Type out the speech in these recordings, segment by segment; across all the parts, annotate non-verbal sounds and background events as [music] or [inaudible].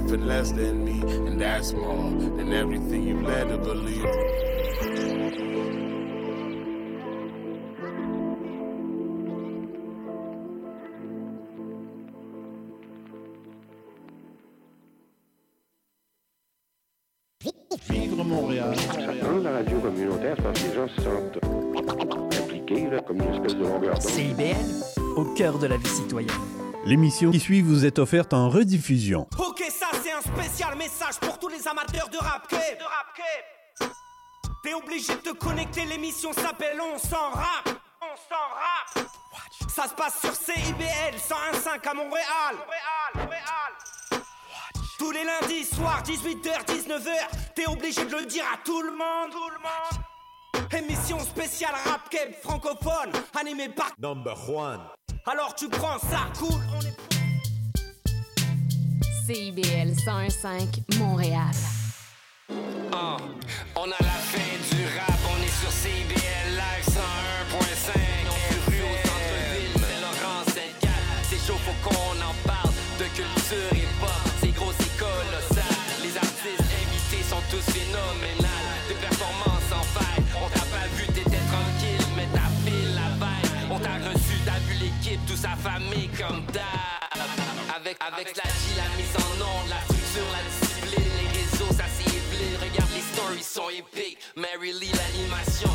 nothing less than me, and that's more than everything you led to believe. Vivre Montréal. Dans la radio communautaire, c'est parce que les gens se sentent impliqués, là, comme une espèce de longueur d'onde. CIBL, au cœur de la vie citoyenne. L'émission qui suit vous est offerte en rediffusion. Un spécial message pour tous les amateurs de rap cape. De rap cape. T'es obligé de te connecter, l'émission s'appelle On s'en rap. On s'en rap. Ça se passe sur CIBL 101.5 à Montréal. Montréal, Montréal. Tous les lundis soirs, 18h, 19h, t'es obligé de le dire à tout le monde. Tout le monde. Émission spéciale rap cape francophone, animée par Number one. Alors tu prends ça, cool, on est CIBL 101.5 Montréal. Ah, on a la fin du rap, on est sur CBL Live 101.5. On rue au centre-ville, c'est Laurent 74. C'est chaud, faut qu'on en parle de culture et pop. C'est gros, c'est colossal. Les artistes invités sont tous phénoménales. Des performances en faille. On t'a pas vu, t'étais tranquille, mais t'as fait la vibe. On t'a reçu, t'as vu l'équipe, toute sa famille comme d'hab. Avec, avec la G, la mise les stories sont épiques. Mary Lee, l'animation,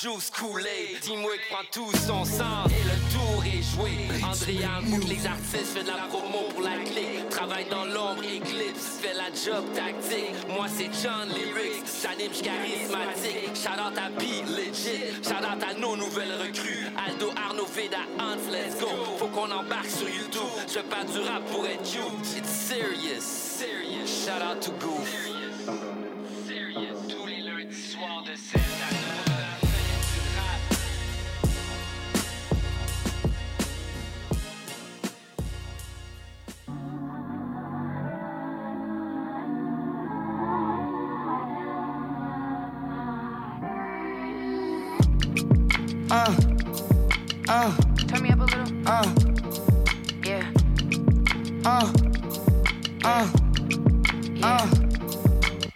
juice Kool-Aid. Teamwork prend tout son sens et le tour est joué. André Hambouk, les artistes fait de la promo pour la clé. Travaille dans l'ombre, éclipse, fait la job tactique. Moi c'est John Lyrics, j'anime, charismatique. Shout out à B, legit. Shout out à nos nouvelles recrues. Aldo, Arnaud, Veda, Hans, let's go. Faut qu'on embarque sur YouTube. Je pas du rap pour être cute. It's serious, serious. Shout out to Goof. Serious. Tous les lundis soirs de 7 à Uh, uh, Turn me up a little. uh, Yeah. uh, uh, uh,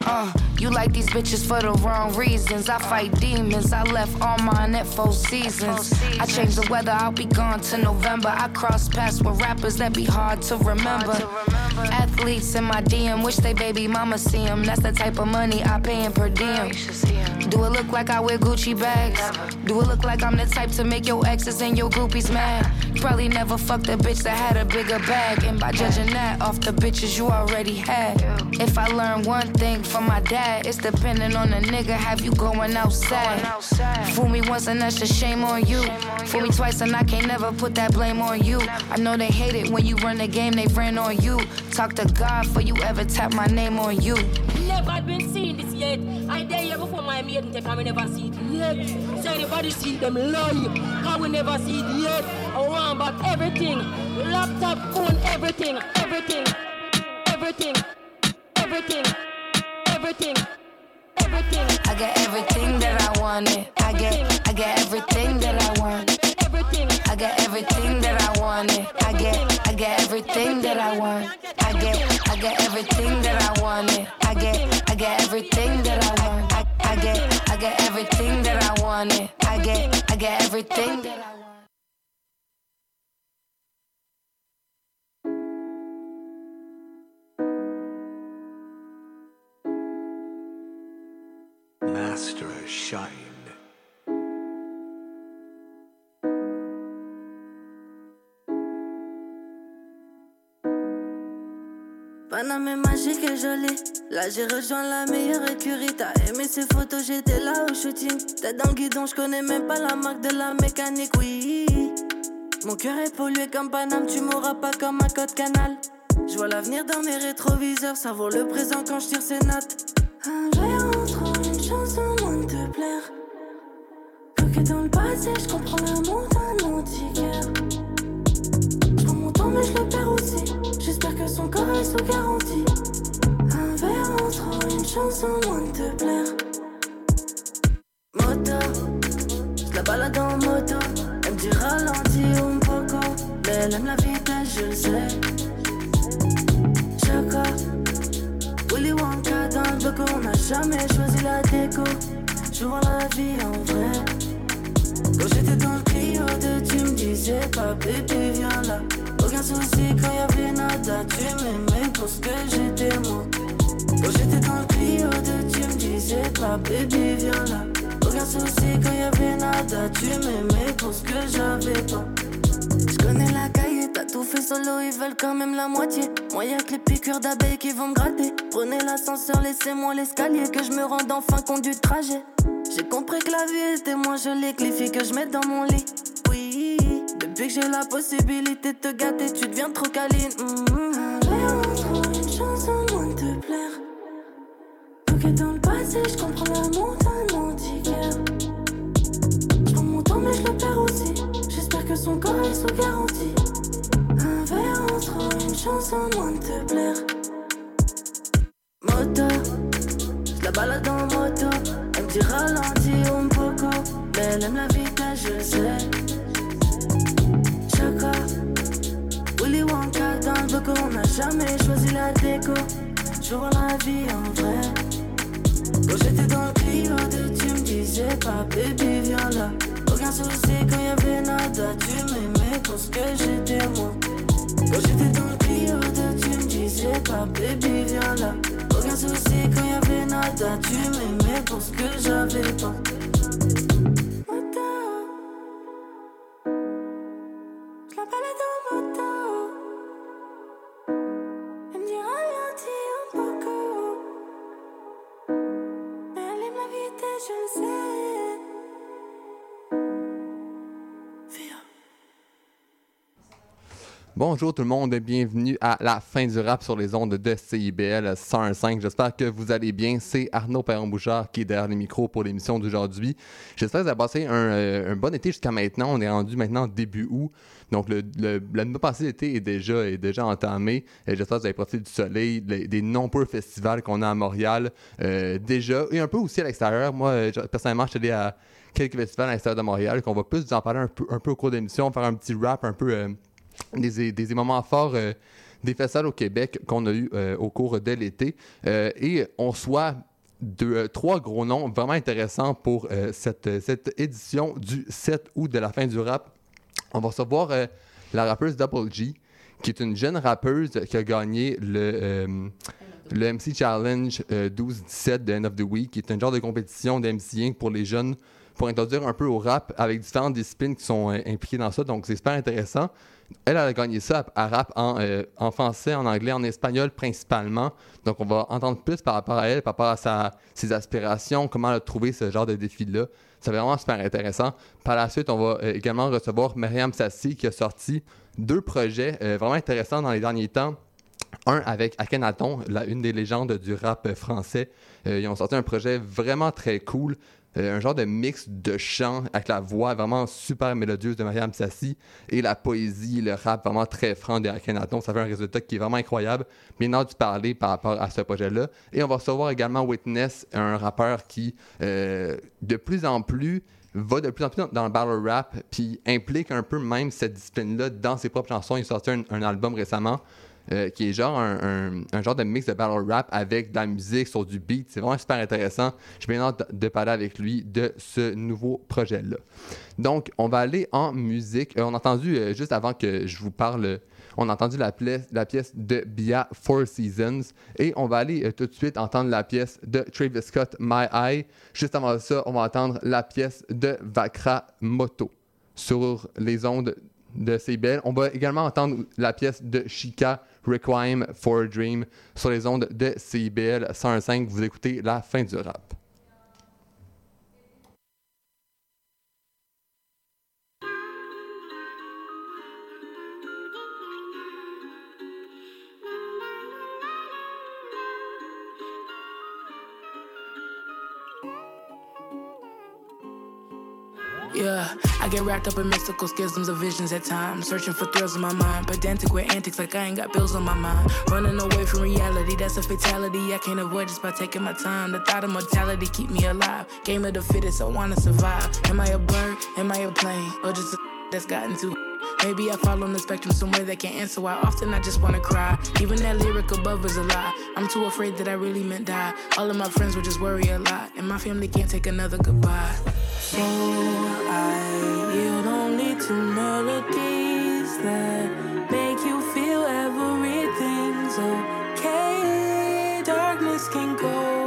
uh. You like these bitches for the wrong reasons. I fight demons. I left all mine at four seasons. I change the weather. I'll be gone to November. I cross paths with rappers that be hard to remember. Athletes in my DM wish they baby mama see 'em. That's the type of money I pay in per diem. Do it look like I wear Gucci bags? Do it look like I'm the type to make your exes and your groupies mad? Probably never fucked a bitch that had a bigger bag. And by judging that off the bitches you already had. If I learn one thing from my dad, it's depending on the nigga. Have you going outside? Fool me once and that's just shame on you. Fool me twice and I can't never put that blame on you. I know they hate it when you run the game, they ran on you. Talk to God for you ever tap my name on you. Never been seen this yet. I dare you before my maiden take and we never see it yet. So anybody see them lie, cause we never see it yet. I want back everything. Laptop, phone, everything, everything, everything, everything, everything, everything. I get everything that I wanted. I get, I get everything get, everything that I want. I get, I get everything that I wanted. I get, I get everything that I want. I, I get, I get everything that I wanted. I get, I get everything that I want. Master Shine. Là j'ai rejoint la meilleure écurie. T'as aimé ces photos, j'étais là au shooting. T'es dans le guidon, je connais même pas la marque de la mécanique, oui. Mon cœur est pollué comme Paname, tu m'auras pas comme un code canal. Je vois l'avenir dans mes rétroviseurs, ça vaut le présent quand je tire ces notes. Un géant trop une chanson moins de te plaire. Bloqué dans le passé, je comprends l'amour d'un antiquaire. Je prends mon temps, mais je le perds aussi. J'espère que son corps est sous garantie. Un en trop, une chanson moins te plaire. Moto, la balade en moto. Elle me dit ralenti ou poco. Mais elle aime la vitesse, je le sais. Chaka, Willy Wonka dans le boco. On n'a jamais choisi la déco. Je vois la vie en vrai. Quand j'étais dans le Clio de tu me disais pas bébé viens là. Aucun souci quand y'avait nada. Tu m'aimais pour ce que j'étais moi. Quand j'étais dans le Clio de tu me disais pas bébé viens là. Aucun souci quand y'avait nada. Tu m'aimais pour ce que j'avais pas. Je connais la cahier, t'as tout fait solo, ils veulent quand même la moitié. Moi y'a que les piqûres d'abeilles qui vont me gratter. Prenez l'ascenseur, laissez-moi l'escalier, que je me rende enfin compte du trajet. J'ai compris que la vie était moins jolie que les filles que je mets dans mon lit. Oui, depuis que j'ai la possibilité de te gâter, tu deviens trop câline. J'ai Ok, dans le passé, je comprends l'amour d'un antiquaire. Je prends mon temps, mais je le perds aussi. J'espère que son corps est sous garantie. Un verre entre une chance en moins de te plaire. Moto, je la balade en moto. Elle me dit ralenti un poco. Mais elle aime la vitesse, je sais. Chaka, Willy Wonka dans le boco. On n'a jamais choisi la déco. Je vois la vie en vrai. Quand j'étais dans le Clio tu me disais pas bébé viens là. Aucun souci quand y'avait nada. Tu m'aimais pour ce que j'étais moi. Quand j'étais dans le Clio tu me disais pas bébé viens là. Aucun souci quand y'avait nada. Tu m'aimais pour ce que j'avais pas. Bonjour tout le monde et bienvenue à la fin du rap sur les ondes de CIBL 105. J'espère que vous allez bien. C'est Arnaud Perron-Bouchard qui est derrière les micros pour l'émission d'aujourd'hui. J'espère que vous avez passé un, euh, bon été jusqu'à maintenant. On est rendu maintenant début août. Donc le, le, le mois passé d'été est déjà, est déjà entamé. J'espère que vous avez profité du soleil, des, nombreux festivals qu'on a à Montréal euh, déjà et un peu aussi à l'extérieur. Moi, euh, personnellement, je suis allé à quelques festivals à l'extérieur de Montréal qu'on va plus vous en parler un peu, au cours de l'émission, faire un petit rap un peu... des, moments forts euh, des festivals au Québec qu'on a eu euh, au cours de l'été. Euh, et on soit deux, trois gros noms vraiment intéressants pour cette, cette édition du 7 août de la fin du rap. On va recevoir la rappeuse Double G, qui est une jeune rappeuse qui a gagné le, le MC Challenge euh, 12-17 de End of the Week, qui est un genre de compétition d'MCing pour les jeunes pour introduire un peu au rap avec différentes disciplines qui sont impliquées dans ça. Donc, c'est super intéressant. Elle, a gagné ça à, rap en, euh, en français, en anglais, en espagnol principalement. Donc, on va entendre plus par rapport à elle, par rapport à ses aspirations, comment elle a trouvé ce genre de défi-là. C'est vraiment super intéressant. Par la suite, on va euh, également recevoir Myriam Sassi qui a sorti deux projets euh, vraiment intéressants dans les derniers temps. Un avec Akhenaton, une des légendes du rap français. Ils ont sorti un projet vraiment très cool. Euh, un genre de mix de chant avec la voix vraiment super mélodieuse de Mariam Sassi et la poésie, le rap vraiment très franc de Akhenaton. Ça fait un résultat qui est vraiment incroyable. Hâte de parler par rapport à ce projet-là. Et on va recevoir également Witness, un rappeur qui, euh, de plus en plus, va de plus en plus dans, le battle rap, puis implique un peu même cette discipline-là dans ses propres chansons. Il a un album récemment euh, qui est genre un, genre de mix de battle rap avec de la musique sur du beat. C'est vraiment super intéressant. J'ai bien hâte de parler avec lui de ce nouveau projet-là. Donc, on va aller en musique. Euh, on a entendu, euh, juste avant que je vous parle, on a entendu la, pièce de Bia Four Seasons. Et on va aller tout de suite entendre la pièce de Travis Scott, My Eye. Juste avant ça, on va entendre la pièce de Vakra Moto sur les ondes de CBL. On va également entendre la pièce de Chica, Requiem for a Dream, sur les ondes de CBL 105. Vous écoutez la fin du rap. Yeah, I get wrapped up in mystical schisms of visions at times. Searching for thrills in my mind. Pedantic with antics like I ain't got bills on my mind. Running away from reality, that's a fatality. I can't avoid just by taking my time. The thought of mortality keep me alive. Game of the fittest, I wanna survive. Am I a bird? Am I a plane? Or just a [laughs] that's gotten too Maybe I fall on the spectrum somewhere that can't answer why often I just wanna cry. Even that lyric above is a lie. I'm too afraid that I really meant die. All of my friends would just worry a lot, and my family can't take another goodbye. So I yield only to melodies that make you feel everything's okay. Darkness can go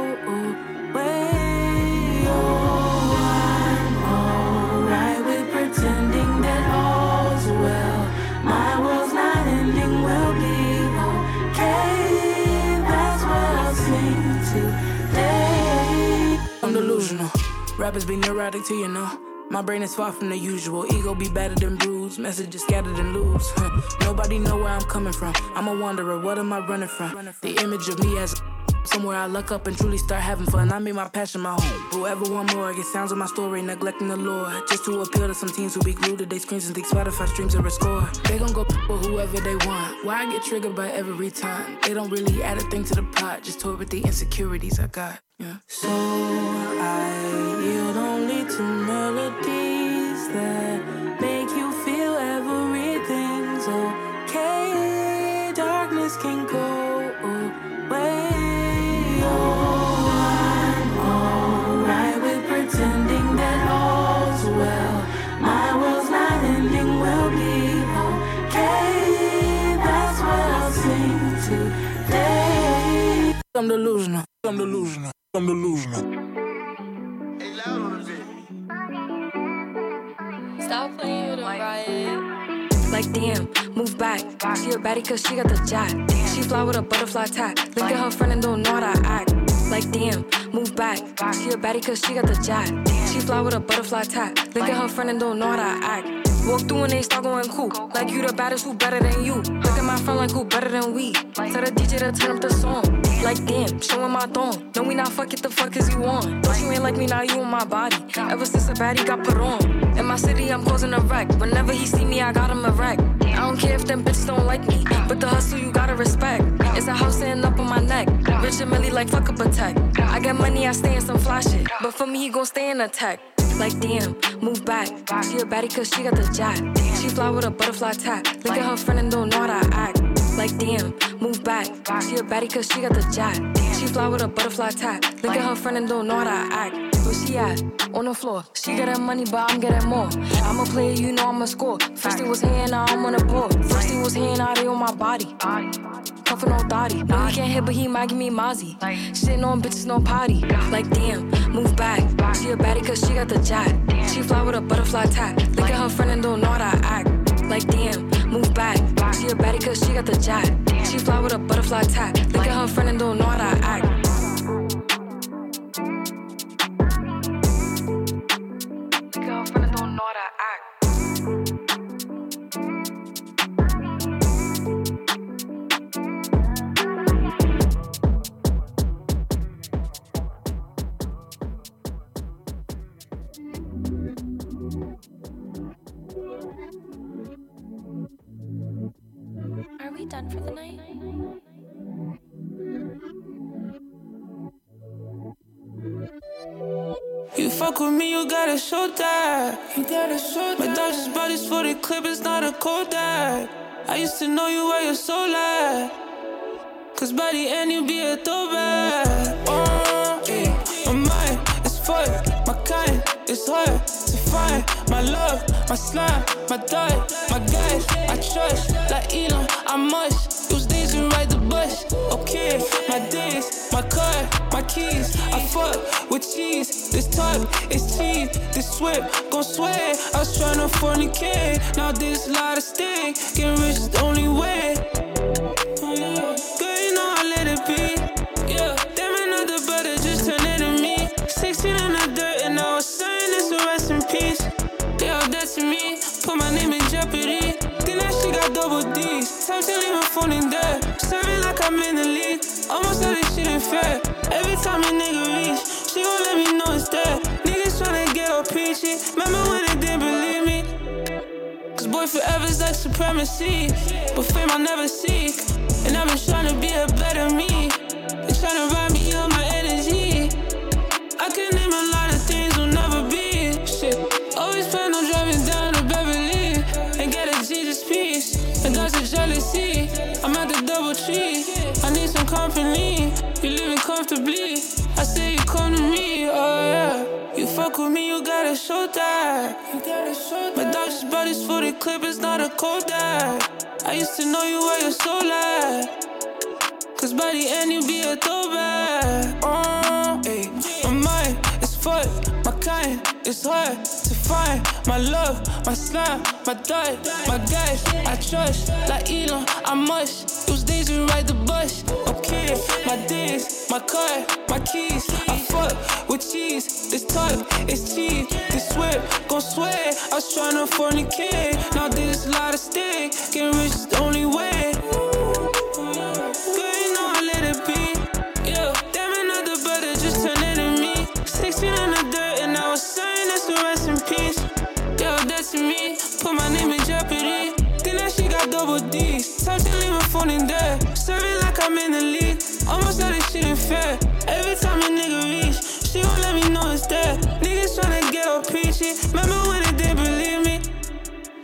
Rappers be neurotic too, you know. My brain is far from the usual. Ego be battered and bruised. Messages scattered and loose. Nobody know where I'm coming from. I'm a wanderer. What am I running from? The image of me as Somewhere I look up and truly start having fun. I made my passion my home. Whoever want more, get sounds of my story, neglecting the lore. Just to appeal to some teens who be glued to their screens and think Spotify streams are a score. They gon' go for whoever they want. Why I get triggered by every time? They don't really add a thing to the pot. Just toy with the insecurities I got. Yeah. So I yield only to melodies that Baddie cause she got the jack. She fly with a butterfly tag. Look at her friend and don't know how to act. Like damn, move back. She a baddie cause she got the jack. She fly with a butterfly tag. Look at her friend and don't know how to act. Walk through and they start going cool. Like you the baddest, who better than you? Look at my friend like who better than we? Tell the DJ to turn up the song. Like damn, showing my thong. No, we not fuck it, the fuck is you on? Thought you ain't like me, now you on my body. Ever since a baddie got put on. In my city, I'm causing a wreck. Whenever he see me, I got him a wreck. I don't care if them bitches don't like me, but the hustle you gotta respect. It's a house sitting up on my neck. Rich and Millie like fuck up a tech. I got money, I stay in some fly shit. But for me, he gon' stay in a tech. Like damn, move back. She a baddie cause she got the jack. She fly with a butterfly tag. Look at her friend and don't know how to act. Like damn, move back. She a baddie cause she got the jack. She fly with a butterfly tag. Look at her friend and don't know how to act. Where she at? On the floor. She getting money, but I'm getting more. I'm a player, you know I'm a score. First it was here, now I'm on the board. First it was here, now they on my body. Puffin' on thotty. No, he can't hit, but he might give me Mozzie. Shitting on bitches, no potty. Like damn, move back. She a baddie cause she got the jack. She fly with a butterfly tag. Look at her friend and don't know how to act. Like damn, move back. She a baddie cause she got the jack. She fly with a butterfly tag. Look at her friend and don't know how to act. Me, you gotta show that. You gotta show My Dodgers bodies for the clip, it's not a Kodak. I used to know you where your soul at. Cause by the end, you be a throwback. Oh, yeah. My mind is full, my kind is hard to find. My love, my slime, my dog, my guys, I trust. Like Elon, I must use these to ride the bus. Okay, keys. I fuck with cheese. This top is cheap. This whip gon' swear. I was tryna fornicate. Now this lot of stink. Getting rich is the only way. Girl, you know I let it be. In there. Serving like I'm in the league. Almost all this shit ain't fair. Every time a nigga reach, she gon' let me know it's there. Niggas tryna get all preachy. Remember when it if it ever's like supremacy. But fame I never seek. And I've been trying to be a better me. They to ride me on my energy. I can name a lot of things will never be. Shit. Always plan on driving down to Beverly and get a Jesus piece. And that's a jealousy. Company. You living comfortably. I say you come to me. Oh yeah. You fuck with me, you gotta show that. My doctor's body's for the clip, it's not a cold that. I used to know you where your soul at. Cause by the end you be a throwback. Oh. My mind is fucked, my kind is hard to find. My love, my slime, my diet, my guys, I trust. Like Elon, I must. Those days ride the bus. Okay, my days, my car, my keys. I fuck with cheese. This type is cheap. This whip, gon' swear. I was tryna fornicate. Now this a lot of stick. Getting rich is the only way. Girl, you know I let it be. Yeah, damn another brother just turned into me. 16 in the dirt and I was saying that's the rest in peace. Yo, that's me. Put my name in jeopardy. Shit got double D's. Time to leave my phone in there. Serving like I'm in the league. Almost like this shit ain't fair. Every time a nigga reach, she gon' let me know it's there. Niggas tryna get all preachy. Remember when they didn't believe me?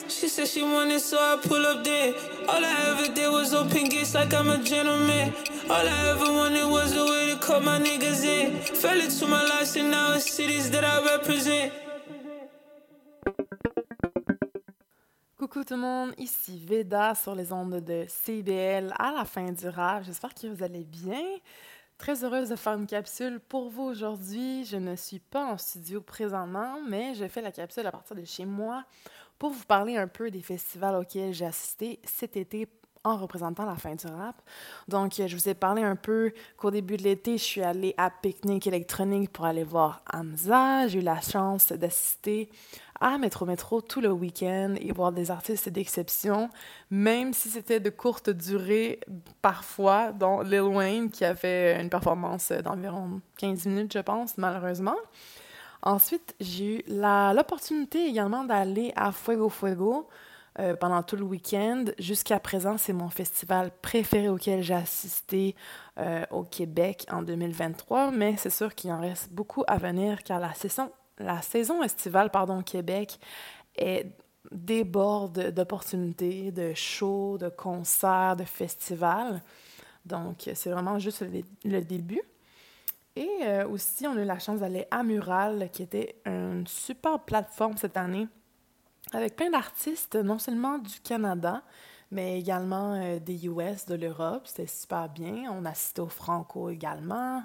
She said she wanted, so I pull up there. All I ever did was open gates like I'm a gentleman. All I ever wanted was a way to call my niggas in. Fell into my life, and now it's cities that I represent. Coucou tout le monde, ici Veda sur les ondes de CBL à la fin du rap. J'espère que vous allez bien. Très heureuse de faire une capsule pour vous aujourd'hui. Je ne suis pas en studio présentement, mais je fais la capsule à partir de chez moi pour vous parler un peu des festivals auxquels j'ai assisté cet été en représentant la fin du rap. Donc, je vous ai parlé un peu qu'au début de l'été, je suis allée à Picnic électronique pour aller voir Hamza. J'ai eu la chance d'assister à Métro Métro tout le week-end et voir des artistes d'exception, même si c'était de courte durée parfois, dont Lil Wayne qui a fait une performance d'environ 15 minutes, je pense, malheureusement. Ensuite, j'ai eu l'opportunité également d'aller à Fuego Fuego euh, pendant tout le week-end. Jusqu'à présent, c'est mon festival préféré auquel j'ai assisté euh, au Québec en 2023, mais c'est sûr qu'il en reste beaucoup à venir car la saison, la saison estivale pardon, Québec est déborde d'opportunités, de shows, de concerts, de festivals. Donc, c'est vraiment juste le, début. Et euh, aussi, on a eu la chance d'aller à Mural, qui était une super plateforme cette année, avec plein d'artistes, non seulement du Canada, mais également euh, des US, de l'Europe. C'était super bien. On a assisté au Franco également.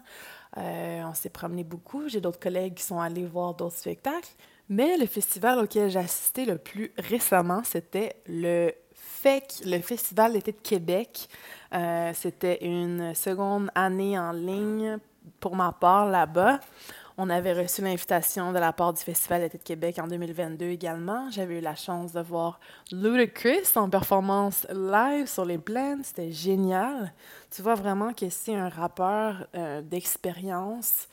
Euh, on s'est promené beaucoup. J'ai d'autres collègues qui sont allés voir d'autres spectacles. Mais le festival auquel j'ai assisté le plus récemment, c'était le FEC, le Festival d'été de Québec. Euh, c'était une seconde année en ligne pour ma part là-bas. On avait reçu l'invitation de la part du Festival d'été de Québec en 2022 également. J'avais eu la chance de voir Ludacris en performance live sur les plaines. C'était génial. Tu vois vraiment que c'est un rappeur euh, d'expérience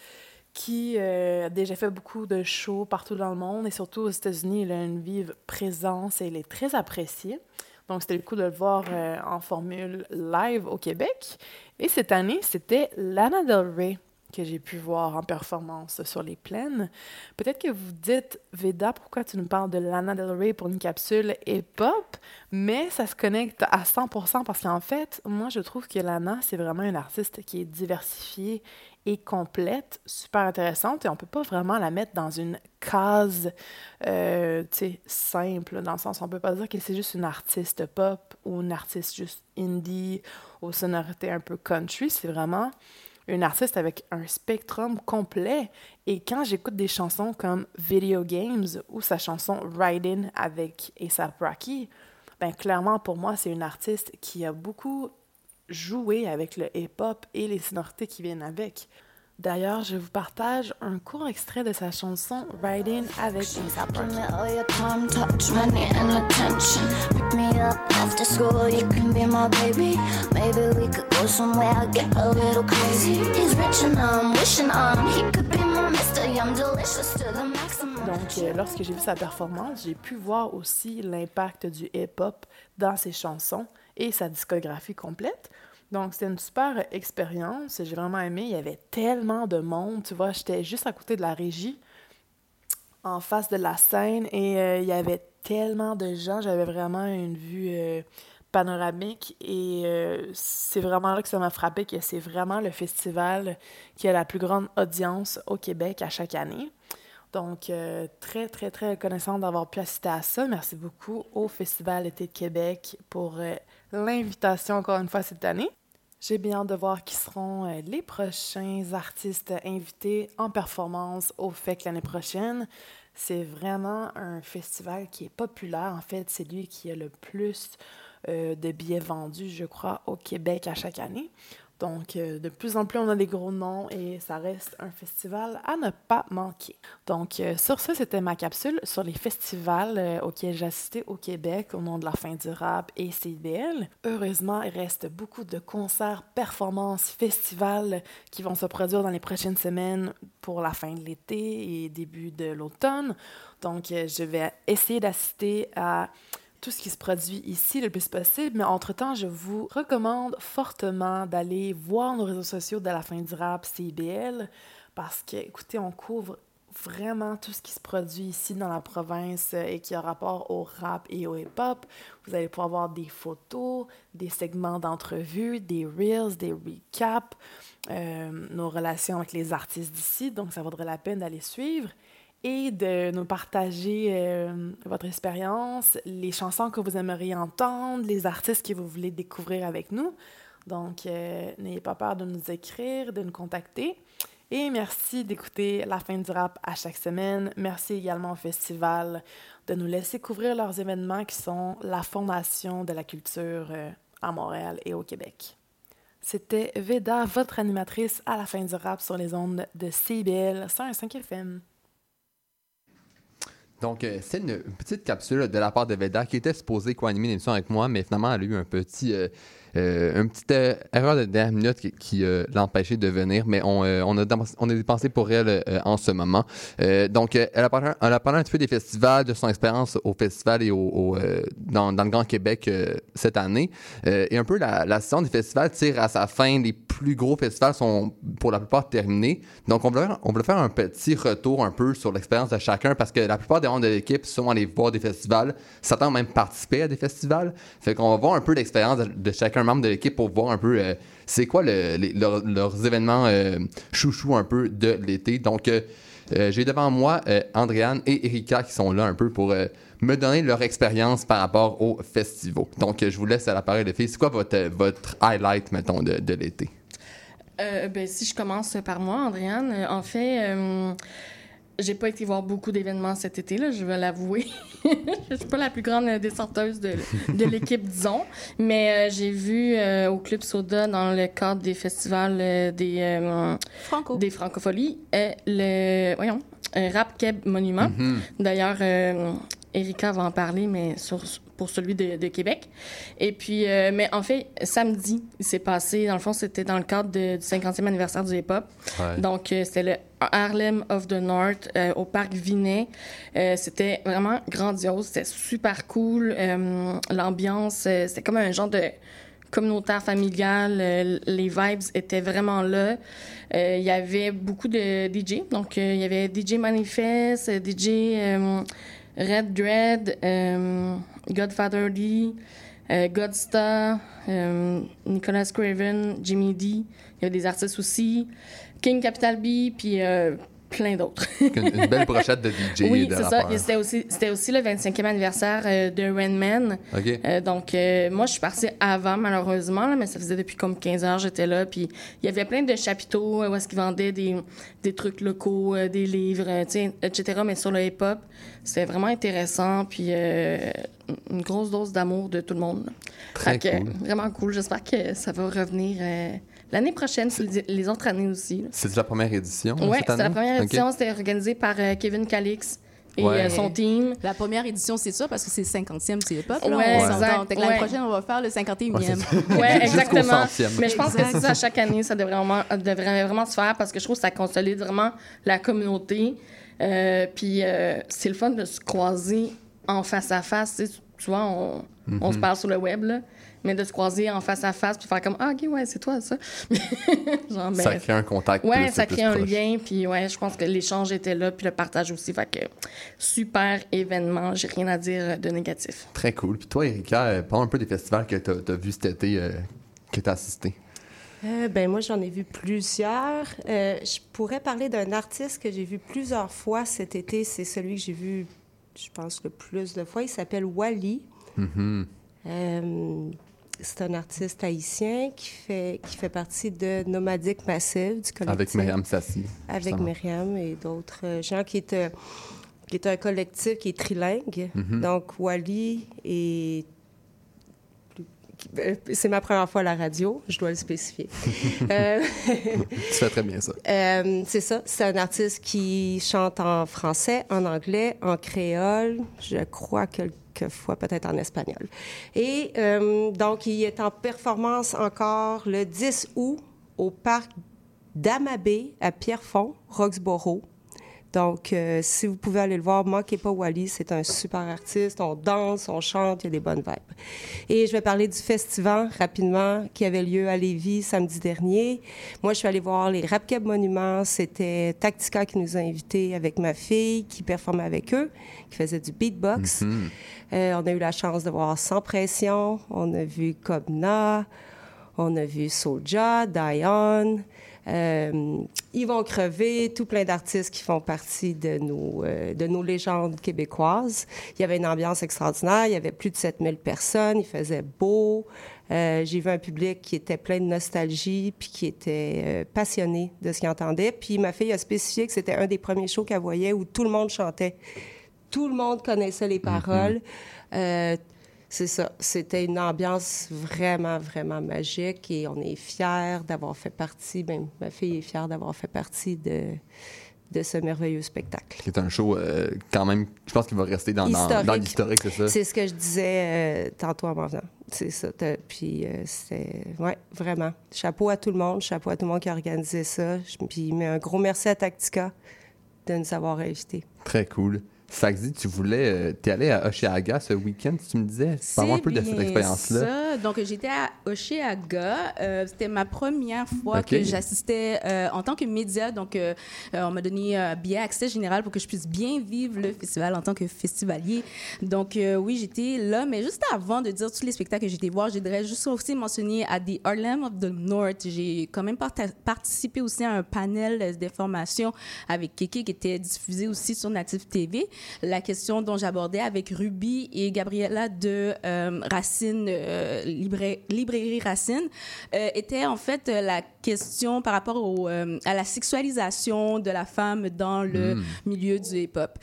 qui euh, a déjà fait beaucoup de shows partout dans le monde et surtout aux États-Unis. Il a une vive présence et il est très apprécié. Donc, c'était le coup de le voir euh, en formule live au Québec. Et cette année, c'était Lana Del Rey que j'ai pu voir en performance sur les plaines. Peut-être que vous dites, Veda, pourquoi tu nous parles de Lana Del Rey pour une capsule hip-hop? Mais ça se connecte à 100% parce qu'en fait, moi, je trouve que Lana, c'est vraiment une artiste qui est diversifiée et complète, super intéressante, et on peut pas vraiment la mettre dans une case, euh, tu sais, simple, dans le sens, on peut pas dire que c'est juste une artiste pop ou une artiste juste indie, aux sonorités un peu country, c'est vraiment une artiste avec un spectrum complet. Et quand j'écoute des chansons comme Video Games ou sa chanson Riding avec A$AP Rocky, ben clairement pour moi c'est une artiste qui a beaucoup joué avec le hip-hop et les sonorités qui viennent avec. D'ailleurs, je vous partage un court extrait de sa chanson Riding avec A$AP Rocky. Donc, euh, lorsque j'ai vu sa performance, j'ai pu voir aussi l'impact du hip-hop dans ses chansons et sa discographie complète. Donc, c'était une super expérience. J'ai vraiment aimé. Il y avait tellement de monde. Tu vois, j'étais juste à côté de la régie, en face de la scène, et euh, il y avait tellement de gens. J'avais vraiment une vue euh, panoramique. Et euh, c'est vraiment là que ça m'a frappé que c'est vraiment le festival qui a la plus grande audience au Québec à chaque année. Donc, très, très, très reconnaissante d'avoir pu assister à ça. Merci beaucoup au Festival Été de Québec pour l'invitation encore une fois cette année. J'ai bien hâte de voir qui seront euh, les prochains artistes invités en performance au FEC l'année prochaine. C'est vraiment un festival qui est populaire. En fait, c'est lui qui a le plus euh, de billets vendus, je crois, au Québec à chaque année. Donc, euh, de plus en plus, on a des gros noms et ça reste un festival à ne pas manquer. Donc, euh, sur ça, c'était ma capsule sur les festivals euh, auxquels j'ai assisté au Québec au nom de la fin du rap et CBL. Heureusement, il reste beaucoup de concerts, performances, festivals qui vont se produire dans les prochaines semaines pour la fin de l'été et début de l'automne. Donc, je vais essayer d'assister à tout ce qui se produit ici le plus possible. Mais entre-temps, je vous recommande fortement d'aller voir nos réseaux sociaux de la fin du rap CIBL parce que, écoutez, on couvre vraiment tout ce qui se produit ici dans la province et qui a rapport au rap et au hip-hop. Vous allez pouvoir voir des photos, des segments d'entrevues, des reels, des recaps, euh, nos relations avec les artistes d'ici. Donc, ça vaudrait la peine d'aller suivre et de nous partager euh, votre expérience, les chansons que vous aimeriez entendre, les artistes que vous voulez découvrir avec nous. Donc, euh, n'ayez pas peur de nous écrire, de nous contacter. Et merci d'écouter La fin du rap à chaque semaine. Merci également au festival de nous laisser couvrir leurs événements qui sont la fondation de la culture euh, à Montréal et au Québec. C'était Veda, votre animatrice à la fin du rap sur les ondes de CBL 105 FM. Donc, euh, c'est une petite capsule de la part de Veda qui était supposée co-animer l'émission avec moi, mais finalement, elle a eu un petit. Euh, euh, une petite erreur de dernière minute qui, qui l'a empêché de venir, mais on, a, on dépensé pour elle en ce moment. donc, elle a, parlé, un petit peu des festivals, de son expérience au festival et au, dans, le Grand Québec cette année. et un peu la, la saison des festivals tire à sa fin. Les plus gros festivals sont pour la plupart terminés. Donc, on voulait, on voulait faire un petit retour un peu sur l'expérience de chacun parce que la plupart des membres de l'équipe sont allés voir des festivals. Certains ont même participé à des festivals. Fait qu'on va voir un peu l'expérience de, chacun membre de l'équipe pour voir un peu euh, c'est quoi le, leurs événements euh, chouchou un peu de l'été. Donc, euh, j'ai devant moi Andréane et Erika qui sont là un peu pour me donner leur expérience par rapport aux festivals. Donc, je vous laisse à l'appareil, les filles. C'est quoi votre, votre highlight, mettons, de, de l'été? Ben, si je commence par moi, Andréane, en fait, j'ai pas été voir beaucoup d'événements cet été, là, je vais l'avouer. [laughs] je suis pas la plus grande descenteuse de, de l'équipe, disons. Mais j'ai vu au Club Soda, dans le cadre des festivals des, Franco. des Francopholies, le voyons, Rap Keb Monument. Mm-hmm. D'ailleurs, Erika va en parler, mais sur, pour celui de, de, Québec. Et puis, euh, mais en fait, samedi, il s'est passé, dans le fond, c'était dans le cadre de, du 50e anniversaire du hip-hop. Ouais. Donc, euh, c'était le Harlem of the North euh, au parc Vinet. c'était vraiment grandiose, c'était super cool. L'ambiance, c'était comme un genre de communautaire familial. les vibes étaient vraiment là. Il y avait beaucoup de DJ. Donc, il y avait DJ Manifest, DJ Red Dread, Godfather Lee, euh, Godstar, euh, Nicolas Craven, Jimmy D. Il y avait des artistes aussi. King Capital B, puis euh, plein d'autres. [laughs] une, belle brochette de DJ. Oui, c'est ça. C'était aussi, aussi le 25e anniversaire euh, de Rain OK. Euh, donc, euh, moi, je suis partie avant, malheureusement, là, mais ça faisait depuis comme 15 heures j'étais là. Puis, il y avait plein de chapiteaux où est-ce qu'ils vendaient des, des trucs locaux, des livres, etc. Mais sur le hip-hop, c'était vraiment intéressant. Puis, une grosse dose d'amour de tout le monde. Très cool. vraiment cool. J'espère que ça va revenir L'année prochaine, c'est les autres années aussi. C'est la première édition? Oui, c'est la première édition. C'était organisé par euh, Kevin Calix et ouais. euh, son team. La première édition, c'est ça, parce que c'est le 50e, c'est hip-hop. Ouais, ouais. L'année prochaine, on va faire le 51e. Oui, [laughs] exactement. Mais je pense que c'est ça, chaque année, ça devrait vraiment, devrait vraiment se faire parce que je trouve que ça consolide vraiment la communauté. Euh, puis euh, c'est le fun de se croiser en face à face. Tu vois, on, on se Mhm. parle sur le web, là, mais de se croiser en face à face puis faire comme Ah, ok, ouais, c'est toi, ça. [laughs] Genre, ben, Ça crée un contact Ouais, plus- ça plus crée un proche. lien. Puis ouais, je pense que l'échange était là, puis le partage aussi. Fait que super événement. J'ai rien à dire de négatif. Très cool. Puis toi, Erika, euh, parle un peu des festivals que tu as, vus cet été, euh, que tu as assisté. Euh, ben moi, j'en ai vu plusieurs. Euh, je pourrais parler d'un artiste que j'ai vu plusieurs fois cet été. C'est celui que j'ai vu, je pense, le plus de fois. Il s'appelle Wally. Mhm. Euh, c'est un artiste haïtien qui fait, qui fait partie de Nomadique Massive, du collectif. Avec Myriam Sassi. Avec. Myriam et d'autres euh, gens qui est, qui est un collectif qui est trilingue. Mhm. Donc, Wally est... euh, C'est ma première fois à la radio, je dois le spécifier. [laughs] Euh, tu fais très bien ça. [laughs] euh, c'est ça, c'est un artiste qui chante en français, en anglais, en créole, je crois quelquefois peut-être en espagnol. Et euh, donc, il est en performance encore le 10 août au parc d'Amabé à Pierrefonds, Roxborough. Donc, euh, si vous pouvez aller le voir, manquez pas Wally, c'est un super artiste. On danse, on chante, il y a des bonnes vibes. Et je vais parler du festival rapidement qui avait lieu à Lévis samedi dernier. Moi, je suis allée voir les Rap Keb Monuments. C'était Tactica qui nous a invités avec ma fille qui performait avec eux, qui faisait du beatbox. Mhm. Euh, on a eu la chance de voir Sans Pression, on a vu Kobna, on a vu Soulja, Dion, euh, Ils vont crever, tout plein d'artistes qui font partie de nos, euh, de nos légendes québécoises. Il y avait une ambiance extraordinaire, il y avait plus de 7000 personnes, il faisait beau. Euh, J'ai vu un public qui était plein de nostalgie, puis qui était euh, passionné de ce qu'il entendait. Puis ma fille a spécifié que c'était un des premiers shows qu'elle voyait où tout le monde chantait. Tout le monde connaissait les paroles. Euh, c'est ça. C'était une ambiance vraiment, vraiment magique et on est fiers d'avoir fait partie, ben, ma fille est fière d'avoir fait partie de, de ce merveilleux spectacle. C'est un show euh, quand même, je pense qu'il va rester dans, dans, Historique. dans l'historique, c'est ça? C'est ce que je disais euh, tantôt en m'en venant. C'est ça. Puis euh, c'est... Ouais, vraiment. Chapeau à tout le monde. Chapeau à tout le monde qui a organisé ça. Puis mais un gros merci à Tactica de nous avoir invités. Très cool. Saxy, tu voulais. euh, T'es allé à Oshiaga ce week-end, tu me disais. Parle-moi un peu de cette expérience-là. ça. Donc, j'étais à Oshiaga. Euh, C'était ma première fois que j'assistais euh, en tant que média. Donc, euh, on m'a donné un billet accès général pour que je puisse bien vivre le festival en tant que festivalier. Donc, oui, j'étais là. Mais juste avant de dire tous les spectacles que j'étais voir, je voudrais juste aussi mentionner à The Harlem of the North. J'ai quand même participé aussi à un panel d'information avec Kiki qui était diffusé aussi sur Native TV. La question dont j'abordais avec Ruby et Gabriella de euh, Racine, euh, Librairie, Librairie Racine, euh, était en fait la question par rapport au, à la sexualisation de la femme dans le Mm. milieu du hip-hop.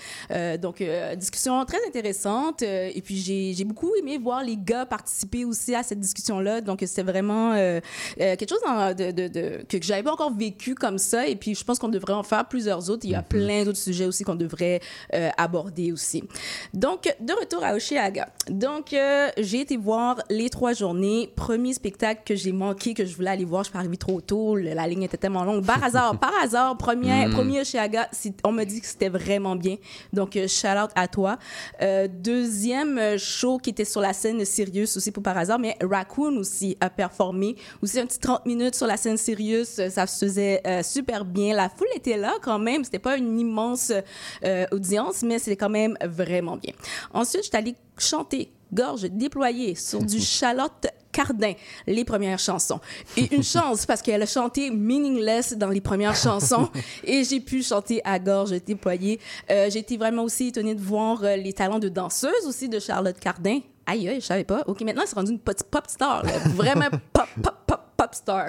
Donc, discussion très intéressante. et puis, j'ai beaucoup aimé voir les gars participer aussi à cette discussion-là. Donc, c'était vraiment quelque chose en- de, de, de- que j'avais pas encore vécu comme ça. Et puis, je pense qu'on devrait en faire plusieurs autres. Il y a plein d'autres sujets aussi qu'on devrait euh, aborder aussi. Donc, de retour à Oshiaga. Donc, euh, j'ai été voir les trois journées. Premier spectacle que j'ai manqué, que je voulais aller voir. Je suis arrivée trop tôt. La ligne était tellement longue. Par hasard, par hasard, premier, Mm. premier Oshiaga, on m'a dit que c'était vraiment bien. Donc, euh, shout out à toi. Euh, deuxième show qui était sur la scène Sirius aussi pour par hasard, mais Raccoon aussi a performé. Aussi un petit 30 minutes sur la scène Sirius, ça se faisait euh, super bien. La foule était là quand même. C'était pas une immense audience, mais c'était quand même vraiment bien. Ensuite, je suis allée chanter gorge déployée sur du [laughs] Charlotte Cardin, les premières chansons. Et une [laughs] chance parce qu'elle a chanté Meaningless dans les premières chansons [laughs] et j'ai pu chanter à gorge déployée. Euh, j'ai été vraiment aussi étonnée de voir euh, les talents de danseuse aussi de Charlotte Cardin. Aïe, aïe, je savais pas. OK, maintenant, c'est rendu une petite pop star. Vraiment [laughs] pop, pop, pop, pop star.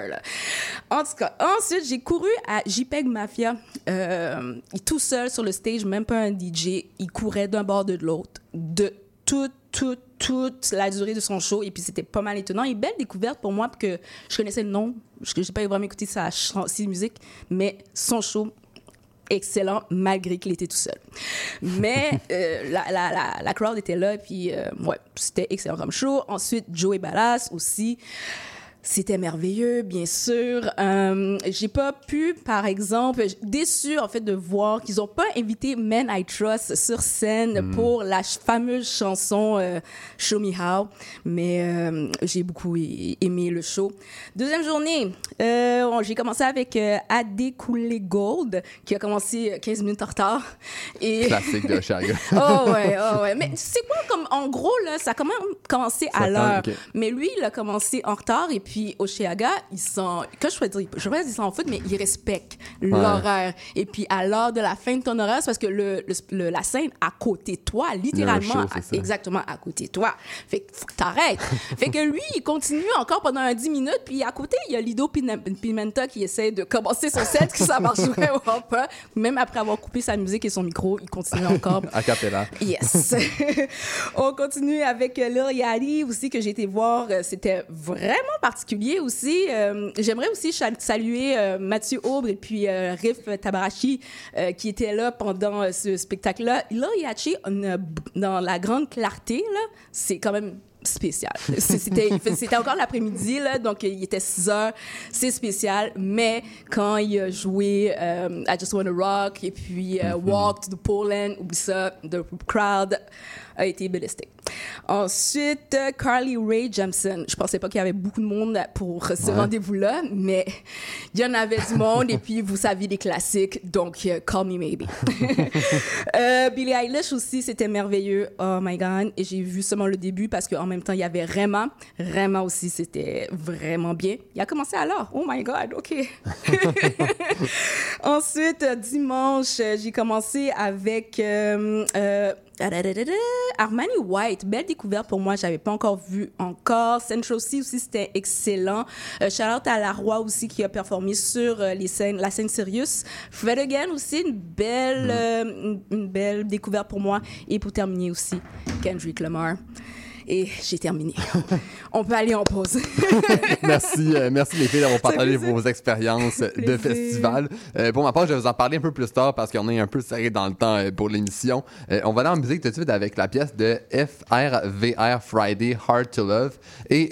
En tout cas, ensuite, j'ai couru à JPEG Mafia, euh, tout seul sur le stage, même pas un DJ. Il courait d'un bord de l'autre, de toute, toute, toute la durée de son show. Et puis, c'était pas mal étonnant. Et belle découverte pour moi, parce que je connaissais le nom. Je n'ai pas vraiment écouté sa, ses musiques, mais son show, excellent malgré qu'il était tout seul. Mais [laughs] euh, la, la, la, la crowd était là, puis euh, ouais, c'était excellent comme show. Ensuite, Joey Ballas aussi. C'était merveilleux, bien sûr. Euh, j'ai pas pu, par exemple, déçu en fait de voir qu'ils ont pas invité Men I Trust sur scène Mm. pour la fameuse chanson euh, Show Me How, mais euh, j'ai beaucoup aimé le show. Deuxième journée, euh, j'ai commencé avec euh, Adekunle Gold qui a commencé 15 minutes en retard et [laughs] Classique de Oshiaga. [laughs] oh ouais, oh ouais. Mais c'est quoi comme en gros là, ça a quand même commencé à l'heure. Mais lui, il a commencé en retard et puis Oshiaga, ils sont que je peux dire, je vais pas dire ça en foot, mais ils respectent l'horaire. Et puis à l'heure de la fin de ton horaire, c'est parce que le, la scène à côté de toi, littéralement, show, à- exactement à côté de toi. Fait que faut que t'arrêtes. [laughs] fait que lui, il continue encore pendant un 10 minutes, puis à côté, il y a Lido Pimenta qui essaie de commencer son set, que ça marcherait [laughs] ou pas. Même après avoir coupé sa musique et son micro, il continue encore. [laughs] A cappella. Yes. On continue avec Lil Yachty aussi que j'ai été voir. Euh, C'était vraiment particulier aussi. Euh, J'aimerais aussi saluer euh, Mathieu Aubre et puis euh, Riff Tabarashi euh, qui étaient là pendant ce spectacle-là. Yachty, on a- dans la grande clarté, là, c'est quand même spécial. [laughs] C'était il encore l'après-midi, là, donc il était 6 heures. C'est spécial, mais quand il a joué euh, I Just Wanna Rock et puis euh, Walk to the Poland, oublie ça, the crowd a été ballistique. Ensuite, euh, Carly Rae Jepsen. Je pensais pas qu'il y avait beaucoup de monde pour ce Ouais. rendez-vous-là, mais il y en avait du monde et puis vous savez les classiques, donc euh, Call Me Maybe. [laughs] Euh, Billie Eilish aussi, c'était merveilleux. Oh my God. Et j'ai vu seulement le début parce qu'en même temps, il y avait Rema. Rema aussi, c'était vraiment bien. Il a commencé alors. Oh my God, OK. [laughs] Ensuite, euh, dimanche, j'ai commencé avec euh, euh, Armani White. Belle découverte pour moi. J'avais pas encore vu encore. Central C aussi, c'était excellent. Euh, shout out à La Roi aussi qui a performé sur euh, les scènes, la scène Sirius. Fred Again aussi, une belle, euh, une, une belle découverte pour moi. Et pour terminer aussi, Kendrick Lamar. Et j'ai terminé. [laughs] On peut aller en pause. [laughs] merci, euh, merci les filles d'avoir partagé vos expériences de festival. Euh, pour ma part, je vais vous en parler un peu plus tard parce qu'on est un peu serré dans le temps euh, pour l'émission. Euh, on va aller en musique tout de suite avec la pièce de FRVR Friday, Hard to Love. Et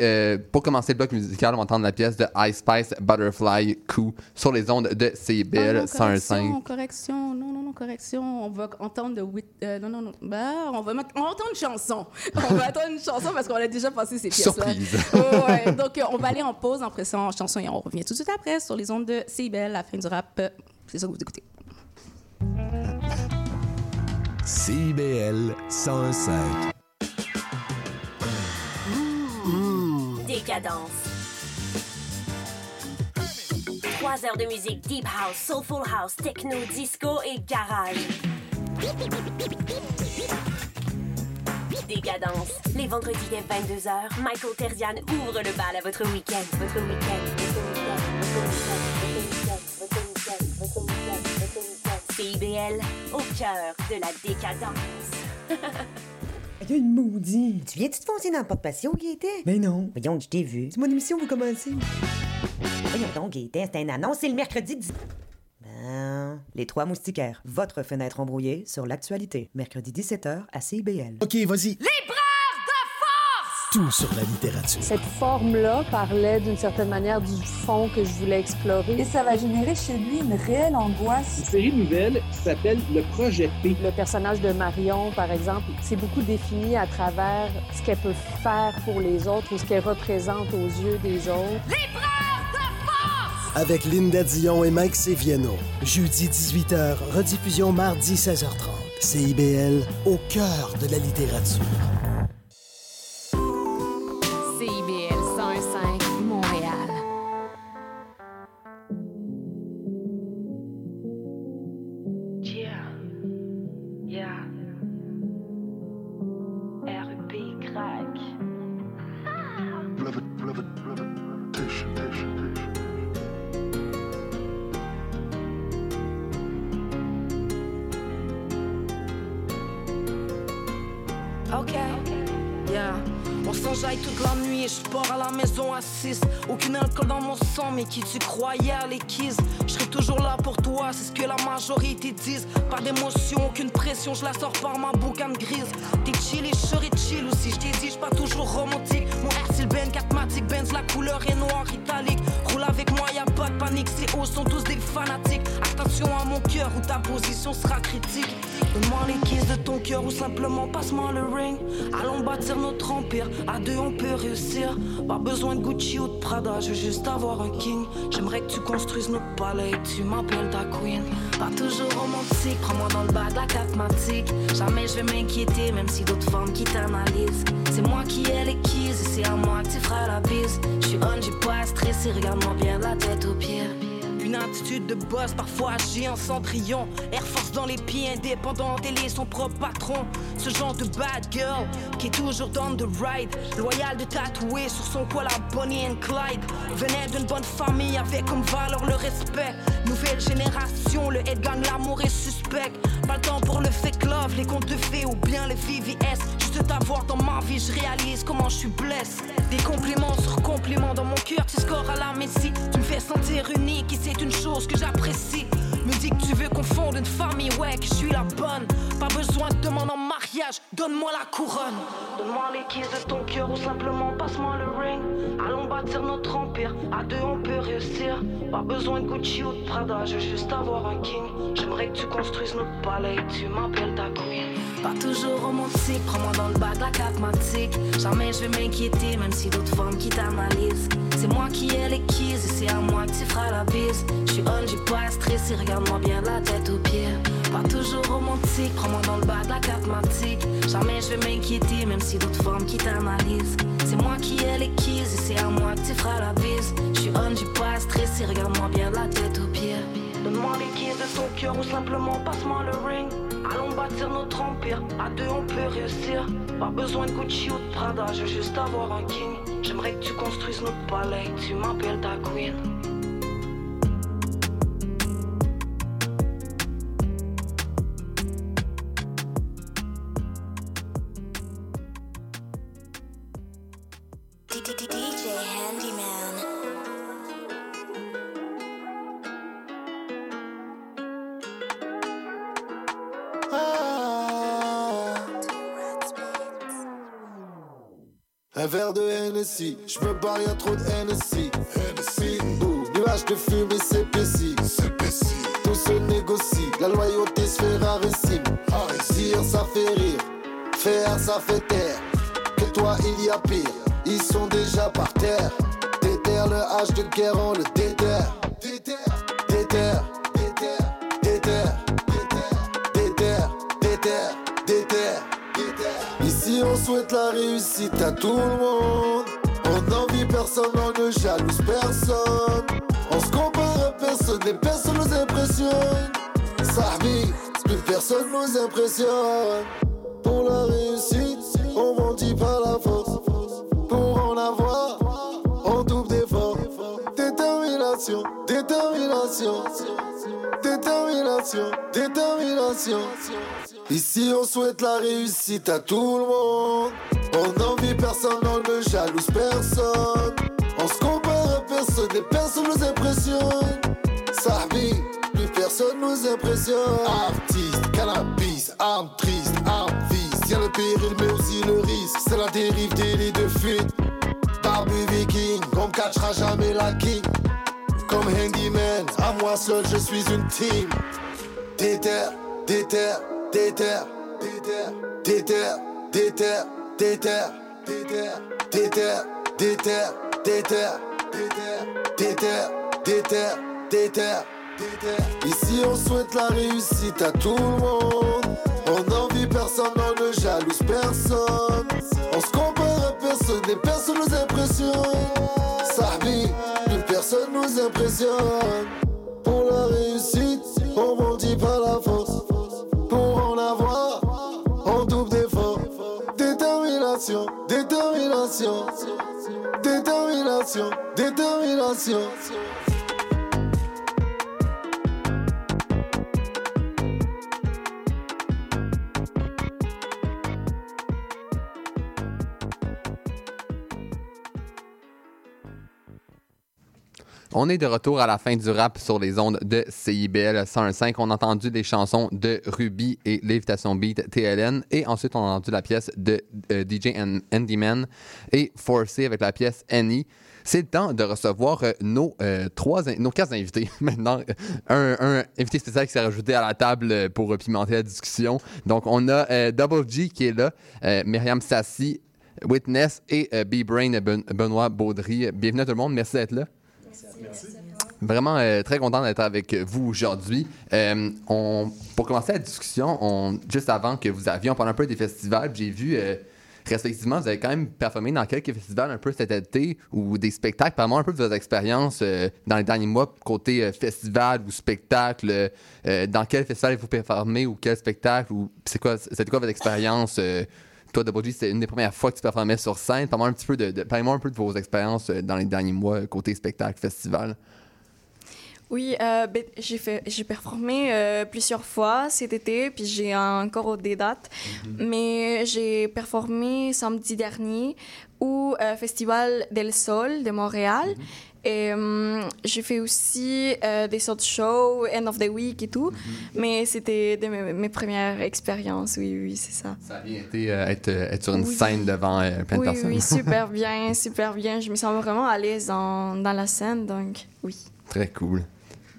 pour commencer le bloc musical, on va entendre la pièce de Ice Spice Butterfly Coup sur les ondes de CBL Ah non, 105. correction, non, non, non, correction. On va entendre de non, non, non. Bah, on va, mettre- on va entendre une chanson. [laughs] On va entendre une chanson parce qu'on a déjà passé ces pièces-là. Surprise. Oh, ouais. Donc, euh, on va aller en pause, en pressant en chanson et on revient tout de suite après sur les ondes de CIBL, la fin du rap. C'est ça que vous écoutez. CIBL 105. Décadence. Trois heures de musique deep house, soulful house, techno, disco et garage. Décadence. Les vendredis dès 22h, Michael Terzian ouvre le bal à votre week-end. Votre week-end. Votre week-end. Votre week-end. Votre week-end. Votre week-end. Votre week-end. CIBL, au cœur de la décadence. [laughs] Il y a une maudite. Tu viens-tu te foncer dans le porte-patio, Gaëtan? Mais non. Voyons, je t'ai vu. C'est mon émission, vous commencez. Voyons donc, Gaëtan, c'est une annonce, c'est le mercredi 10... Ben, les trois moustiquaires, votre fenêtre embrouillée sur l'actualité. Mercredi 17h à CIBL. OK, vas-y. Tout sur la littérature. Cette forme-là parlait d'une certaine manière du fond que je voulais explorer. Et ça va générer chez lui une réelle angoisse. Une série nouvelle qui s'appelle Le Projet P. Le personnage de Marion, par exemple, c'est beaucoup défini à travers ce qu'elle peut faire pour les autres ou ce qu'elle représente aux yeux des autres. Avec Linda Dion et Mike Seviano. Jeudi 18h, rediffusion mardi 16h30. CIBL, au cœur de la littérature. toute la nuit et je pars à la maison à 6. Aucune alcool dans mon sang, mais qui tu croyais à l'équise? Je serai toujours là pour toi, c'est ce que la majorité disent. Pas d'émotion, aucune pression, je la sors par ma boucane grise. T'es chill et je serai chill aussi, je t'ai dit, je pas toujours romantique. Mon style Benz, catmatique, Benz, la couleur est noire, italique. Roule avec moi, y a pas de panique, ces hauts sont tous des fanatiques. Attention à mon cœur où ta position sera critique. Donne-moi les kisses de ton cœur ou simplement passe-moi le ring. Allons bâtir notre empire, à deux on peut réussir. Pas besoin de Gucci ou de Prada, je veux juste avoir un king. J'aimerais que tu construises notre palais tu m'appelles ta queen. Pas toujours romantique, prends-moi dans le bas de la catmatique. Jamais je vais m'inquiéter, même si d'autres femmes qui t'analysent. C'est moi qui ai les keys et c'est à moi que tu feras la bise. Je suis on, j'ai pas stressé, regarde-moi bien la tête aux pieds. Une attitude de boss, parfois agit en cendrillon. Air Force dans les pieds, indépendant, télé son propre patron. Ce genre de bad girl qui est toujours dans the ride. Loyal de tatouer sur son poil la Bonnie and Clyde. Venait d'une bonne famille avec comme valeur le respect. Nouvelle génération, le headgang, l'amour est suspect. Pas le temps pour le fake love, les contes de fées ou bien les VVS. Juste t'avoir dans ma vie, je réalise comment je suis blessé. Des compliments sur compliments dans mon cœur, tu scores à la Messi. Tu me fais sentir unique et c'est une chose que j'apprécie. Me dis que tu veux confondre une famille, ouais, que je suis la bonne. Pas besoin de demander en mariage, donne-moi la couronne. Donne-moi les kisses de ton cœur ou simplement passe-moi le ring. Allons bâtir notre empire, à deux on peut réussir. Pas besoin de Gucci ou de Prada, je veux juste avoir un king. J'aimerais que tu construises notre palais tu m'appelles ta. Pas toujours romantique, prends-moi dans le de la catmatique. Jamais je vais m'inquiéter, même si d'autres femmes qui t'analysent. C'est moi qui ai les keys c'est à moi que tu feras la bise. Je suis on, j'ai pas stressé, regarde-moi bien la tête aux pieds. Pas toujours romantique, prends-moi dans le de la catmatique. Jamais je vais m'inquiéter, même si d'autres femmes qui t'analysent. C'est moi qui ai les keys et c'est à moi que tu feras la bise. Je suis on, j'ai pas stressé, regarde-moi bien la tête aux pieds. Donne-moi les keys de ton cœur ou simplement passe-moi le ring. Allons bâtir notre empire, à deux on peut réussir. Pas besoin de Gucci ou de Prada, juste avoir un king. J'aimerais que tu construises notre palais, tu m'appelles ta queen. Verre de Hennessy, je me barre, y'a trop de Hennessy. Hennessy, Ouh, nuage de fumée s'épaissit. Tout se négocie, la loyauté se fait rarissime. Dire ça fait rire, faire ça fait taire. Que toi il y a pire, ils sont déjà par terre. Déterre le H de guerre, on le. Déterre, déterre, déterre, souhaite la réussite à tout le monde. On n'envie personne, on ne jalouse personne. On se compare à personne et personne nous impressionne. Sahbi, plus personne nous impressionne. Pour la réussite, on mendie pas la force. Pour en avoir, on double d'efforts. Détermination, détermination, détermination. Ici on souhaite la réussite à tout le monde. On n'envie personne, on ne jalouse personne. On se compare à personne et personne nous impressionne. Sahbi, plus personne nous impressionne. Artiste, cannabis, arme triste, arme vice. Y'a le péril mais aussi le risque. C'est la dérive des lits de fuite. Barbu viking, on me catchera jamais la king. Comme Handyman, à moi seul je suis une team. Déter, déter, déter, déter, déter, déter, déter, déter, déter, déter, déter, déter, Ici on souhaite la réussite à tout le monde. On n'envie personne, on ne jalouse personne. On se compare à personne et personne nous impressionne. Sahbi, plus personne nous impressionne. Détermination, détermination. On est de retour à la fin du rap sur les ondes de CIBL 101.5. On a entendu des chansons de Ruby et Lévitation Beat TLN. Et ensuite, on a entendu la pièce de euh, DJ An- Andyman et Forcé avec la pièce Annie. c'est le temps de recevoir euh, nos, euh, trois, nos quatre invités [laughs] maintenant. Un, un invité spécial qui s'est rajouté à la table euh, pour euh, pimenter la discussion. Donc, on a euh, Double G qui est là, euh, Myriam Sassi, Witness et euh, B-Brain Ben- Benoît Baudry. Bienvenue à tout le monde, merci d'être là. Vraiment euh, très content d'être avec vous aujourd'hui. Euh, pour commencer la discussion, on, juste avant que vous aviez, on parle un peu des festivals. J'ai vu, euh, respectivement, vous avez quand même performé dans quelques festivals un peu cet été ou des spectacles. Parlez-moi un peu de votre expérience dans les derniers mois, côté festival ou spectacle. Dans quel festival vous performez ou quel spectacle ou c'est quoi, c'était quoi votre expérience? Toi, Double G, c'était une des premières fois que tu performais sur scène. Parlez-moi un petit peu de, de- parlez-moi un peu de vos expériences euh, dans les derniers mois, côté spectacle, festival. Oui, euh, ben, j'ai fait, j'ai performé euh, plusieurs fois cet été, puis j'ai encore des dates. Mais j'ai performé samedi dernier au euh, Festival del Sol de Montréal. Et hum, j'ai fait aussi euh, des sortes de shows, End of the Week et tout. Mais c'était de mes, mes premières expériences, oui, oui, c'est ça. Ça a bien été euh, être, euh, être sur une Oui. scène devant euh, plein de oui, personnes. oui, super [laughs] bien, super bien. Je me sens vraiment à l'aise dans, dans la scène, donc oui. Très cool.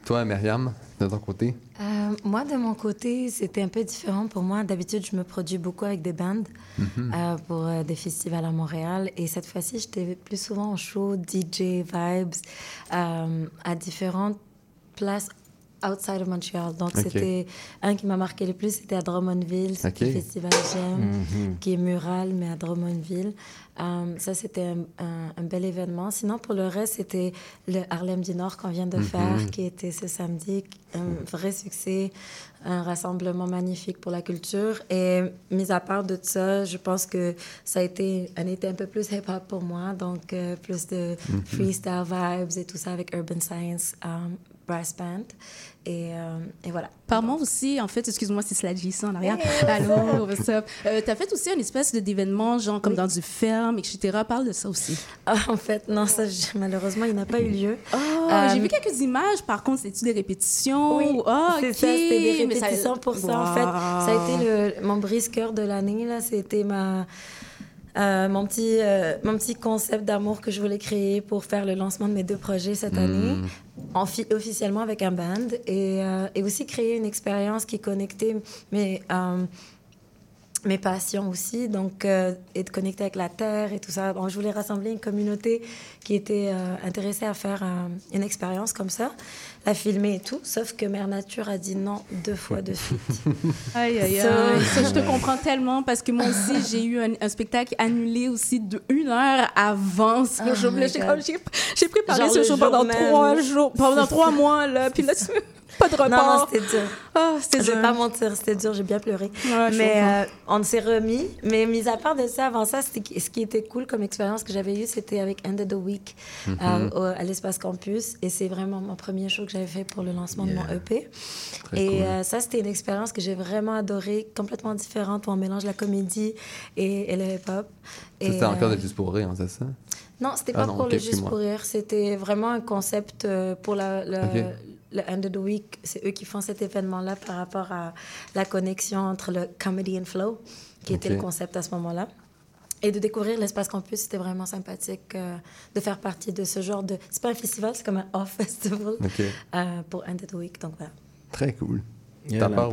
Toi, Myriam, de ton côté? Euh, moi, de mon côté, c'était un peu différent pour moi. D'habitude, je me produis beaucoup avec des bands Mhm. euh, pour euh, des festivals à Montréal. Et cette fois-ci, j'étais plus souvent en show, DJ, vibes, à différentes places outside of Montreal. Donc, c'était un qui m'a marqué le plus, c'était à Drummondville, c'était Ok. le festival J'aime, Mhm. qui est mural, mais à Drummondville. Euh, ça, c'était un, un- un bel événement. Sinon, pour le reste, c'était le Harlem du Nord qu'on vient de Mhm. faire, qui était ce samedi, un vrai succès, un rassemblement magnifique pour la culture. Et mis à part de ça, je pense que ça a été un été un peu plus hip-hop pour moi, donc euh, plus de Mhm. freestyle vibes et tout ça avec Urban Science um, Brass Band. Et, euh, et voilà. Par moi aussi, en fait, excuse-moi si c'est la JC en arrière. Hey, Allô, what's up? Euh, T'as fait aussi une espèce d'événement, genre comme dans du ferme, etc. Parle de ça aussi. Ah, en fait, non, ça, je- malheureusement, il n'a pas eu lieu. Oh, Euh, J'ai vu quelques images, par contre, c'est-tu des répétitions? Oui, Ah, c'est ça, c'était des ça- répétitions pour ça, en fait. Ça a été le, mon brise-cœur de l'année, là. C'était ma... euh, mon, petit, euh, mon petit concept d'amour que je voulais créer pour faire le lancement de mes deux projets cette année, en fi- officiellement avec un band, et, euh, et aussi créer une expérience qui connectait mes, euh, mes passions aussi, donc euh, être connecté avec la terre et tout ça. Donc, je voulais rassembler une communauté qui était euh, intéressée à faire euh, une expérience comme ça, la filmer et tout, sauf que Mère Nature a dit non deux fois de suite. [laughs] Aïe, aïe, aïe. Ça, je te comprends tellement parce que moi aussi, j'ai eu un, un spectacle annulé aussi de une heure avant ce Oh show. my Là, j'ai préparé Genre ce jour pendant même. trois jours, pendant trois mois, là. Puis là, tu- [laughs] pas de Non, non, report. c'était dur. Ah, c'était Je vais dur. pas mentir, c'était dur, j'ai bien pleuré. Ouais, mais euh, on s'est remis. Mais mis à part de ça, avant ça, ce qui était cool comme expérience que j'avais eue, c'était avec End of the Week Mhm. euh, à l'Espace Campus. Et c'est vraiment mon premier show que j'avais fait pour le lancement de mon EP. Très et cool. euh, ça, c'était une expérience que j'ai vraiment adorée, complètement différente, où on mélange la comédie et, et le hip-hop. C'était encore euh, de Juste pour rire, hein, c'est ça? non, c'était Ah pas non, pour ok, le Juste pour rire. C'était vraiment un concept pour la. Le End of the Week. C'est eux qui font cet événement-là par rapport à la connexion entre le comedy and flow, qui était le concept à ce moment-là. Et de découvrir l'espace campus, c'était vraiment sympathique euh, de faire partie de ce genre de. C'est pas un festival, c'est comme un [laughs] off festival euh, pour End of the Week. Donc voilà. Très cool. Yeah, la,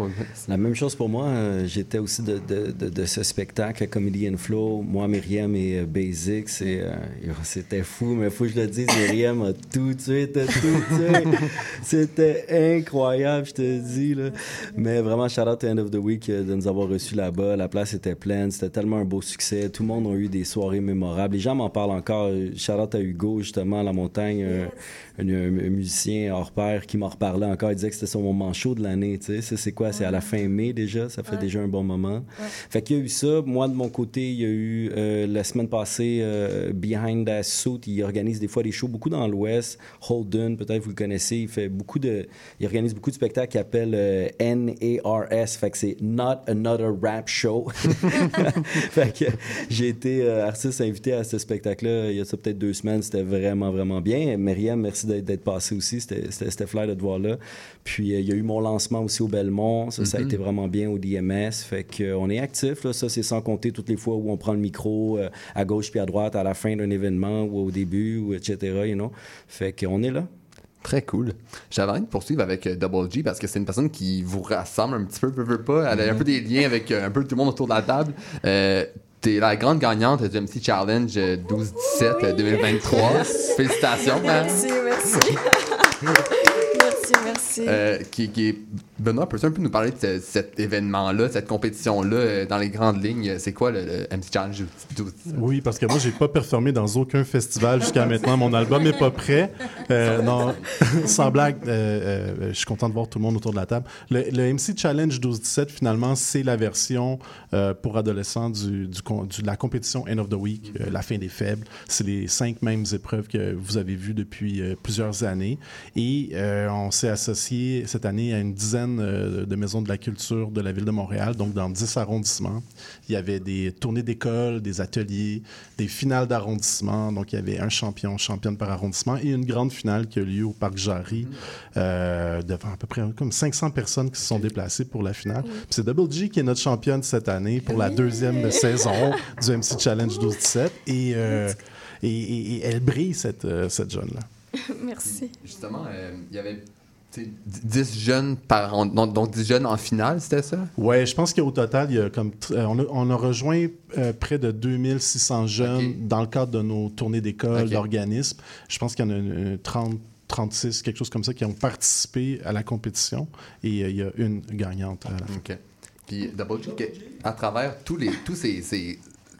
la même chose pour moi. euh, J'étais aussi de, de, de, de ce spectacle Comedy and Flow. Moi, Myriam et euh, Basic, euh, c'était fou, mais il faut que je le dise, Myriam a tout tué, t'as tout tué. [laughs] C'était incroyable, je te dis. Là. Mais vraiment, shout out to End of the Week euh, de nous avoir reçus là-bas. La place était pleine, c'était tellement un beau succès. Tout le monde a eu des soirées mémorables. Les gens m'en parlent encore. Shout out à Hugo, justement, à la montagne, un, un musicien hors pair qui m'en reparlait encore. Il disait que c'était son moment chaud de l'année. Tu sais, c'est quoi? C'est à la fin mai déjà? Ça fait déjà un bon moment. Fait qu'il y a eu ça. Moi, de mon côté, il y a eu euh, la semaine passée euh, Behind the Suit. Il organise des fois des shows beaucoup dans l'Ouest. Holden, peut-être vous le connaissez. Il fait beaucoup de. Il organise beaucoup de spectacles qu'il appelle euh, NARS. Fait que c'est Not Another Rap Show. [laughs] [laughs] fait que j'ai été euh, artiste invité à ce spectacle-là il y a ça peut-être deux semaines. C'était vraiment, vraiment bien. Myriam, merci d'être passé aussi. C'était flair de te voir là. Puis euh, il y a eu mon lancement aussi au Belmont. Ça, ça a Mhm. été vraiment bien au DMS. Fait qu'on est actif. Là. Ça, c'est sans compter toutes les fois où on prend le micro euh, à gauche puis à droite à la fin d'un événement ou au début, ou etc. You know? Fait qu'on est là. Très cool. J'avais envie de poursuivre avec euh, Double G parce que c'est une personne qui vous rassemble un petit peu, peu, peu pas. Elle a un peu des liens avec euh, un peu tout le monde autour de la table. Euh, T'es la grande gagnante du MC Challenge euh, 12-17 euh, 2023. Félicitations. hein. Merci, merci. [laughs] merci, merci. Euh, qui, qui est... Benoît, peux-tu un peu nous parler de ce- cet événement-là, cette compétition-là, euh, dans les grandes lignes? C'est quoi le, MC Challenge 12 Oui, parce que moi, j'ai pas performé dans aucun festival jusqu'à maintenant. Mon album est pas prêt. Euh, non, [laughs] sans blague, euh, je suis content de voir tout le monde autour de la table. Le, MC Challenge 12-17, finalement, c'est la version pour adolescents de la compétition End of the Week, la fin des faibles. C'est les cinq mêmes épreuves que vous avez vues depuis plusieurs années. Et on s'est associé cette année à une dizaine euh, de maisons de la culture de la ville de Montréal, donc dans 10 arrondissements. Il y avait des tournées d'école, des ateliers, des finales d'arrondissement. Donc, il y avait un champion, championne par arrondissement et une grande finale qui a eu lieu au Parc Jarry euh, devant à peu près comme 500 personnes qui se sont déplacées pour la finale. Puis C'est Double G qui est notre championne cette année pour la deuxième [laughs] saison du MC Challenge 12-17. Et, euh, et, et- et elle brille, cette, cette jeune-là. [laughs] Merci. Justement, euh, il y avait 10 jeunes par donc, donc 10 jeunes en finale, c'était ça? Ouais, je pense qu'au total, il y a comme euh, on, a, on a rejoint euh, près de 2600 jeunes dans le cadre de nos tournées d'école, d'organismes. Je pense qu'il y en a une- une 30, 36, quelque chose comme ça, qui ont participé à la compétition. Et euh, il y a une gagnante à la fin. OK. Puis que- à travers tous, les, tous ces, ces,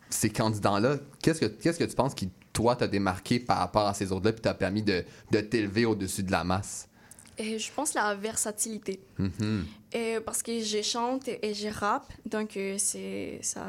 ces candidats-là, qu'est-ce que, qu'est-ce que tu penses qui, toi, t'a démarqué par rapport à ces autres-là puis t'a permis de, de t'élever au-dessus de la masse? Et je pense la versatilité. Mhm. Et parce que je chante et je rappe, donc euh, c'est ça.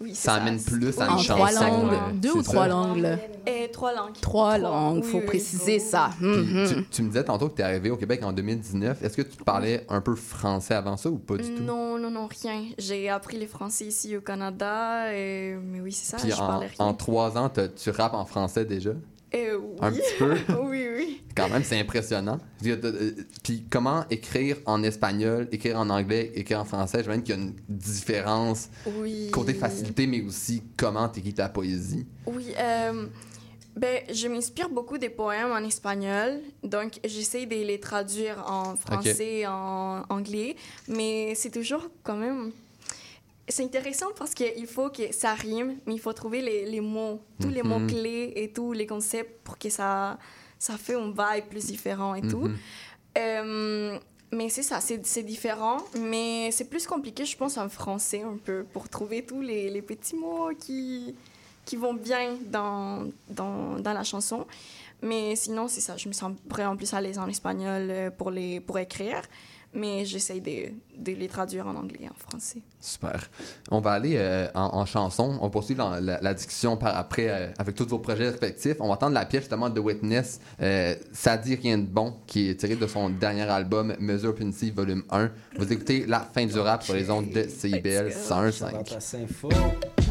Oui, c'est Ça amène plus à une En chanson. trois langues. euh, Deux ou trois ça? langues? Et trois langues. Trois langues, oui, faut oui. préciser ça. Mhm. tu, tu me disais tantôt que tu es arrivé au Québec en 2019. Est-ce que tu parlais un peu français avant ça ou pas du tout? Non, non, non, rien. J'ai appris le français ici au Canada, et... mais oui, c'est ça, Puis je en, parlais rien. en trois ans, tu rappes en français déjà? Euh, oui. Un petit peu? [laughs] oui, oui. Quand même, c'est impressionnant. Dire, euh, Puis comment écrire en espagnol, écrire en anglais, écrire en français? Je veux qu'il y a une différence Oui. côté facilité, mais aussi comment tu écris ta poésie. Oui, euh, ben, je m'inspire beaucoup des poèmes en espagnol, donc j'essaie de les traduire en français et en anglais, mais c'est toujours quand même... C'est intéressant parce qu'il faut que ça rime, mais il faut trouver les, les mots, tous les Mhm. mots-clés et tous les concepts pour que ça, ça fait un vibe plus différent et tout. Mhm. Euh, mais c'est ça, c'est c'est différent, mais c'est plus compliqué, je pense, en français un peu, pour trouver tous les, les petits mots qui, qui vont bien dans, dans, dans la chanson. Mais sinon, c'est ça, je me sens vraiment plus à l'aise en espagnol euh, pour, les, pour écrire, mais j'essaie de, de les traduire en anglais et en français. Super. On va aller euh, en, en chanson. On poursuit la discussion par après euh, avec tous vos projets respectifs. On va entendre la pièce justement de Witness, euh, Ça dit rien de bon, qui est tirée de son dernier album Mesure Punitive Volume 1. Vous écoutez la fin du rap sur les ondes de CIBL 101.5.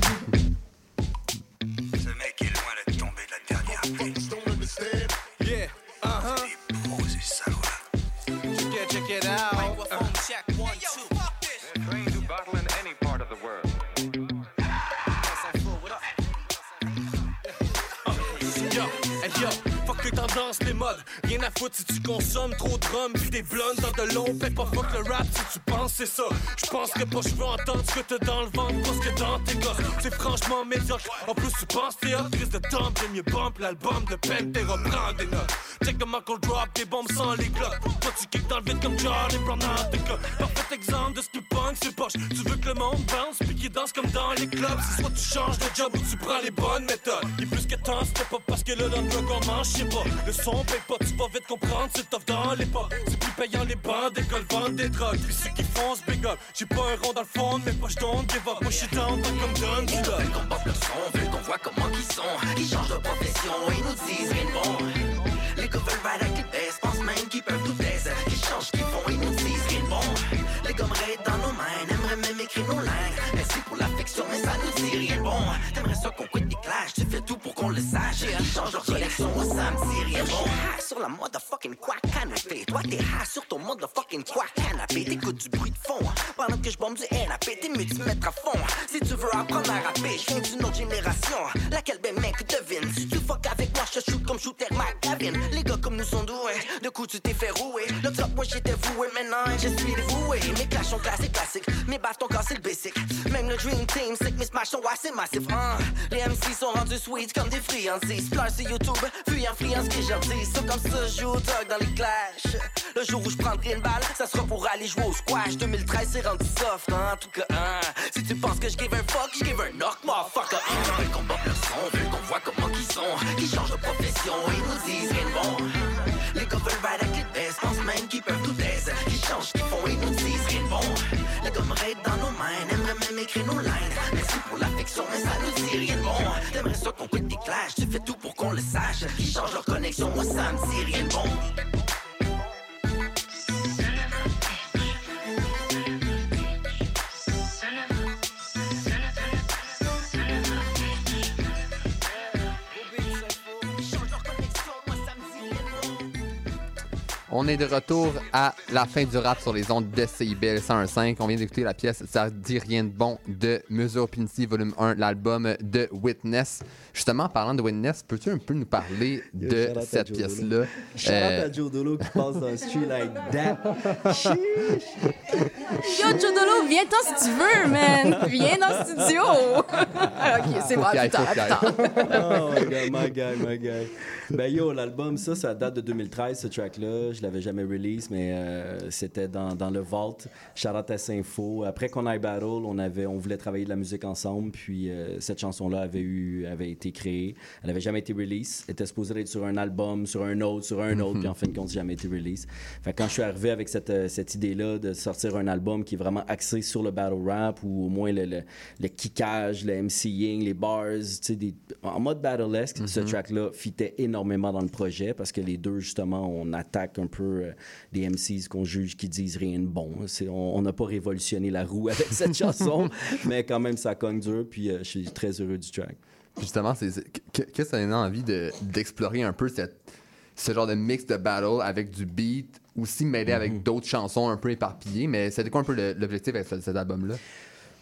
Rien à foutre si tu consommes trop de rhum, pis des blondes dans de l'eau. Fais pas fuck le rap si tu penses c'est ça. J'penserais pas, j'veux entendre ce que t'as dans le ventre, parce que dans tes gosses, c'est franchement médiocre. En plus, tu penses t'es hot, crise de dump, j'aime mieux bump l'album de Pantera, prends des notes. Check comment qu'on drop des bombes sans les clopes. Toi, tu kicks dans le vide comme Charlie Brown dans tes. Parfait exemple de ce que punk c'est poche. Tu veux que le monde bounce, puis qu'il danse comme dans les clubs. C'est soit tu changes de job ou tu prends les bonnes méthodes. Il plus que temps, c'était pas parce que le drug on mange, je pas. Le son paye pas, tu vas vite comprendre, c'est tough dans les pas. C'est plus payant les bancs d'école, vendent des drogues. Puis ceux qui font ce big j'ai pas un rond dans le fond, mais pas je don't give. Moi, je suis down, pas comme Don du love. qu'on porte le son, veulent qu'on voit comment ils sont. Ils changent de profession, ils nous disent rien de bon. Les gars veulent ride avec les baisses, pensent même qu'ils peuvent tout taise. Ils changent qu'ils font, ils nous disent rien de bon. Les gommes raident dans nos mains, aimeraient même écrire nos lignes. Merci pour la l'affection, mais ça nous dit bon. T'aimerais ça qu'on quitte des clashs, tu fais tout pour qu'on le sache. Et change leur collection, moi ça me dit rien bon. High sur la motherfucking quoi canapé. Toi t'es high sur ton motherfucking quoi canapé. T'écoutes du bruit de fond pendant que je bombe du NAP. T'es mieux de mettre à fond. Si tu veux apprendre à rapper, je viens d'une autre génération. Laquelle ben mec devine. Si tu fuck avec moi, je te shoot comme shooter McGavin. Les gars comme nous sont doués, de coup tu t'es fait rouer. Le top, moi j'étais voué, maintenant je suis dévoué. Mes clashs sont classiques, classiques. Mes baffes ton corps, c'est le basic. Le Dream Team, c'est que mes smash sont assez massifs. Hein. Les MC sont rendus sweet comme des friandises. Pleure sur YouTube, puis influence qui gentille. C'est comme ça, je joue dans les clashs. Le jour où je prendrai une balle, ça sera pour aller jouer au squash. 2013, c'est rendu soft, hein, en tout cas. Hein. Si tu penses que je give un fuck, je give un knock, motherfucker. Ils veulent qu'on porte leur son, veulent qu'on voit comment qu'ils sont. Qu'ils changent de profession, ils nous disent rien de bon. Les gars veulent ride avec les best, pensent même qu'ils peuvent tout taise. Qu'ils changent qu'ils font, ils nous disent. Les gars me raident dans nos mains, aimeraient même écrire nos lines. Merci pour l'affection, mais ça nous dit rien de bon. T'aimerais ça qu'on quitte des clashs, tu fais tout pour qu'on le sache. Qu'ils changent leur connexion, moi ça me dit rien de bon. On est de retour à la fin du rap sur les ondes de CIBL 101.5. On vient d'écouter la pièce Ça dit rien de bon de Mesure Pincy, volume 1, l'album de Witness. Justement, en parlant de Witness, peux-tu un peu nous parler [laughs] Yo, de cette Joe pièce-là? Shout Euh, à Joe Dolo qui passe dans le street like [laughs] that. Yo, Jodolo, viens-t'en si tu veux, man. Viens dans le studio. [laughs] ok, c'est qu'il aille. tard. oh my god, my guy, my guy. Ben yo, l'album, ça, ça date de 2013, ce track-là. Je l'avais jamais release, mais euh, c'était dans, dans le vault. Out à Sinfo. Après qu'on aille battle, on, avait, on voulait travailler de la musique ensemble, puis euh, cette chanson-là avait, eu, avait été créée. Elle avait jamais été release. Elle était supposée être sur un album, sur un autre, sur un autre, Mhm. puis en fin de compte, jamais été release. Fait quand je suis arrivé avec cette, euh, cette idée-là de sortir un album qui est vraiment axé sur le battle rap, ou au moins le, le, le kickage, le MCing, les bars, des- en mode battlesque, ce track-là fitait énormément dans le projet parce que les deux, justement, on attaque un peu euh, des MCs qu'on juge qui disent rien de bon. On n'a pas révolutionné la roue avec [laughs] cette chanson, mais quand même, ça cogne dur, puis euh, je suis très heureux du track. Justement, c'est- que, ça donne envie de- d'explorer un peu cette, ce genre de mix de battle avec du beat, aussi mêlé avec d'autres chansons un peu éparpillées. Mais c'était quoi un peu l'objectif avec ce- cet album-là?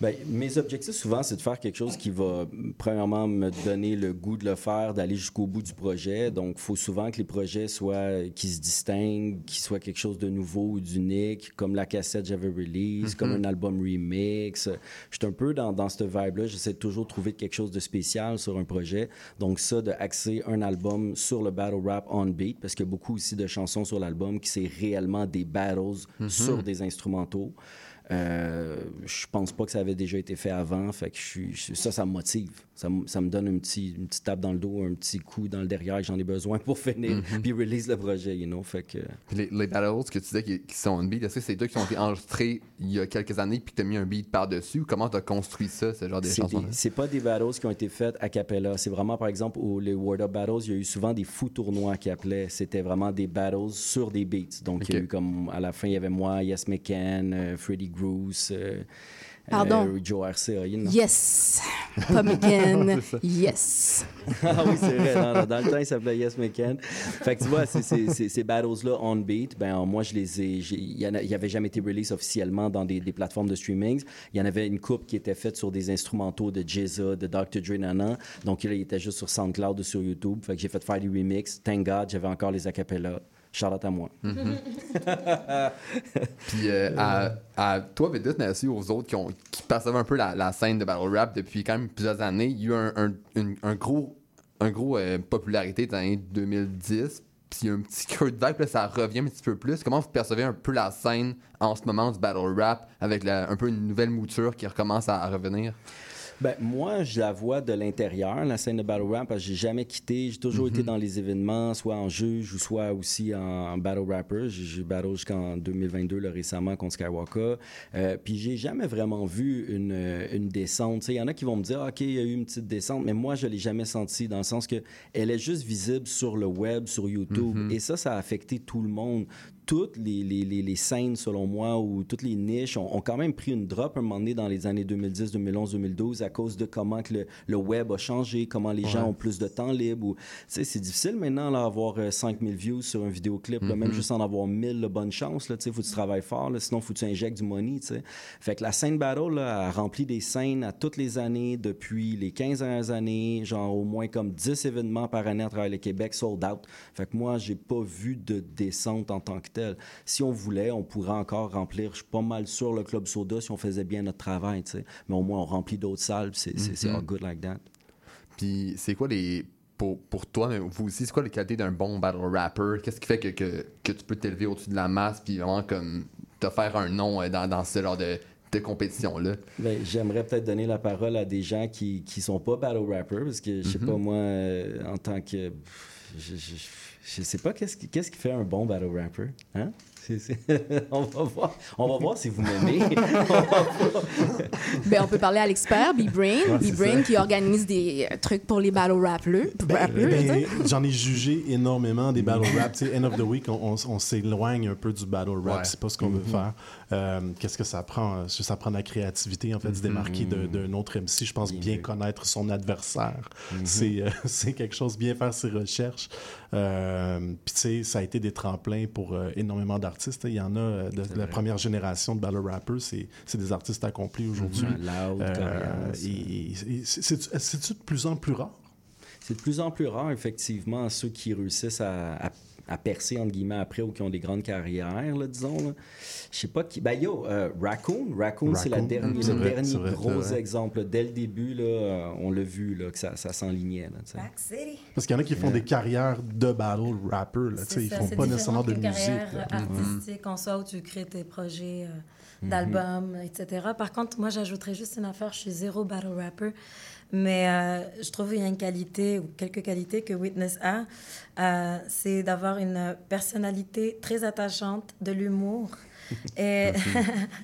Ben, mes objectifs, souvent, c'est de faire quelque chose qui va, premièrement, me donner le goût de le faire, d'aller jusqu'au bout du projet. Donc, il faut souvent que les projets soient, qui se distinguent, qui soient quelque chose de nouveau ou d'unique, comme la cassette j'avais release, Mhm. comme un album remix. Je suis un peu dans, dans cette vibe-là. J'essaie de toujours de trouver quelque chose de spécial sur un projet. Donc, ça, de axer un album sur le battle rap on beat, parce qu'il y a beaucoup aussi de chansons sur l'album qui c'est réellement des battles Mhm. sur des instrumentaux. Euh, je pense pas que ça avait déjà été fait avant. Fait que je suis, ça, ça me motive. Ça, me- ça me donne un petit, une petite tape dans le dos, un petit coup dans le derrière que j'en ai besoin pour finir, Mhm. puis release le projet, you know. Fait que... Puis Les, les battles que tu disais qui, qui sont on beat, est-ce que c'est toi qui ont été enregistrés il y a quelques années puis que tu as mis un beat par-dessus ou comment tu as construit ça, ce genre de chansons c'est pas des battles qui ont été faites a cappella. C'est vraiment, par exemple, au les Word Up Battles, il y a eu souvent des fous tournois qui appelaient. C'était vraiment des battles sur des beats. Donc, il y a eu comme, à la fin, il y avait moi, Yes McCann, euh, Freddie Bruce, euh, Pardon. euh, Joe RCA. Yes. [laughs] Yes. ah oui, c'est vrai. Dans, dans le temps, il s'appelait Yes McCann. Fait que tu vois, ces battles-là on beat, ben moi, je les ai. Il y en a- il y avait jamais été release officiellement dans des, des plateformes de streaming. Il y en avait une coupe qui était faite sur des instrumentaux de Jizza, de Dr. Dre, nana. Donc là, il était juste sur SoundCloud ou sur YouTube. Fait que j'ai fait faire des remixes. Thank God, j'avais encore les acapellas. Charlotte à moi. Mhm. Puis euh, à, à toi, Vedus, mais aussi aux autres qui, ont, qui percevaient un peu la, la scène de battle rap depuis quand même plusieurs années, il y a eu un, un, une- un gros, un gros euh, popularité dans les années 2010. Puis il y a un petit creux de vague, puis là, ça revient un petit peu plus. Comment vous percevez un peu la scène en ce moment du battle rap avec la- un peu une nouvelle mouture qui recommence à, à revenir? Ben, moi, je la vois de l'intérieur, la scène de battle rap, parce que j'ai jamais quitté. J'ai toujours Mhm. été dans les événements, soit en juge ou soit aussi en, battle rapper. J'ai battle jusqu'en 2022, là, récemment, contre Skywalker. Euh, puis j'ai jamais vraiment vu une, une descente. Il y en a qui vont me dire, OK, il y a eu une petite descente, mais moi, je l'ai jamais senti dans le sens que elle est juste visible sur le web, sur YouTube. Mhm. Et ça, ça a affecté tout le monde toutes les, les, les, les scènes, selon moi, ou toutes les niches ont, ont quand même pris une drop un moment donné dans les années 2010, 2011, 2012 à cause de comment que le, le web a changé, comment les gens ont plus de temps libre. Ou, tu sais, c'est difficile maintenant d'avoir 5000 views sur un vidéoclip. là, même Mhm. juste en avoir 1000, là, bonne chance. Il faut que tu travailles fort. Là, sinon, faut que tu injectes du money. tu sais. Fait que la scène battle là, a rempli des scènes à toutes les années depuis les 15 dernières années. Genre au moins comme 10 événements par année à travers le Québec sold out. Fait que moi, j'ai pas vu de descente en tant que Si on voulait, on pourrait encore remplir, je suis pas mal sûr, le Club Soda si on faisait bien notre travail. tu sais. Mais au moins, on remplit d'autres salles. C'est Mhm. all good like that. Puis c'est quoi les. Pour, pour toi, mais vous aussi, c'est quoi les qualités d'un bon battle rapper? Qu'est-ce qui fait que, que, que tu peux t'élever au-dessus de la masse puis vraiment comme te faire un nom euh, dans, dans ce genre de, de compétition-là? Ben, J'aimerais peut-être donner la parole à des gens qui qui sont pas battle rappers parce que je sais Mhm. pas moi euh, en tant que pff, je, je, je sais pas qu'est-ce qui qu'est-ce qui fait un bon battle rapper hein? C'est- c'est- [laughs] on va voir on va voir si vous m'aimez [laughs] On. Ben, on peut parler à l'expert, B-Brain. Ouais, c'est B-Brain ça. qui organise des euh, trucs pour les battle rappers. Ben, dire. J'en ai jugé énormément des battle rap. End of the week, on, on- on s'éloigne un peu du battle rap. Ouais. C'est pas ce qu'on veut Mhm. faire. Euh, Qu'est-ce que ça prend? Que Ça prend de la créativité, en fait, se démarquer de- d'un autre MC. Je pense bien connaître son adversaire. Mhm. C'est euh, [laughs] c'est quelque chose, bien faire ses recherches. Euh, Puis, tu sais, ça a été des tremplins pour euh, énormément d'artistes. Il y en a euh, de, la première génération de battle rappers. C'est des artistes accomplis aujourd'hui. Mhm. Euh, et- c'est- C'est-tu de plus en plus rare? C'est de plus en plus rare, effectivement, ceux qui réussissent à, à- à percer, entre guillemets, après ou qui ont des grandes carrières, là, disons. là. Je sais pas qui. Ben, yo, euh, Raccoon. Raccoon, c'est Raccoon, c'est le dernier vrai, gros vrai. exemple. là. Dès le début, là, euh, on l'a vu, là, que ça, ça s'enlignait. Parce qu'il y en a qui font Ouais. des carrières de battle rapper. Là, tu sais, C'est ils font pas nécessairement de musique. carrière là. artistique en soi où tu crées tes projets euh, Mhm. d'albums, etc. Par contre, moi, j'ajouterais juste une affaire. Je suis zéro battle rapper. Mais euh, je trouve qu'il y a une qualité, ou quelques qualités que Witness a. Euh, c'est d'avoir une personnalité très attachante, de l'humour. [laughs] et,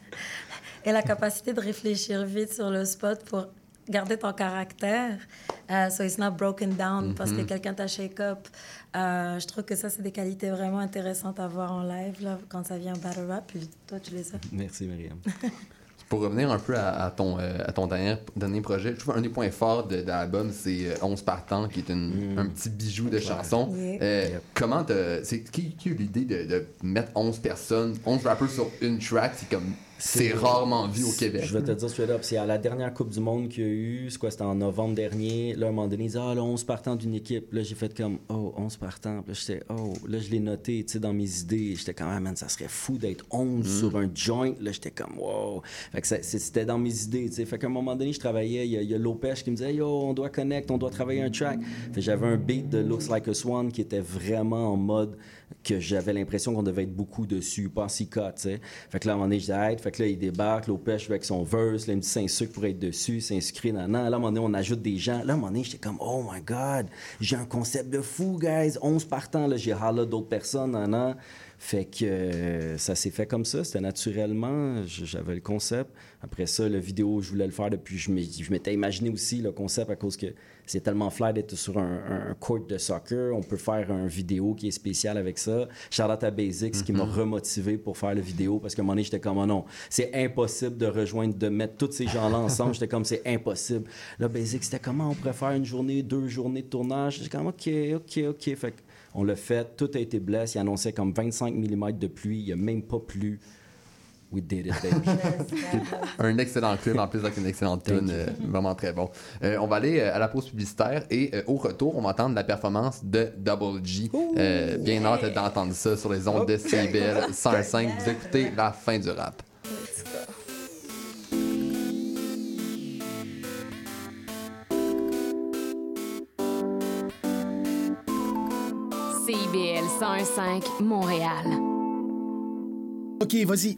[laughs] et la capacité de réfléchir vite sur le spot pour garder ton caractère. Euh, so it's not broken down parce que quelqu'un t'a shake up. Euh, je trouve que ça, c'est des qualités vraiment intéressantes à voir en live là, quand ça vient au battle rap. Puis toi, tu les as. Merci, Myriam. [laughs] Pour revenir un peu à, à ton, euh, à ton dernier, dernier projet, je trouve un des points forts de, de l'album, c'est euh, 11 partants, qui est une- un petit bijou de chanson. Yeah. Euh, Comment c'est qui, qui a eu l'idée de, de mettre 11 personnes, 11 rappers sur une track? C'est comme. C'est rarement vu au Québec. Je vais te dire straight up, c'est à la dernière Coupe du Monde qu'il y a eu, c'est quoi, c'était en novembre dernier. Là, à un moment donné, ils disaient, ah, là, 11 partants d'une équipe. Là, j'ai fait comme, oh, 11 partants. Puis là, j'étais, oh, là, je l'ai noté, tu sais, dans mes idées. J'étais comme, ah, man, ça serait fou d'être 11 Mm. sur un joint. Là, j'étais comme, wow. Fait que c'était dans mes idées, tu sais. Fait qu'à un moment donné, je travaillais, il y a, il y a Lopez qui me disait, yo, on doit connect, on doit travailler un track. Fait j'avais un beat de Looks Like a Swan qui était vraiment en mode que j'avais l'impression qu'on devait être beaucoup dessus, pas cas, tu sais. Fait que là, à un moment donné, je dis, fait que là, il débarque, Lopez avec son verse, il me dit, c'est un sucre pour être dessus, sucré, nan, nan. Là, à un moment donné, on ajoute des gens. Là, à un moment donné, j'étais comme, oh my God, j'ai un concept de fou, guys. 11 partants, là, j'ai holla d'autres personnes, nan, nan. Fait que euh, ça s'est fait comme ça, c'était naturellement, j'avais le concept. Après ça, la vidéo, je voulais le faire depuis, je m'étais imaginé aussi le concept à cause que c'est tellement fly d'être sur un, court de soccer. On peut faire un vidéo qui est spécial avec ça. Charlotte à Basics qui m'a Mhm. remotivé pour faire la vidéo parce qu'à un moment donné, j'étais comme, oh non, c'est impossible de rejoindre, de mettre tous ces gens-là ensemble. j'étais comme, c'est impossible. Là, Basics, c'était comment on pourrait faire une journée, deux journées de tournage? J'étais comme, OK, OK, OK. Fait on l'a fait, tout a été blessé. Il annonçait comme 25 mm de pluie. Il n'y a même pas plu. We did it, baby. [laughs] un excellent clip en plus avec une excellente tune, euh, vraiment très bon. Euh, on va aller euh, à la pause publicitaire et euh, au retour, on va entendre la performance de Double G. Euh, bien hâte d'entendre ça sur les ondes de CBL 105. Vous écoutez la fin du rap. CIBL 105 Montréal. OK, vas-y.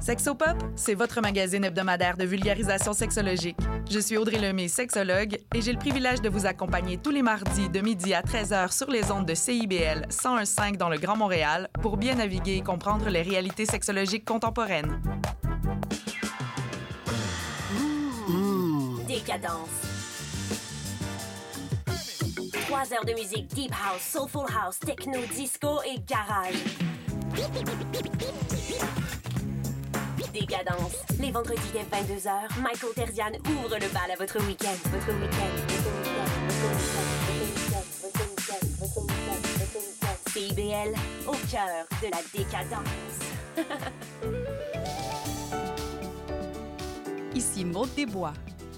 Sexopop, c'est votre magazine hebdomadaire de vulgarisation sexologique. Je suis Audrey Lemay, sexologue, et j'ai le privilège de vous accompagner tous les mardis de midi à 13h sur les ondes de CIBL 101.5 dans le Grand Montréal pour bien naviguer et comprendre les réalités sexologiques contemporaines. Décadence. Trois heures de musique deep house, soulful house, techno, disco et garage. Décadence. Les vendredis dès 22h, Michael Terzian ouvre le bal à votre week-end. Votre week-end. CIBL, au cœur de la décadence. [laughs] Ici Maude Desbois.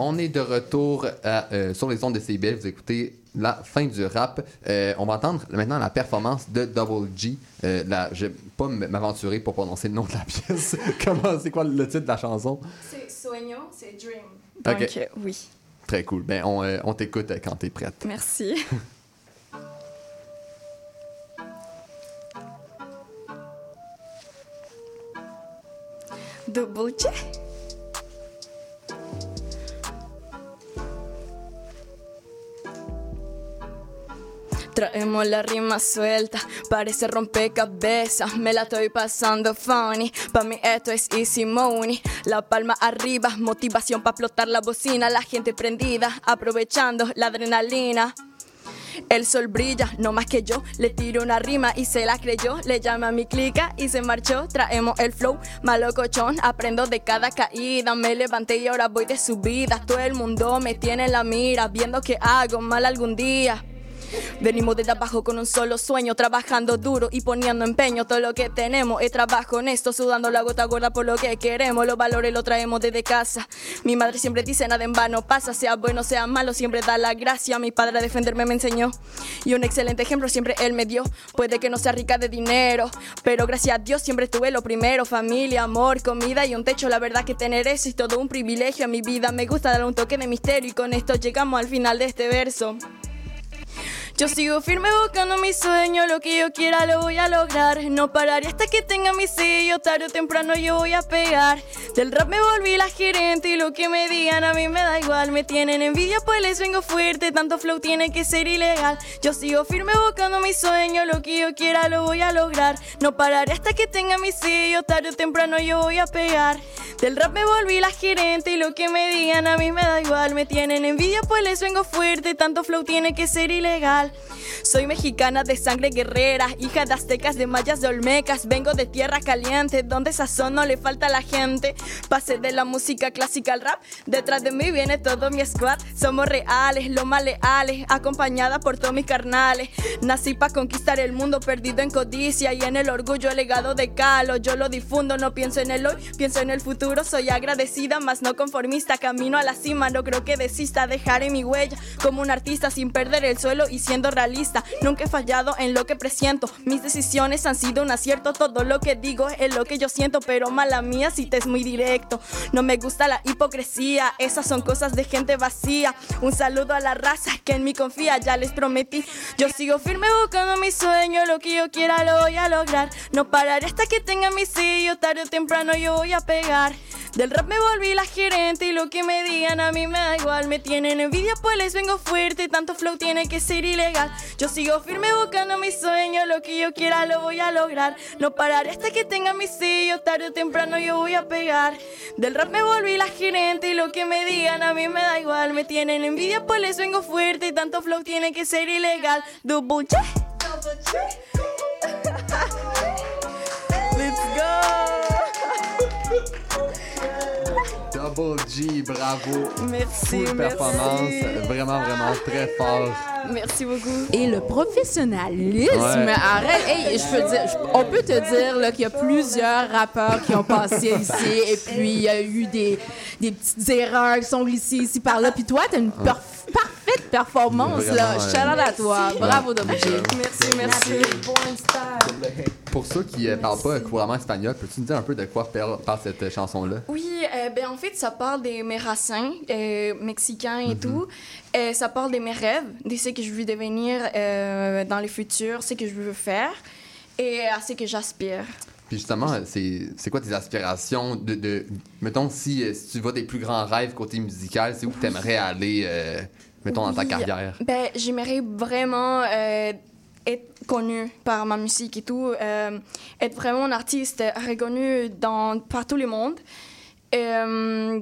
On est de retour à, euh, sur les ondes de CBL. Vous écoutez la fin du rap. Euh, on va entendre maintenant la performance de Double G. Euh, la- je vais pas m'aventurer pour prononcer le nom de la [laughs] pièce. Comment, c'est quoi le titre de la chanson? C'est Sueño, c'est Dream. Ok. Donc, euh, oui. Très cool. Ben, on, euh, on t'écoute euh, quand t'es prête. Merci. [laughs] Double J. Traemos la rima suelta, parece rompecabezas, me la estoy pasando funny. Pa' mí esto es easy money. La palma arriba, motivación para explotar la bocina, la gente prendida, aprovechando la adrenalina. El sol brilla, no más que yo. Le tiro una rima y se la creyó. Le llama a mi clica y se marchó. Traemos el flow, malo cochón. Aprendo de cada caída. Me levanté y ahora voy de subida. Todo el mundo me tiene en la mira, viendo que hago mal algún día. Venimos desde abajo con un solo sueño, trabajando duro y poniendo empeño. Todo lo que tenemos es trabajo honesto, sudando la gota gorda por lo que queremos. Los valores los traemos desde casa. Mi madre siempre dice nada en vano pasa, sea bueno, sea malo, siempre da la gracia. Mi padre a defenderme me enseñó y un excelente ejemplo siempre él me dio. Puede que no sea rica de dinero, pero gracias a Dios siempre tuve lo primero: familia, amor, comida y un techo. La verdad que tener eso es todo un privilegio a mi vida. Me gusta dar un toque de misterio y con esto llegamos al final de este verso. Yo sigo firme buscando mi sueño, lo que yo quiera lo voy a lograr. No pararé hasta que tenga mi sello, tarde o temprano yo voy a pegar. Del rap me volví la gerente y lo que me digan a mí me da igual. Me tienen envidia pues les vengo fuerte, tanto flow tiene que ser ilegal. Yo sigo firme buscando mi sueño, lo que yo quiera lo voy a lograr. No pararé hasta que tenga mi sello, tarde o temprano yo voy a pegar. Del rap me volví la gerente y lo que me digan a mí me da igual. Me tienen envidia pues les vengo fuerte, tanto flow tiene que ser ilegal. Soy mexicana de sangre guerrera, hija de aztecas, de mayas, de olmecas. Vengo de tierra caliente, donde sazón no le falta a la gente. Pasé de la música clásica al rap, detrás de mí viene todo mi squad. Somos reales, lo más leales, acompañada por todos mis carnales. Nací para conquistar el mundo, perdido en codicia y en el orgullo, legado de Calo. Yo lo difundo, no pienso en el hoy, pienso en el futuro. Soy agradecida, más no conformista. Camino a la cima, no creo que desista. Dejaré mi huella como un artista sin perder el suelo y siendo realista. Nunca he fallado en lo que presiento. Mis decisiones han sido un acierto. Todo lo que digo es lo que yo siento, pero mala mía si te es muy directo. No me gusta la hipocresía, esas son cosas de gente vacía. Un saludo a la raza que en mí confía, ya les prometí. Yo sigo firme buscando mi sueño, lo que yo quiera lo voy a lograr. No pararé hasta que tenga mi sello, tarde o temprano yo voy a pegar. Del rap me volví la gerente y lo que me digan a mí me da igual. Me tienen envidia pues les vengo fuerte, tanto flow tiene que ser ilegal. Yo sigo firme buscando mis sueños, lo que yo quiera lo voy a lograr. No pararé hasta que tenga mis sellos, tarde o temprano yo voy a pegar. Del rap me volví la gerente y lo que me digan a mí me da igual. Me tienen envidia, pues les vengo fuerte y tanto flow tiene que ser ilegal. Double Double G, bravo. Merci, Full merci. performance, vraiment, vraiment très fort. Merci beaucoup. Et le professionnalisme, Ouais. arrête. Hey, je peux dire, je- on peut te dire là, qu'il y a plusieurs rappeurs qui ont passé ici et puis il y a eu des, des petites erreurs qui sont glissées ici par là. Puis toi, tu as une perf- parfaite performance. là. Vraiment, Shout out à toi. Merci. Bravo. Double G. Merci, merci. Pour ceux qui ne parlent pas couramment espagnol, peux-tu nous dire un peu de quoi parle, parle cette euh, chanson-là? Oui, euh, ben en fait, ça parle de mes racines euh, mexicains et tout. Euh, ça parle de mes rêves, de ce que je veux devenir euh, dans le futur, ce que je veux faire et à ce que j'aspire. Puis justement, euh, c'est quoi tes aspirations de, de mettons si, euh, si tu vois tes plus grands rêves côté musical, c'est où que tu aimerais aller euh, mettons dans ta Oui, carrière? Ben, j'aimerais vraiment euh, être connue par ma musique et tout, euh, être vraiment un artiste reconnu dans, par tout le monde. Euh,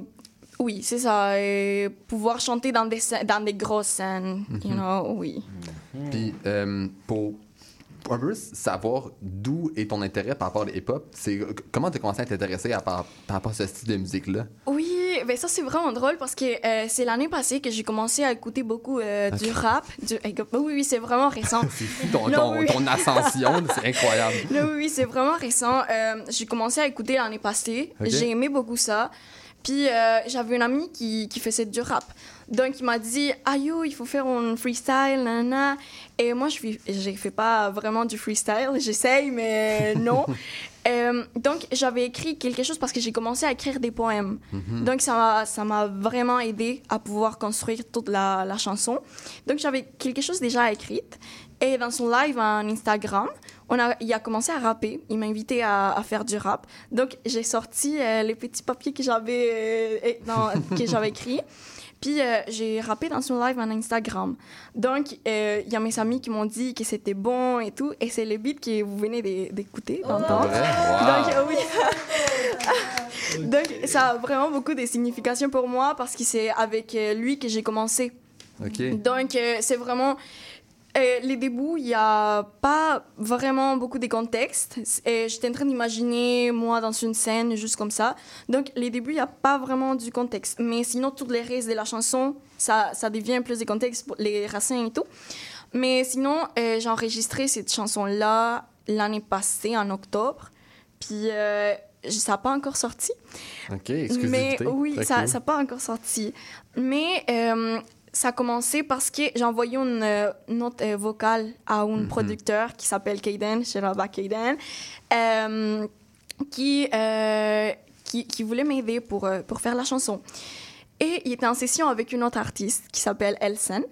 oui, c'est ça. Et pouvoir chanter dans des, dans des grosses scènes, you Mhm. know, oui. Puis euh, pour un peu savoir d'où est ton intérêt par rapport à hip-hop, c'est comment tu as commencé à t'intéresser à par, par rapport à ce style de musique-là? Oui, ben ça c'est vraiment drôle parce que euh, c'est l'année passée que j'ai commencé à écouter beaucoup euh, du rap. Du... eh, Oui, oui, c'est vraiment récent. [laughs] C'est fou ton, Non, ton, oui. ton ascension, c'est incroyable. [laughs] Non, oui, c'est vraiment récent. Euh, j'ai commencé à écouter l'année passée. J'ai aimé beaucoup ça. Puis j'avais une amie qui, qui faisait du rap. Donc il m'a dit, ah yo, il faut faire un freestyle, nanana. Et moi, je je fais pas vraiment du freestyle. J'essaye, mais [laughs] non. Euh, donc j'avais écrit quelque chose parce que j'ai commencé à écrire des poèmes. Mhm. Donc ça m'a- vraiment aidé à pouvoir construire toute la, la chanson. Donc j'avais quelque chose déjà écrit. Et dans son live en Instagram, on a, il a commencé à rapper. Il m'a invité à, à faire du rap. Donc j'ai sorti euh, les petits papiers que j'avais euh, écrits. Puis euh, j'ai rappé dans son live en Instagram. Donc euh, il y a mes amis qui m'ont dit que c'était bon et tout. Et c'est le beat que vous venez d'é- d'écouter, d'entendre. Vrai? [laughs] Wow. Donc oui. [laughs] Donc ça a vraiment beaucoup de signification pour moi parce que c'est avec euh, lui que j'ai commencé. Donc, euh, c'est vraiment. Euh, les débuts, il n'y a pas vraiment beaucoup de contexte. Et J'étais en train d'imaginer, moi, dans une scène, juste comme ça. Donc, les débuts, il n'y a pas vraiment du contexte. Mais sinon, tous les restes de la chanson, ça, ça devient plus de contexte, pour les racines et tout. Mais sinon, euh, j'ai enregistré cette chanson-là l'année passée, en octobre. Puis, euh, ça n'a pas encore sorti. OK, Mais oui, ça cool. n'a pas encore sorti. Mais euh, ça a commencé parce que j'ai envoyé une euh, note euh, vocale à un Mhm. producteur qui s'appelle Kaden, Sheraba Kaden, euh, qui, euh, qui, qui voulait m'aider pour, pour faire la chanson. Et il était en session avec une autre artiste qui s'appelle Elsen.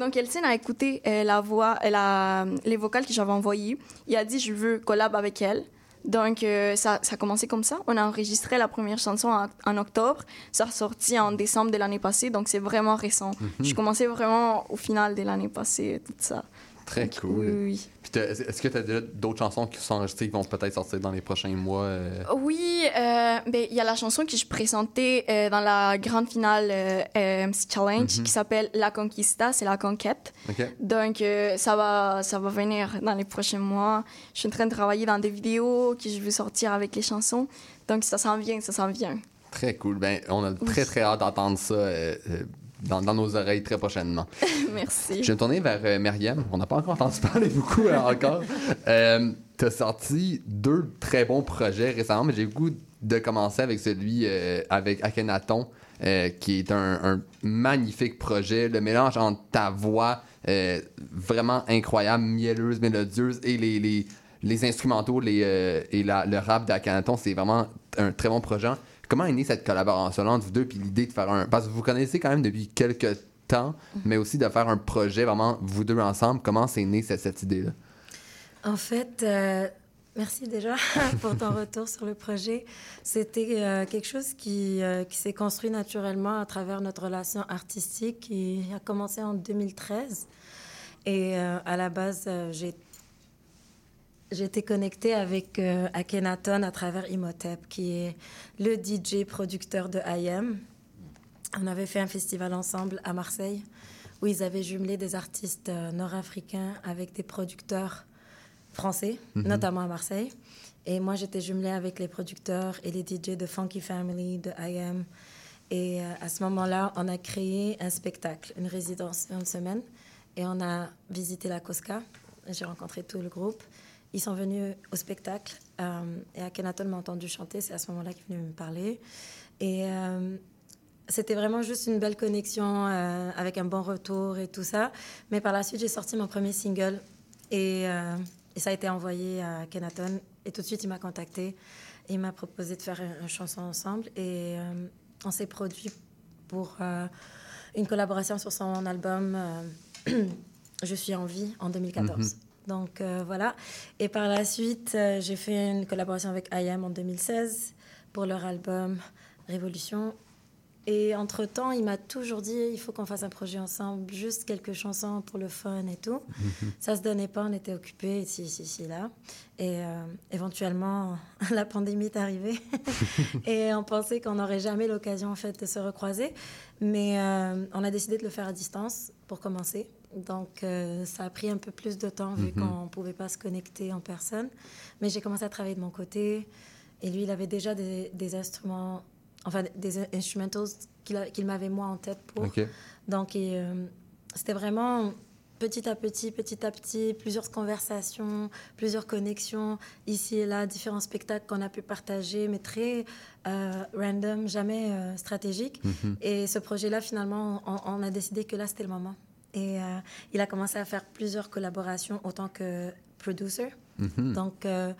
Donc Elsen a écouté la voix, la, les vocales que j'avais envoyées. Il a dit je veux collab avec elle. Donc euh, ça, ça a commencé comme ça. On a enregistré la première chanson en, en octobre. Ça a sorti en décembre de l'année passée, donc c'est vraiment récent. Mhm. J'ai commencé vraiment au final de l'année passée, tout ça. Très cool. oui, oui. Est-ce que tu as d'autres chansons qui sont enregistrées qui vont peut-être sortir dans les prochains mois euh? Oui, euh, ben, il y a la chanson que je présentais euh, dans la grande finale MC Challenge Mhm. qui s'appelle La Conquista, c'est la conquête. Donc, ça, va, ça va venir dans les prochains mois. Je suis en train de travailler dans des vidéos que je veux sortir avec les chansons. Donc, ça s'en vient, ça s'en vient. Très cool. Ben, on a très, très hâte d'entendre ça dans, dans nos oreilles très prochainement. [laughs] Merci. Je vais me tourner vers euh, Myriam. On n'a pas encore entendu [laughs] parler beaucoup euh, encore. Euh, tu as sorti deux très bons projets récemment, mais j'ai le goût de commencer avec celui euh, avec Akhenaton, euh, qui est un, un magnifique projet. Le mélange entre ta voix vraiment incroyable, mielleuse, mélodieuse, et les, les, les instrumentaux les, et la- le rap d'Akhenaton, c'est vraiment un très bon projet. Comment est née cette collaboration entre vous deux, puis l'idée de faire un... Parce que vous connaissez quand même depuis quelques temps, mais aussi de faire un projet vraiment vous deux ensemble. Comment c'est né cette, cette idée-là? En fait, euh, merci déjà [laughs] pour ton retour sur le projet. C'était euh, quelque chose qui, euh, qui s'est construit naturellement à travers notre relation artistique qui a commencé en 2013. Et à la base, j'ai été connectée avec euh, Akhenaton à travers Imhotep, qui est le DJ producteur de IM. On avait fait un festival ensemble à Marseille où ils avaient jumelé des artistes euh, nord-africains avec des producteurs français, Mhm. notamment à Marseille. Et moi, j'étais jumelée avec les producteurs et les DJ de Funky Family, de IM. Et euh, à ce moment-là, on a créé un spectacle, une résidence une semaine. Et on a visité la Cosca. J'ai rencontré tout le groupe. Ils sont venus au spectacle. euh, et Akhenaton m'a entendu chanter. C'est à ce moment-là qu'il est venu me parler. Et euh, c'était vraiment juste une belle connexion euh, avec un bon retour et tout ça. Mais par la suite, j'ai sorti mon premier single. Et, euh, et ça a été envoyé à Kenaton. Et tout de suite, il m'a contacté. Et il m'a proposé de faire une, chanson ensemble. Et on s'est produit pour une collaboration sur son album [clears throat] Je suis en vie en 2014. Mhm. Donc euh, voilà. Et par la suite, euh, j'ai fait une collaboration avec IAM en 2016 pour leur album Révolution. Et entre-temps, il m'a toujours dit il faut qu'on fasse un projet ensemble, juste quelques chansons pour le fun et tout. [laughs] Ça se donnait pas, on était occupés ici, ici, ici, là. Et euh, éventuellement, [laughs] la pandémie est arrivée. [laughs] et on pensait qu'on n'aurait jamais l'occasion, en fait, de se recroiser. Mais on a décidé de le faire à distance pour commencer. Donc, euh, ça a pris un peu plus de temps vu Mhm. qu'on ne pouvait pas se connecter en personne. Mais j'ai commencé à travailler de mon côté. Et lui, il avait déjà des, des instruments, enfin des instrumentals qu'il m'avait moi en tête pour. Donc, euh, c'était vraiment petit à petit, petit à petit, plusieurs conversations, plusieurs connexions, ici et là, différents spectacles qu'on a pu partager, mais très euh, random, jamais stratégique. Mhm. Et ce projet-là, finalement, on, on a décidé que là, c'était le moment. Et euh, il a commencé à faire plusieurs collaborations autant que producer. Mhm. Donc, euh,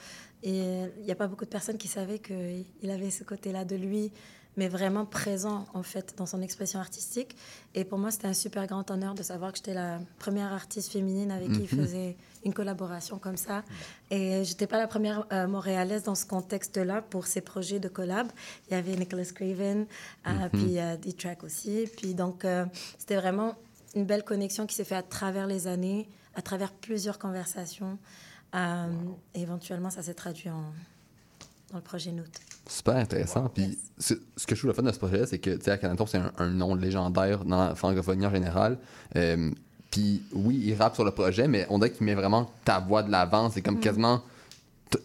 il n'y a pas beaucoup de personnes qui savaient qu'il avait ce côté-là de lui, mais vraiment présent, en fait, dans son expression artistique. Et pour moi, c'était un super grand honneur de savoir que j'étais la première artiste féminine avec qui il Mhm. faisait une collaboration comme ça. Et j'étais pas la première euh, montréalaise dans ce contexte-là pour ces projets de collab. Il y avait Nicholas Craven, euh, Mhm. puis D-Track aussi. Puis donc, c'était vraiment une belle connexion qui s'est faite à travers les années, à travers plusieurs conversations. Euh, et éventuellement, ça s'est traduit en, dans le projet Note. Super intéressant. Puis ce, ce que je trouve le fun de ce projet-là, c'est que, tu sais, Akhenaton, c'est un, un nom légendaire dans la francophonie en général. Euh, puis oui, il rappe sur le projet, mais on dirait qu'il met vraiment ta voix de l'avant. C'est comme Mm. quasiment.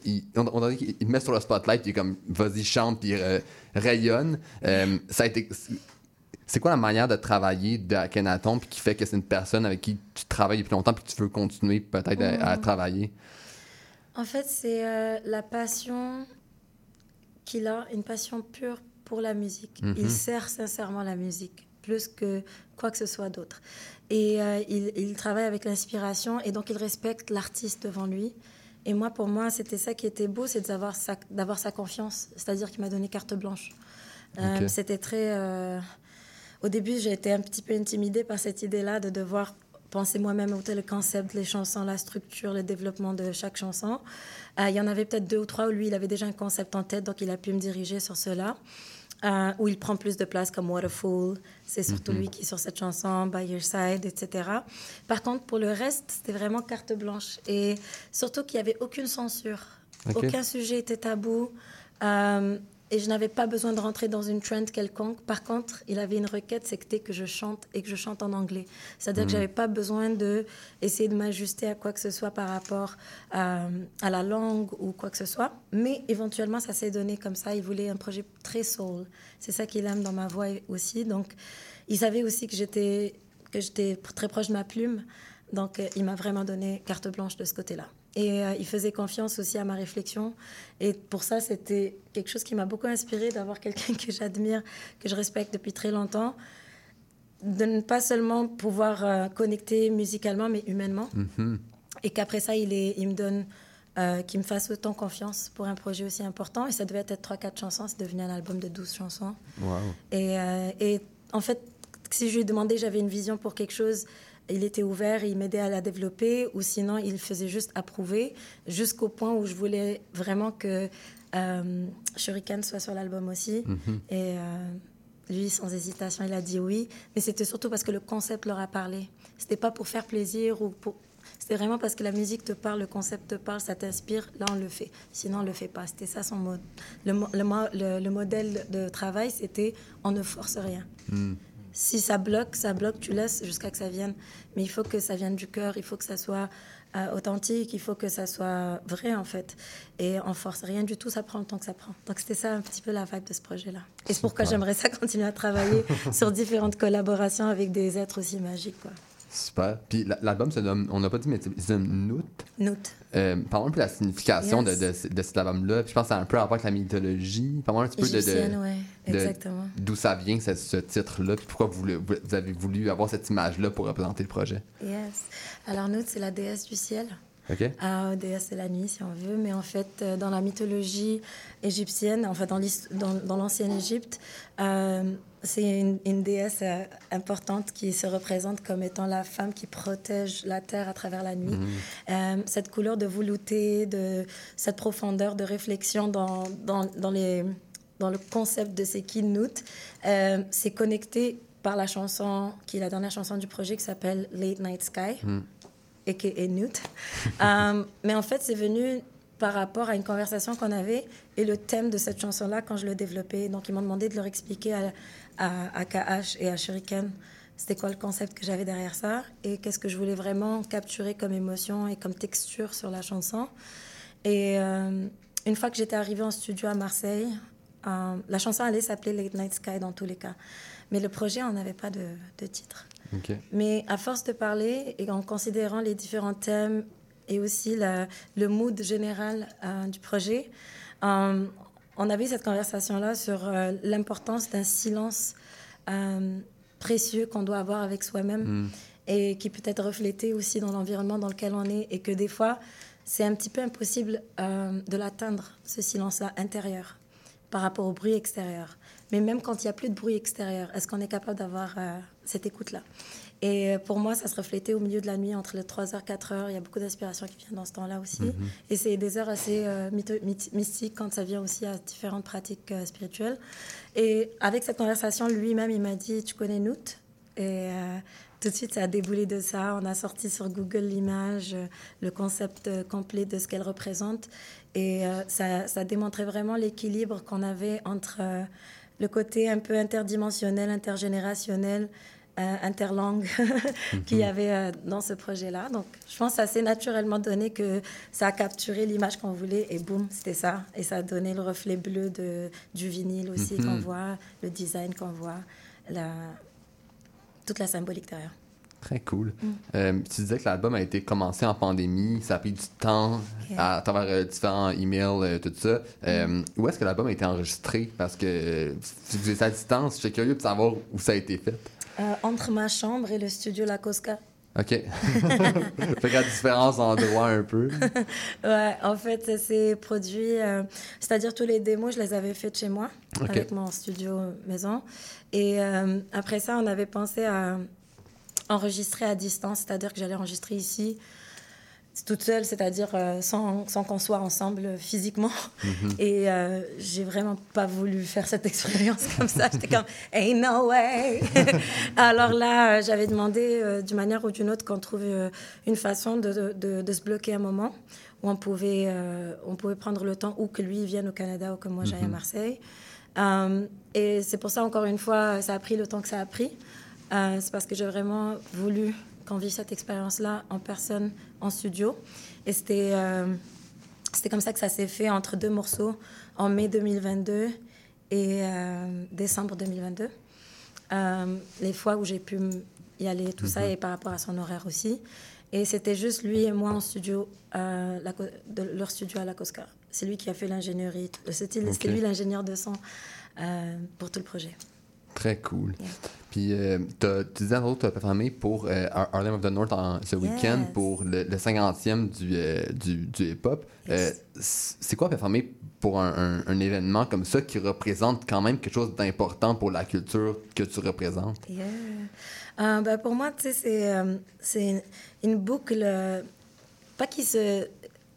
il- on, on dirait qu'il il met sur le spotlight, puis il est comme, vas-y, chante, puis euh, rayonne. Euh, ça a été. C'est quoi la manière de travailler d'Akhenaton, puis qui fait que c'est une personne avec qui tu travailles depuis longtemps, puis que tu veux continuer peut-être à, à Mm. travailler? En fait, c'est euh, la passion qu'il a, une passion pure pour la musique. Il sert sincèrement la musique, plus que quoi que ce soit d'autre. Et euh, il, il travaille avec l'inspiration, et donc il respecte l'artiste devant lui. Et moi, pour moi, c'était ça qui était beau, c'est d'avoir sa, d'avoir sa confiance. C'est-à-dire qu'il m'a donné carte blanche. Euh. C'était très... Au début, j'ai été un petit peu intimidée par cette idée-là de devoir penser moi-même au le concept, les chansons, la structure, le développement de chaque chanson. Euh, il y en avait peut-être deux ou trois où lui, il avait déjà un concept en tête, donc il a pu me diriger sur cela. Euh, où il prend plus de place comme Waterfall, c'est surtout Mhm. lui qui est sur cette chanson, By Your Side, etc. Par contre, pour le reste, c'était vraiment carte blanche. Et surtout qu'il n'y avait aucune censure. Aucun sujet était tabou. Euh, et je n'avais pas besoin de rentrer dans une trend quelconque. Par contre, il avait une requête, c'était que je chante et que je chante en anglais. C'est-à-dire que Mhm. j'avais pas besoin de essayer de m'ajuster à quoi que ce soit par rapport à, à la langue ou quoi que ce soit. Mais éventuellement, ça s'est donné comme ça. Il voulait un projet très soul. C'est ça qu'il aime dans ma voix aussi. Donc, il savait aussi que j'étais que j'étais très proche de ma plume. Donc, euh, il m'a vraiment donné carte blanche de ce côté-là. Et euh, il faisait confiance aussi à ma réflexion. Et pour ça, c'était quelque chose qui m'a beaucoup inspiré d'avoir quelqu'un [laughs] que j'admire, que je respecte depuis très longtemps. De ne pas seulement pouvoir euh, connecter musicalement, mais humainement. Mhm. Et qu'après ça, il, est, il me donne, euh, qu'il me fasse autant confiance pour un projet aussi important. Et ça devait être 3-4 chansons, c'est devenu un album de 12 chansons. Wow. Et, et en fait, si je lui ai demandé, j'avais une vision pour quelque chose, il était ouvert, il m'aidait à la développer, ou sinon, il faisait juste approuver, jusqu'au point où je voulais vraiment que euh, Shuriken soit sur l'album aussi. Mhm. Et, euh, lui, sans hésitation, il a dit oui. Mais c'était surtout parce que le concept leur a parlé. C'était pas pour faire plaisir ou pour. C'était vraiment parce que la musique te parle, le concept te parle, ça t'inspire. Là, on le fait. Sinon, on le fait pas. C'était ça son mode. Le, mo- le, mo- le- le modèle de travail, c'était on ne force rien. Hmm. Si ça bloque, ça bloque, tu laisses jusqu'à que ça vienne. Mais il faut que ça vienne du cœur, il faut que ça soit euh, authentique, il faut que ça soit vrai en fait. Et on force rien du tout, ça prend le temps que ça prend. Donc c'était ça un petit peu la vibe de ce projet-là. Et c'est pourquoi j'aimerais ça continuer à travailler [laughs] sur différentes collaborations avec des êtres aussi magiques. Quoi. Super. Puis la- l'album se nomme, on n'a pas dit, mais c'est Noot. Note. Euh, parlons un peu de la signification Yes. de, de, de cet album-là. Puis je pense que ça a un peu à voir avec la mythologie. Parlons un petit peu de- de, Égyptienne, ouais, exactement. d'où ça vient, ce, ce titre-là. Puis pourquoi vous, le- vous avez voulu avoir cette image-là pour représenter le projet. Yes. Alors Note, c'est la déesse du ciel. OK? Ah, déesse de la nuit, si on veut. Mais en fait, euh, dans la mythologie égyptienne, en fait, dans l'ancienne Égypte, euh, c'est une, une déesse euh, importante qui se représente comme étant la femme qui protège la terre à travers la nuit. Mhm. Euh, cette couleur de velouté, de cette profondeur de réflexion dans, dans, dans, les, dans le concept de qui Noot, euh, c'est connecté par la chanson, qui est la dernière chanson du projet, qui s'appelle Late Night Sky Hmm. a.k.a. Newt. [laughs] Euh, mais en fait, c'est venu par rapport à une conversation qu'on avait et le thème de cette chanson-là quand je le développais. Donc, ils m'ont demandé de leur expliquer à, à, à KH et à Shuriken c'était quoi le concept que j'avais derrière ça et qu'est-ce que je voulais vraiment capturer comme émotion et comme texture sur la chanson. Et euh, une fois que j'étais arrivée en studio à Marseille, euh, la chanson allait s'appeler Late Night Sky dans tous les cas. Mais le projet, on n'avait pas de, de titre. Mais à force de parler et en considérant les différents thèmes et aussi la- le mood général euh, du projet, euh, on avait cette conversation-là sur euh, l'importance d'un silence précieux qu'on doit avoir avec soi-même Mm. et qui peut être reflété aussi dans l'environnement dans lequel on est et que des fois, c'est un petit peu impossible de l'atteindre, ce silence-là intérieur, par rapport au bruit extérieur. Mais même quand il n'y a plus de bruit extérieur, est-ce qu'on est capable d'avoir cette écoute-là? Et euh, pour moi, ça se reflétait au milieu de la nuit, entre les 3h, 4h. Il y a beaucoup d'inspiration qui vient dans ce temps-là aussi. Mhm. Et c'est des heures assez euh, mystiques quand ça vient aussi à différentes pratiques euh, spirituelles. Et avec cette conversation, lui-même, il m'a dit Tu connais Nout Et euh, tout de suite, ça a déboulé de ça. On a sorti sur Google l'image, le concept complet de ce qu'elle représente. Et ça, ça démontrait vraiment l'équilibre qu'on avait entre le côté un peu interdimensionnel, intergénérationnel, interlangue [laughs] qu'il y avait euh, dans ce projet-là. Donc, je pense que ça s'est naturellement donné que ça a capturé l'image qu'on voulait et boum, c'était ça. Et ça a donné le reflet bleu de, du vinyle aussi Mhm. qu'on voit, le design qu'on voit, la, toute la symbolique derrière. Très cool. Mm. Euh, tu disais que l'album a été commencé en pandémie, ça a pris du temps à, travers euh, différents emails, euh, tout ça. Mm. Où est-ce que l'album a été enregistré? Parce que si vous êtes à distance, je suis curieux de savoir où ça a été fait. Euh, entre ma chambre et le studio La Cosca. OK. [laughs] fait qu'à différents endroits un peu. [laughs] ouais, en fait, ça s'est produit. euh, C'est-à-dire, tous les démos, je les avais faites chez moi, avec mon studio maison. Et euh, après ça, on avait pensé à enregistrer à distance, c'est-à-dire que j'allais enregistrer ici, toute seule, c'est-à-dire euh, sans, sans qu'on soit ensemble physiquement. Mhm. [laughs] Et euh, j'ai vraiment pas voulu faire cette [laughs] expérience comme ça. J'étais comme, ain't no way. [laughs] Alors là, euh, j'avais demandé euh, d'une manière ou d'une autre qu'on trouve euh, une façon de, de, de se bloquer un moment où on pouvait, on pouvait prendre le temps ou que lui vienne au Canada ou que moi j'aille à Mhm. Marseille. Et c'est pour ça, encore une fois, ça a pris le temps que ça a pris. C'est parce que j'ai vraiment voulu qu'on vive cette expérience-là en personne, en studio. Et c'était euh, c'était comme ça que ça s'est fait entre deux morceaux en mai 2022 et euh, décembre 2022. Euh, les fois où j'ai pu y aller, tout ça, Mhm. et par rapport à son horaire aussi. Et c'était juste lui et moi en studio, euh, la de leur studio à la Cosca. C'est lui qui a fait l'ingénierie. C'était Ok. c'était lui l'ingénieur de son euh, pour tout le projet. Très cool. Puis, euh, t'as- tu disais que tu as performé pour euh, Har- Harlem of the North en- ce week-end pour le, le 50e du, euh, du, du hip-hop. Euh, c'est quoi performer pour un, un- un événement comme ça qui représente quand même quelque chose d'important pour la culture que tu représentes? Yeah. Euh, ben, pour moi, tu sais, c'est c'est une, une boucle, pas qui se.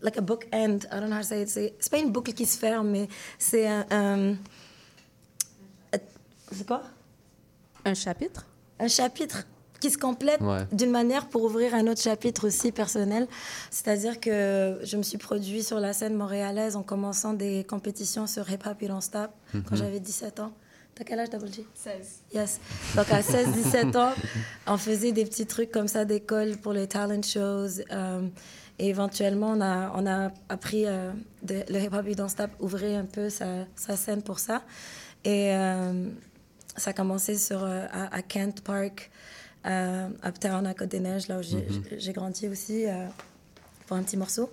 like a book end, I don't know how to say it. C'est pas une boucle qui se ferme, mais c'est un. un- c'est quoi? Un chapitre? Un chapitre qui se complète Ouais. d'une manière pour ouvrir un autre chapitre aussi personnel. C'est-à-dire que je me suis produit sur la scène montréalaise en commençant des compétitions sur Hip Hop et Don't Stop quand Mhm. j'avais 17 ans. T'as quel âge, Double G? 16. Yes. Donc à 16-17 ans, on faisait des petits trucs comme ça d'école pour les talent shows. euh, et éventuellement, on a, on a appris euh, de, le Hip Hop et Don't Stop ouvrir un peu sa, sa scène pour ça. Et euh, ça a commencé sur, euh, à, à Kent Park, euh, Uptown, à Côte-des-Neiges, là où j'ai Mhm. j'ai grandi aussi. euh, pour un petit morceau.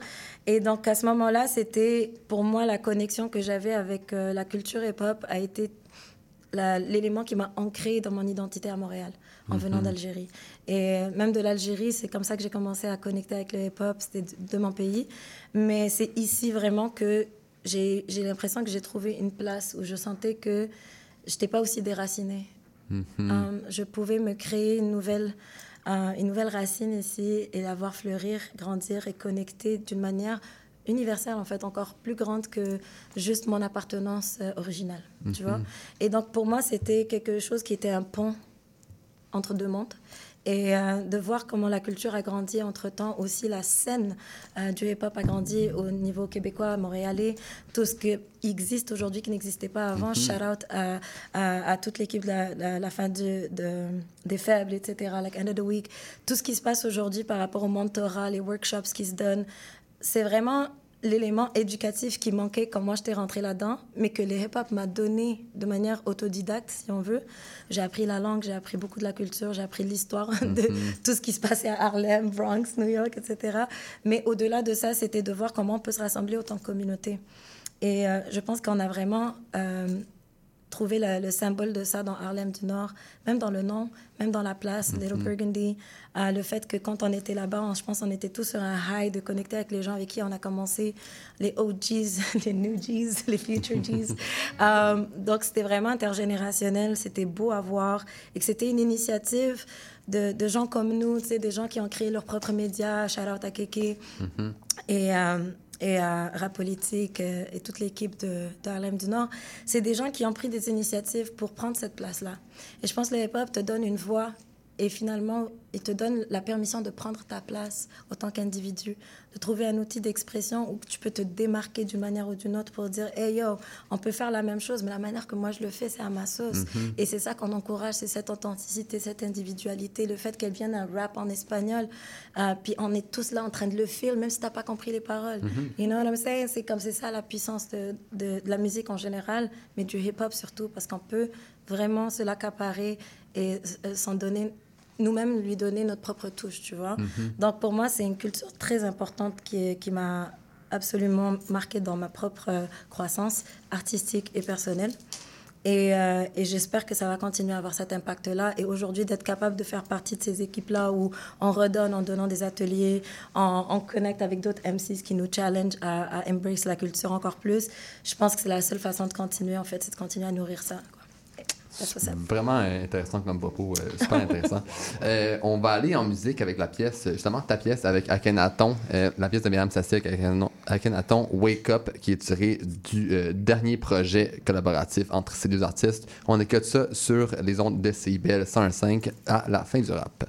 Et donc à ce moment-là, c'était pour moi la connexion que j'avais avec euh, la culture hip-hop a été l'élément qui m'a ancré dans mon identité à Montréal en venant Mhm. d'Algérie. Et même de l'Algérie, c'est comme ça que j'ai commencé à connecter avec le hip-hop, c'était de, de mon pays. Mais c'est ici vraiment que j'ai l'impression que j'ai trouvé une place où je sentais que je n'étais pas aussi déracinée. Mhm. Euh, je pouvais me créer une nouvelle, euh, une nouvelle racine ici et la voir fleurir, grandir et connecter d'une manière universelle, en fait, encore plus grande que juste mon appartenance euh, originale, tu Mhm. vois. Et donc, pour moi, c'était quelque chose qui était un pont entre deux mondes. Et euh, de voir comment la culture a grandi entre-temps, aussi la scène euh, du hip-hop a grandi au niveau québécois, montréalais, tout ce qui existe aujourd'hui qui n'existait pas avant. Mhm. Shout out à, à, à toute l'équipe de la, la- la fin du- de, des faibles, etc., like End of the Week. Tout ce qui se passe aujourd'hui par rapport au mentorat, les workshops qui se donnent, c'est vraiment l'élément éducatif qui manquait quand moi j'étais rentrée là-dedans, mais que le hip-hop m'a donné de manière autodidacte, si on veut. J'ai appris la langue, j'ai appris beaucoup de la culture, j'ai appris l'histoire [laughs] de Mhm. tout ce qui se passait à Harlem, Bronx, New York, etc. Mais au-delà de ça, c'était de voir comment on peut se rassembler autant que communauté. Et euh, je pense qu'on a vraiment euh, trouvé le, le symbole de ça dans Harlem du Nord, même dans le nom, même dans la place, Little Mhm. Burgundy. Euh, le fait que quand on était là-bas, on- je pense qu'on était tous sur un high de connecter avec les gens avec qui on a commencé, les OGs, [laughs] les New Gs, [laughs] les Future Gs. [laughs] Euh, donc c'était vraiment intergénérationnel, c'était beau à voir et que c'était une initiative de, de gens comme nous, des gens qui ont créé leurs propres médias, shout out à Kéké Mhm. et, euh, et à Rap Politique euh, et toute l'équipe de, Harlem du Nord, c'est des gens qui ont pris des initiatives pour prendre cette place-là. Et je pense que le hip-hop te donne une voix et finalement, il te donne la permission de prendre ta place en tant qu'individu, de trouver un outil d'expression où tu peux te démarquer d'une manière ou d'une autre pour dire Hey yo, on peut faire la même chose, mais la manière que moi je le fais, c'est à ma sauce. Mhm. Et c'est ça qu'on encourage, c'est cette authenticité, cette individualité, le fait qu'elle vienne un rap en espagnol. Euh, puis on est tous là en train de le faire, même si tu n'as pas compris les paroles. Mhm. You know what I'm saying? C'est comme c'est ça la puissance de, de- de la musique en général, mais du hip-hop surtout, parce qu'on peut vraiment se l'accaparer et euh, s'en donner, nous-mêmes lui donner notre propre touche, tu vois. Mhm. Donc pour moi, c'est une culture très importante qui, est- qui m'a absolument marquée dans ma propre euh, croissance artistique et personnelle. Et, euh, et j'espère que ça va continuer à avoir cet impact-là. Et aujourd'hui, d'être capable de faire partie de ces équipes-là où on redonne en donnant des ateliers, on, on connecte avec d'autres MCs qui nous challenge à, à embrace la culture encore plus. Je pense que c'est la seule façon de continuer, en fait, c'est de continuer à nourrir ça. Vraiment intéressant comme propos, euh, super intéressant. [laughs] Euh, on va aller en musique avec la pièce, justement ta pièce avec Akhenaton, euh, la pièce de Myriam Sassic, Akhenaton- Akhenaton Wake Up, qui est tirée du euh, dernier projet collaboratif entre ces deux artistes. On écoute ça sur les ondes de CIBL 101.5 à la fin du rap.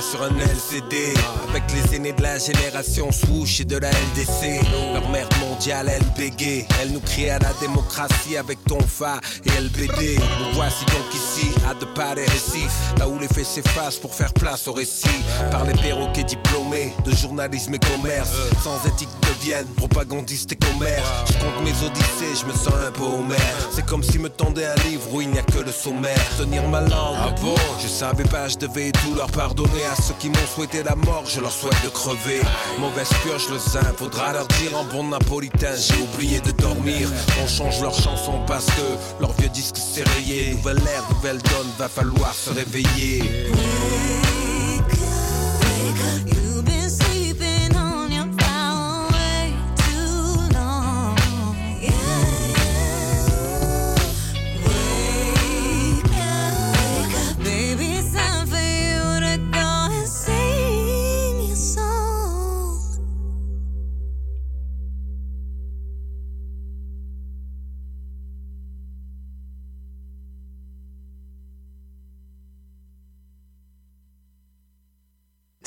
Sur un LCD. Avec les aînés de la génération swoosh et de la LDC. Leur merde mondiale, elle bégait. Elle nous crie à la démocratie avec ton fa et LBD. Nous voici donc ici, à deux pas des récits. Là où les faits s'effacent pour faire place au récit. Par les perroquets diplômés de journalisme et commerce. Sans éthique deviennent propagandistes et commerce. Je compte mes odyssées, je me sens un peu homer. C'est comme si me tendait un livre où il n'y a que le sommaire. Tenir ma langue. Ah bon? Je savais pas, je devais tout leur pardonner. À ceux qui m'ont souhaité la mort, je leur souhaite de crever. Mauvaise purge, le zin. Faudra leur dire en bon napolitain, j'ai oublié de dormir. On change leur chanson parce que leur vieux disque s'est rayé. Nouvelle ère, nouvelle donne, va falloir se réveiller.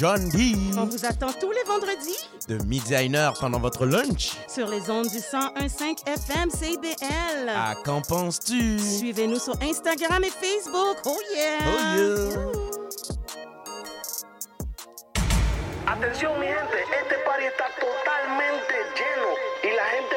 John D. On vous attend tous les vendredis De midi à une heure pendant votre lunch. sur les ondes du 101.5 FM CBL. À qu'en penses-tu? Suivez-nous sur Instagram et Facebook. Oh yeah! Oh yeah! Atención mi gente, este party está totalmente lleno y la gente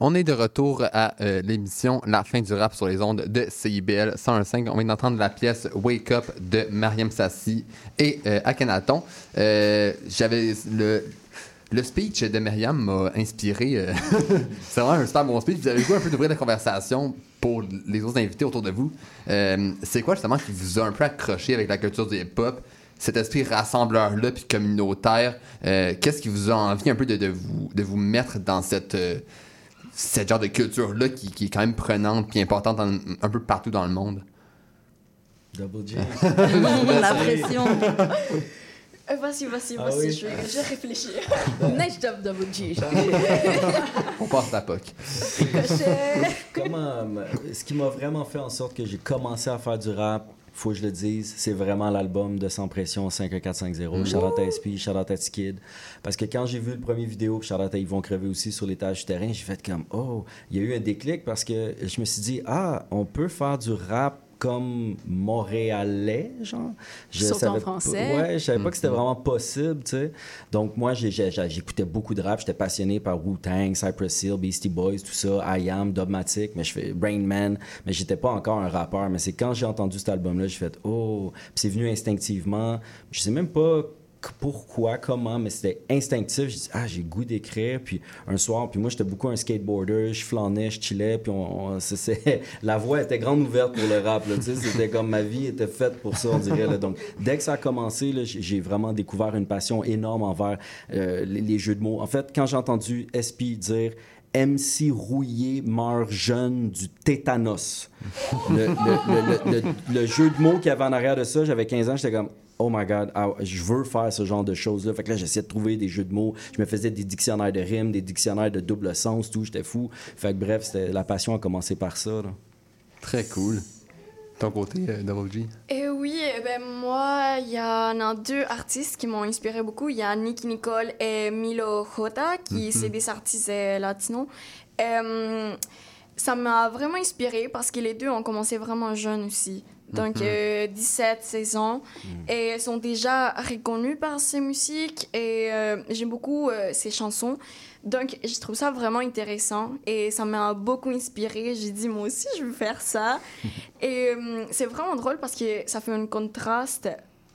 On est de retour à euh, l'émission La fin du rap sur les ondes de CIBL 101.5. On vient d'entendre la pièce Wake Up de Mariam Sassi et euh, Akhenaton. Euh, J'avais le, speech de Mariam m'a inspiré. [laughs] C'est vraiment un super bon speech. Vous avez goût un peu d'ouvrir la conversation pour les autres invités autour de vous. C'est quoi justement qui vous a un peu accroché avec la culture du hip-hop? Cet esprit rassembleur-là puis communautaire, qu'est-ce qui vous a envie un peu de, vous, de vous mettre dans cette, cette genre de culture-là qui, qui est quand même prenante puis importante dans- un peu partout dans le monde? Double J. [laughs] La pression. Euh, Vas-y, vas-y, Ah vas-y, oui. je, vais, je vais réfléchir. [laughs] nice job, Double G. [laughs] On passe à POC. Comment, euh, ce qui m'a vraiment fait en sorte que j'ai commencé à faire du rap, faut que je le dise, c'est vraiment l'album de Sans Pression 5450. Mm. Shout out à SP, shout out à T-Kid. Parce que quand j'ai vu le premier vidéo, shout out à Ils vont crever aussi sur l'étage du terrain, j'ai fait comme, oh, il y a eu un déclic parce que je me suis dit, ah, on peut faire du rap comme montréalais, genre. Surtout en savais pas- français. Ouais, je savais pas que Mm-hmm. c'était vraiment possible, tu sais. Donc, moi, j'écoutais beaucoup de rap. J'étais passionné par Wu-Tang, Cypress Hill, Beastie Boys, tout ça, I Am, Dogmatic, mais je fais Brain Man, mais j'étais pas encore un rappeur. Mais c'est quand j'ai entendu cet album-là, j'ai fait Oh, Puis c'est venu instinctivement. Je sais même pas pourquoi, comment, mais c'était instinctif. J'ai dit, ah, j'ai goût d'écrire. Puis un soir, puis moi, j'étais beaucoup un skateboarder, je flânais, je chillais, puis on, on- [laughs] la voie était grande ouverte pour le rap. C'était comme ma vie était faite pour ça, on dirait. Donc, dès que ça a commencé, j'ai vraiment découvert une passion énorme envers euh, les, jeux de mots. En fait, quand j'ai entendu SP dire MC rouillé meurt jeune du tétanos. Le- le jeu de mots qu'il y avait en arrière de ça, j'avais 15 ans, j'étais comme Oh my God, ah, je veux faire ce genre de choses-là. Fait que là, j'essayais de trouver des jeux de mots. Je me faisais des dictionnaires de rimes, des dictionnaires de double sens, tout. J'étais fou. Fait que bref, c'était- la passion a commencé par ça. là. Très cool. Ton côté, euh, Double G? Et oui, eh ben moi, il y en a deux artistes qui m'ont inspiré beaucoup. Il y a Nicky Nicole et Milo Jota, qui Mhm. c'est des artistes euh, latinos. Euh, ça m'a vraiment inspiré parce que les deux ont commencé vraiment jeunes aussi. Donc, Mhm. euh, 17, 16 ans. Et sont déjà reconnus par ces musiques. Et euh, j'aime beaucoup euh, ces chansons. Donc, je trouve ça vraiment intéressant et ça m'a beaucoup inspiré. J'ai dit, moi aussi, je veux faire ça. [laughs] et euh, c'est vraiment drôle parce que ça fait un contraste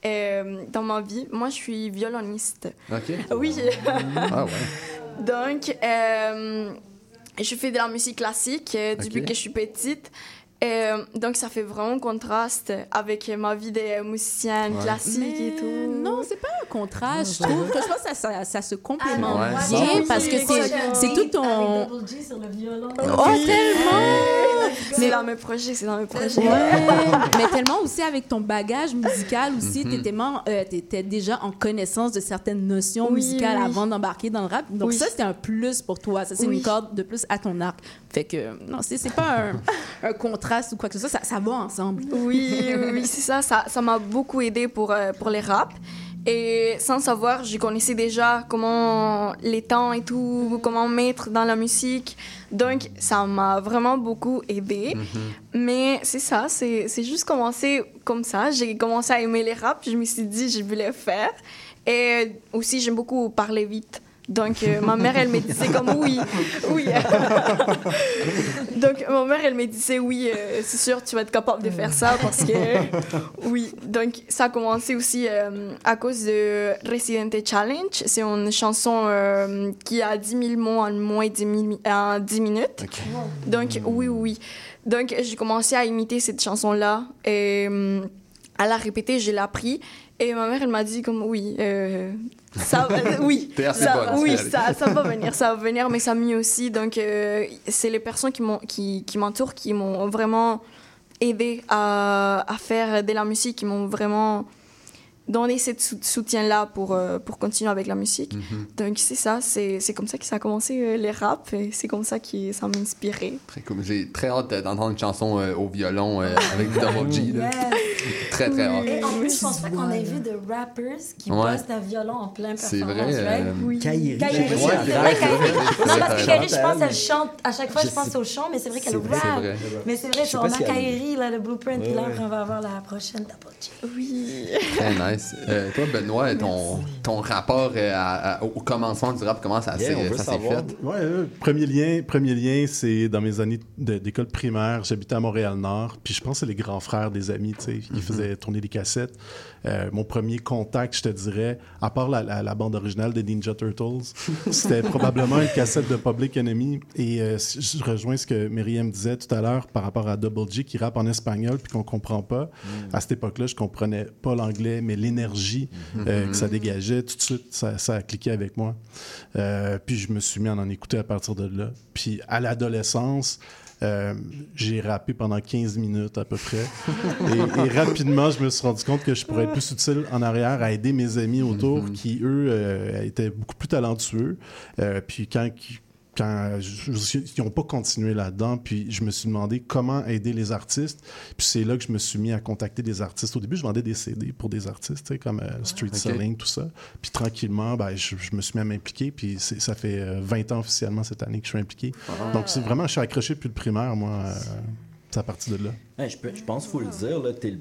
euh, dans ma vie. Moi, je suis violoniste. OK. Oui. Ah ouais. [laughs] Donc, euh, je fais de la musique classique depuis que je suis petite. Euh, donc, ça fait vraiment contraste avec ma vie de musicienne Ouais. classique et tout. Non, c'est pas un contraste. Je trouve que je pense que ça, ça, ça se complémente Ah, ouais. bien parce que c'est c'est tout ton. Double G sur le violon. Oh, tellement! C'est dans mes projets, c'est dans mes projets. Ouais, [laughs] mais tellement aussi avec ton bagage musical aussi, Mhm. t'étais man- euh, t'étais déjà en connaissance de certaines notions Oui, musicales oui. avant d'embarquer dans le rap. Donc Oui. ça, c'était un plus pour toi. Ça, c'est Oui. une corde de plus à ton arc. Fait que, non, c'est c'est pas un, un [laughs] contraste ou quoi que ce soit, ça, ça va ensemble. Oui, oui, c'est ça. Ça ça m'a beaucoup aidé pour, euh, pour les rap. Et sans savoir, je connaissais déjà comment les temps et tout, comment mettre dans la musique. Donc, ça m'a vraiment beaucoup aidé. Mais c'est ça, c'est c'est juste commencé comme ça. J'ai commencé à aimer les rap, je me suis dit, je voulais faire. Et aussi, j'aime beaucoup parler vite. Donc, euh, ma mère, elle me disait comme oui, oui. Donc, ma mère, elle me disait oui, euh, c'est sûr, tu vas être capable de faire ça parce que oui. Donc, ça a commencé aussi euh, à cause de Resident Challenge. C'est une chanson euh, qui a 10 000 mots en moins de 10, mi- en 10 minutes. Donc, oui, oui. Donc, j'ai commencé à imiter cette chanson-là et euh, à la répéter, je l'ai appris. Et ma mère, elle m'a dit comme oui, euh, ça, va- oui, [laughs] T'es assez ça, bonne, oui, ça, ça va [laughs] venir, ça va venir, mais ça mieux aussi. Donc, euh, c'est les personnes qui m'entourent qui m'ont vraiment aidé à, à faire de la musique, qui m'ont vraiment donné ce sou- soutien-là pour, euh, pour continuer avec la musique. Mhm. Donc, c'est ça, c'est, c'est comme ça que ça a commencé euh, les rap, et c'est comme ça que ça m'a inspiré. Très cool. J'ai très hâte d'entendre une chanson euh, au violon euh, [laughs] avec Double G. [laughs] Très, très hâte. Et en plus, je pense pas qu'on ait vu de rappers qui Ouais. postent un violon en plein C'est performance, vrai. Oui. Kairi, Kairi, c'est vrai, elle Kairi. Non, parce que Kairi, je pense, elle. chante. À chaque fois, Je je pense sais- au chant, mais c'est vrai qu'elle vrai. Mais c'est vrai, on a Kairi, là, le blueprint, là, on va avoir la prochaine Double G. Oui. Très nice. Euh, toi, Benoît, ton, ton rapport euh, à- à- au commencement du rap, comment ça s'est Yeah, savoir. fait? Ouais, euh, premier lien, premier lien, c'est dans mes années d'école primaire. J'habitais à Montréal-Nord, puis je pense que c'est les grands frères des amis, tu sais. Ils Mhm. faisaient tourner des cassettes. Euh, mon premier contact, je te dirais, à part la, la- la bande originale des Ninja Turtles, [laughs] c'était probablement une cassette de Public Enemy. Et euh, je rejoins ce que Myriam disait tout à l'heure par rapport à Double G qui rappe en espagnol puis qu'on comprend pas. Mm. À cette époque-là, je comprenais pas l'anglais, mais l'énergie euh, que ça dégageait, tout de suite, ça, ça a cliqué avec moi. Puis je me suis mis à en écouter à partir de là. Puis à l'adolescence, euh, j'ai rappé pendant 15 minutes à peu près. et, et rapidement, je me suis rendu compte que je pourrais être plus utile en arrière à aider mes amis autour qui, eux, euh, étaient beaucoup plus talentueux. Euh, puis quand quand je- je- ils n'ont pas continué là-dedans, puis je me suis demandé comment aider les artistes. Puis c'est là que je me suis mis à contacter des artistes. Au début, je vendais des CD pour des artistes, tu comme euh, Street Ok. Selling, tout ça. Puis tranquillement, ben, je, je me suis mis à m'impliquer. Puis ça fait euh, 20 ans officiellement cette année que je suis impliqué. Ah. Donc c'est vraiment, je suis accroché depuis le primaire, moi. euh, c'est à partir de là. Ouais, je, peux- je pense qu'il faut le dire, là, t'es le- t'es le-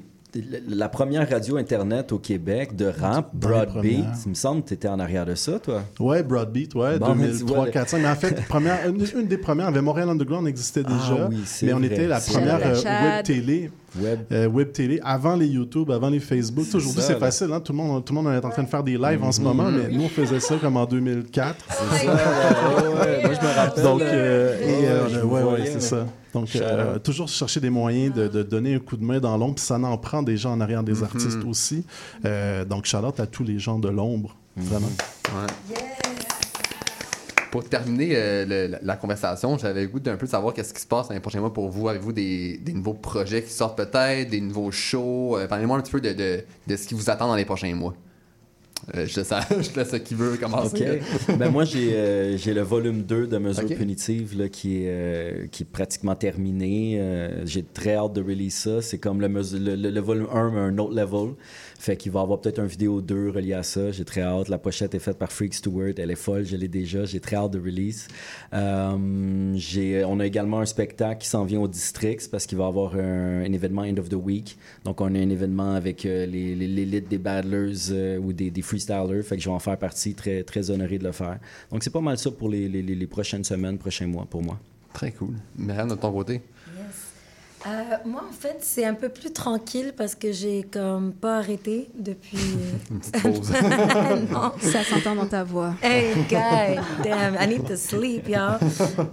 la première radio Internet au Québec de rap, Broadbeat. Il me semble que tu étais en arrière de ça, toi. Ouais, Broadbeat, ouais, Bon, mais tu 2003, vois, le- 2004, 2005. Mais en fait, [laughs] première, une, une des premières, avait Montréal Underground existait Ah déjà. oui, mais on vrai, était la première euh, web télé. Web. Euh, web télé avant les YouTube, avant les Facebook. Aujourd'hui, c'est facile. Hein? Tout, le monde, tout le monde est en train de faire des lives en ce moment, mais nous, on faisait ça comme en 2004. C'est ça, ouais, ouais, moi, je me rappelle, Donc, euh, et, Ouais, euh, je ouais, c'est ça. Donc, euh, toujours chercher des moyens de, de donner un coup de main dans l'ombre, puis ça en prend des gens en arrière des Mhm. artistes aussi. Euh, donc, Charlotte à tous les gens de l'ombre, vraiment. Ouais. Pour terminer euh, le- la, la conversation, j'avais le goût d'un peu de savoir qu'est-ce qui se passe dans les prochains mois pour vous. Avez-vous des, des nouveaux projets qui sortent peut-être, des nouveaux shows? Euh, Parlez-moi un petit peu de, de- de ce qui vous attend dans les prochains mois. Euh, je, laisse, [laughs] je laisse qui veut commencer. Ben moi, j'ai euh, j'ai le volume 2 de Mesures Ok. punitives là, qui, est, euh, qui est pratiquement terminé. Euh, j'ai très hâte de release ça. C'est comme le, le- le volume 1, mais un autre level. Fait qu'il va y avoir peut-être un vidéo 2 relié à ça. J'ai très hâte. La pochette est faite par Freak Stewart. Elle est folle. Je l'ai déjà. J'ai très hâte de release. Euh, on a également un spectacle qui s'en vient au Districts parce qu'il va y avoir un, événement End of the Week. Donc, on a un événement avec euh, les- l'élite des battlers euh, ou des, freestylers, fait que je vais en faire partie, très, très honoré de le faire. Donc c'est pas mal ça pour les, les- prochaines semaines, prochains mois pour moi. Très cool. Myriam, de ton côté? Euh, moi, en fait, c'est un peu plus tranquille parce que j'ai comme pas arrêté depuis. [laughs] Pause. [laughs] non. [laughs] Ça s'entend dans ta voix. Hey, guy, damn, I need to sleep, y'all.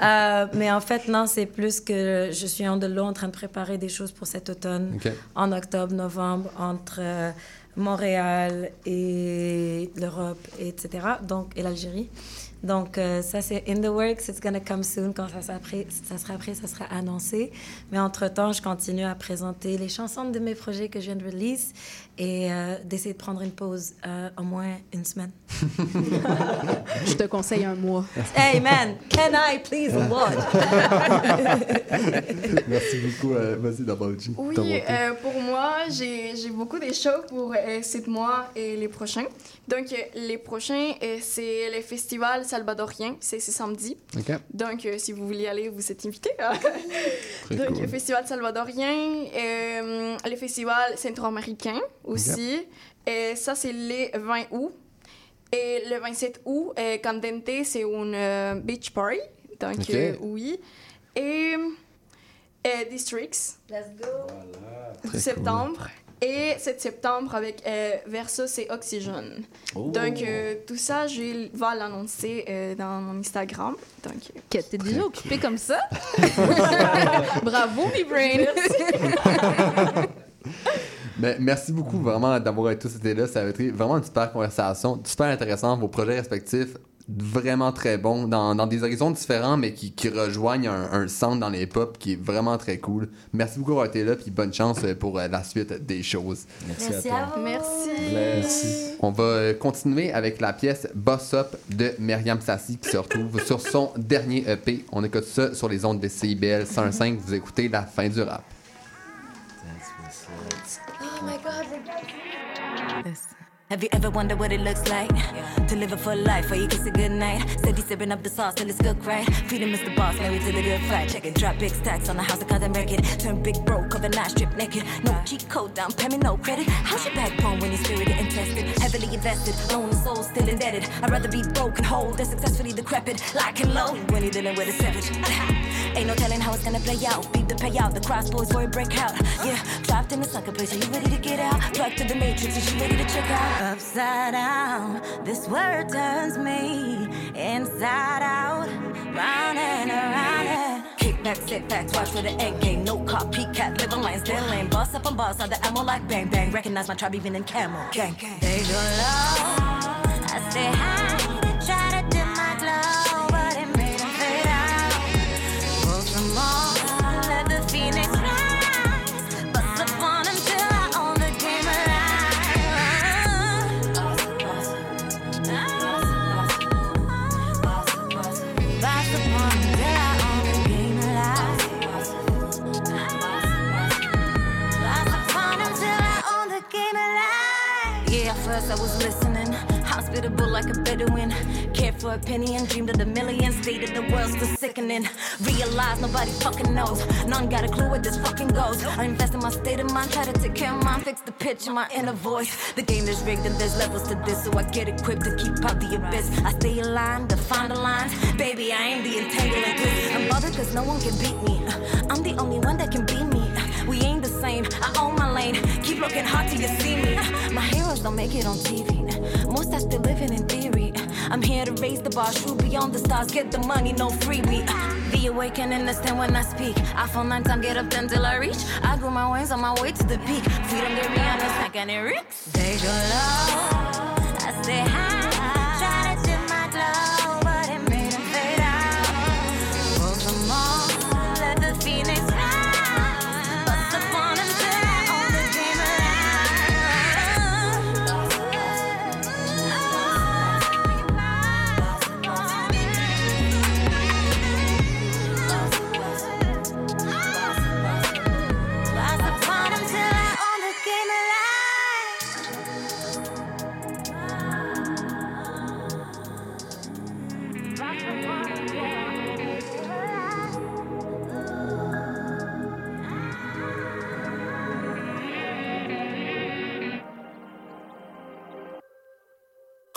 Euh, mais en fait, non, c'est plus que je suis en de l'eau en train de préparer des choses pour cet automne, en octobre, novembre, entre euh, Montréal et l'Europe, etc. Donc, et l'Algérie. Donc, euh, ça, c'est in the works. It's gonna come soon. Quand ça sera prêt, ça sera, prêt, ça sera annoncé. Mais entre-temps, je continue à présenter les chansons de mes projets que je viens de release et euh, d'essayer de prendre une pause euh, au moins une semaine. [laughs] Je te conseille un mois. Hey man, can I please watch? [laughs] Merci beaucoup. euh, Vas-y, d'abord. Oui, euh, pour moi, j'ai beaucoup de shows pour euh, ce mois et les prochains. Donc, euh, les prochains, euh, c'est le festival salvadorien, c'est ce samedi. Donc, euh, si vous voulez y aller, vous êtes invités. Très [laughs] Donc, cool. le festival salvadorien, euh, le festival centro-américain aussi. Et ça, c'est le 20 août. Et le 27 août, euh, Candente, c'est une euh, beach party. Donc, euh, oui. Et euh, Districts. Let's go. Très septembre. Et 7 septembre avec euh, Versus et Oxygène. Oh. Donc, euh, tout ça, je vais l'annoncer euh, dans mon Instagram. Donc, euh, Que t'es déjà occupée comme ça? [laughs] Bravo, B-Brain! [laughs] Merci beaucoup vraiment d'avoir tous été là. Ça a été vraiment une super conversation, super intéressant. Vos projets respectifs, vraiment très bons, dans, dans des horizons différents, mais qui, qui rejoignent un, un centre dans les pop qui est vraiment très cool. Merci beaucoup d'avoir été là, puis bonne chance pour euh, la suite des choses. Merci, Merci à vous. Merci. Merci. On va euh, continuer avec la pièce Boss Up de Myriam Sassi qui se retrouve sur son dernier EP. On écoute ça sur les ondes de CIBL 105. Vous écoutez la fin du rap. Oh my god, Have you ever wondered what it looks like to live a full life where you kiss a good night? Steady sipping up the sauce till it's cooked right. Freedom is the boss, married to the good fight. Check it, drop big stacks on the house, I call them record. Turn big broke, cover night strip naked. No cheat code down, pay me no credit. How's your backbone when your spirit and tested? Heavily invested, loan and soul still indebted. I'd rather be broke and whole than successfully decrepit. Like and low when you're dealing with a savage. [laughs] Ain't no telling how it's gonna play out. Beat the payout, the crossboys where it break out. Yeah, trapped in the sucker place, are you ready to get out? Plugged to the matrix, is you ready to check out? Upside down, this word turns me inside out. Round and around kick back, sit back, watch for the end game. No copycat, live on lines, still lane. Boss up on boss, on the ammo like bang bang. Recognize my tribe even in camel. Gang, gang. They go low, I stay high. Try to dip hospitable like a Bedouin. Cared for a penny and dreamed of the millions. Stated the world's still sickening. Realize nobody fucking knows. None got a clue where this fucking goes. I invest in my state of mind, try to take care of mine, fix the pitch in my inner voice. The game is rigged and there's levels to this, so I get equipped to keep out the abyss. I stay aligned, define the lines. Baby, I ain't the entanglement. I'm bothered cause no one can beat me. Uh, I'm the only one that can beat me. Uh, we ain't the same. I own my lane. Keep looking hard till you see me. Uh, my heroes don't make it on TV. Most are still living in theory. I'm here to raise the bar, shoot beyond the stars, get the money, no freebie. Be awake and understand when I speak. I fall nine times, get up then till I reach. I grew my wings on my way to the peak. Freedom, get Rihanna, snack and reeks. They go low, I stay high.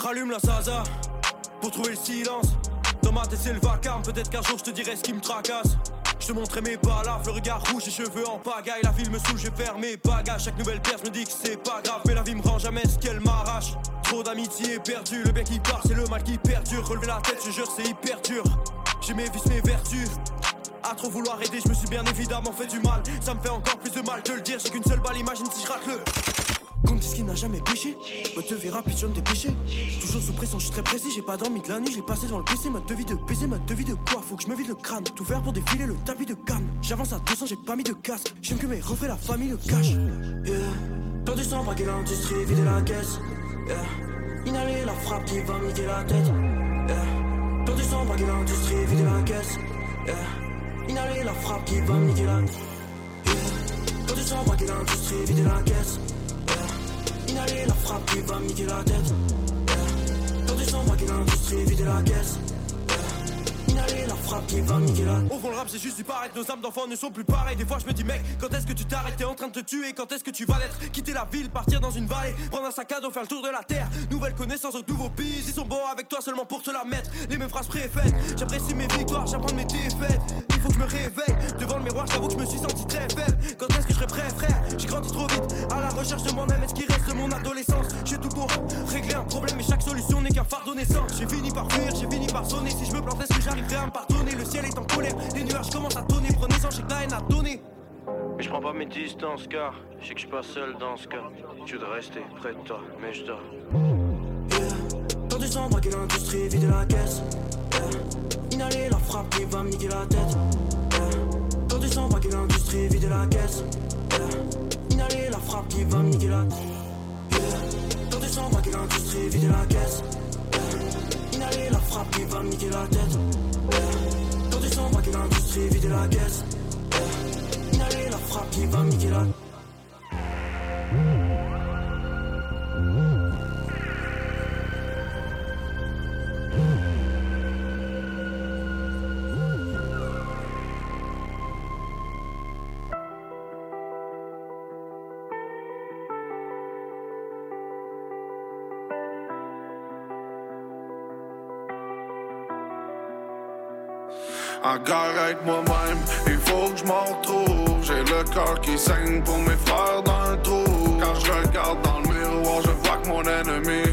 Rallume la Zaza pour trouver le silence. Dans ma tête c'est le vacarme, peut-être qu'un jour je te dirai ce qui me tracasse. Je te montrerai mes balafres, le regard rouge et cheveux en pagaille. La ville me saoule, je perds mes bagages. Chaque nouvelle pierre, je me dis que c'est pas grave. Mais la vie me rend jamais ce qu'elle m'arrache. Trop d'amitié perdue, le bien qui part, c'est le mal qui perdure. Relever la tête, je jure, c'est hyper dur. J'ai mes vices, mes vertus. À trop vouloir aider, je me suis bien évidemment fait du mal. Ça me fait encore plus de mal de le dire. J'ai qu'une seule balle, imagine si je rate le. Comme dit ce qui n'a jamais péché, mode de vie rapide, je de dépêcher. Toujours sous pression, je suis très précis, j'ai pas dormi de la nuit, j'ai passé devant le PC, mode de vie de baiser, mode de vie de quoi? Faut que je me vide le crâne, tout faire pour défiler le tapis de canne. J'avance à 200, j'ai pas mis de casque, j'aime que mes refrains, la famille le cache. Yeah, perdu sans braquer l'industrie, vider la caisse. Inhaler la frappe qui va niquer la tête. Yeah, perdu sans braquer l'industrie, vider la caisse. Inhaler la frappe qui va niquer la Yeah, perdu sans braquer l'industrie, vider la caisse. Inhaler la frappe qui va niquer la tête. Yeah. Perdu sans braquer l'industrie, vider la caisse. Frappe qui va Au fond, le rap, c'est juste du paraître. Nos âmes d'enfants ne sont plus pareilles. Des fois, je me dis, mec, quand est-ce que tu t'arrêtes? T'es en train de te tuer. Quand est-ce que tu vas l'être? Quitter la ville, partir dans une vallée, prendre un sac à dos, faire le tour de la terre. Nouvelle connaissance, de nouveaux pays. Ils sont bons avec toi seulement pour te la mettre. Les mêmes phrases préfaites. J'apprécie mes victoires, j'apprends mes défaites. Il faut que je me réveille. Devant le miroir, j'avoue que je me suis senti très faible. Quand est-ce que je serai prêt, frère? J'ai grandi trop vite. À la recherche de moi-même, est-ce qu'il reste de mon adolescence? J'ai tout pour régler un problème, mais chaque solution n'est qu'un fardeau naissant. J'ai fini par fuir, j'ai fini par sonner. Si je me plante, est-ce que j'arriverai à Le ciel est en colère, les nuages commencent à tonner. Prenez sans j'ai que la haine à donner. Mais je prends pas mes distances car je sais que je suis pas seul dans ce cas. Je voudrais rester près de toi, mais je dors. Perdu sans braquer l'industrie, vider la caisse. Yeah. Inhaler la frappe qui va me niquer la tête. Yeah. Perdu sans braquer l'industrie, vider la caisse. Yeah. Inhaler la frappe qui va me niquer la yeah. Perdu sans braquer l'industrie, vider la caisse. Inhaler la frappe qui va me niquer la tête. Yeah. Perdu sans braquer l'industrie, vider la caisse. Inhaler la frappe qui va me niquer la En guerre avec moi-même, il faut que je m'en retrouve. J'ai le cœur qui saigne pour mes frères dans le trou. Quand je regarde dans le miroir, je vois que mon ennemi,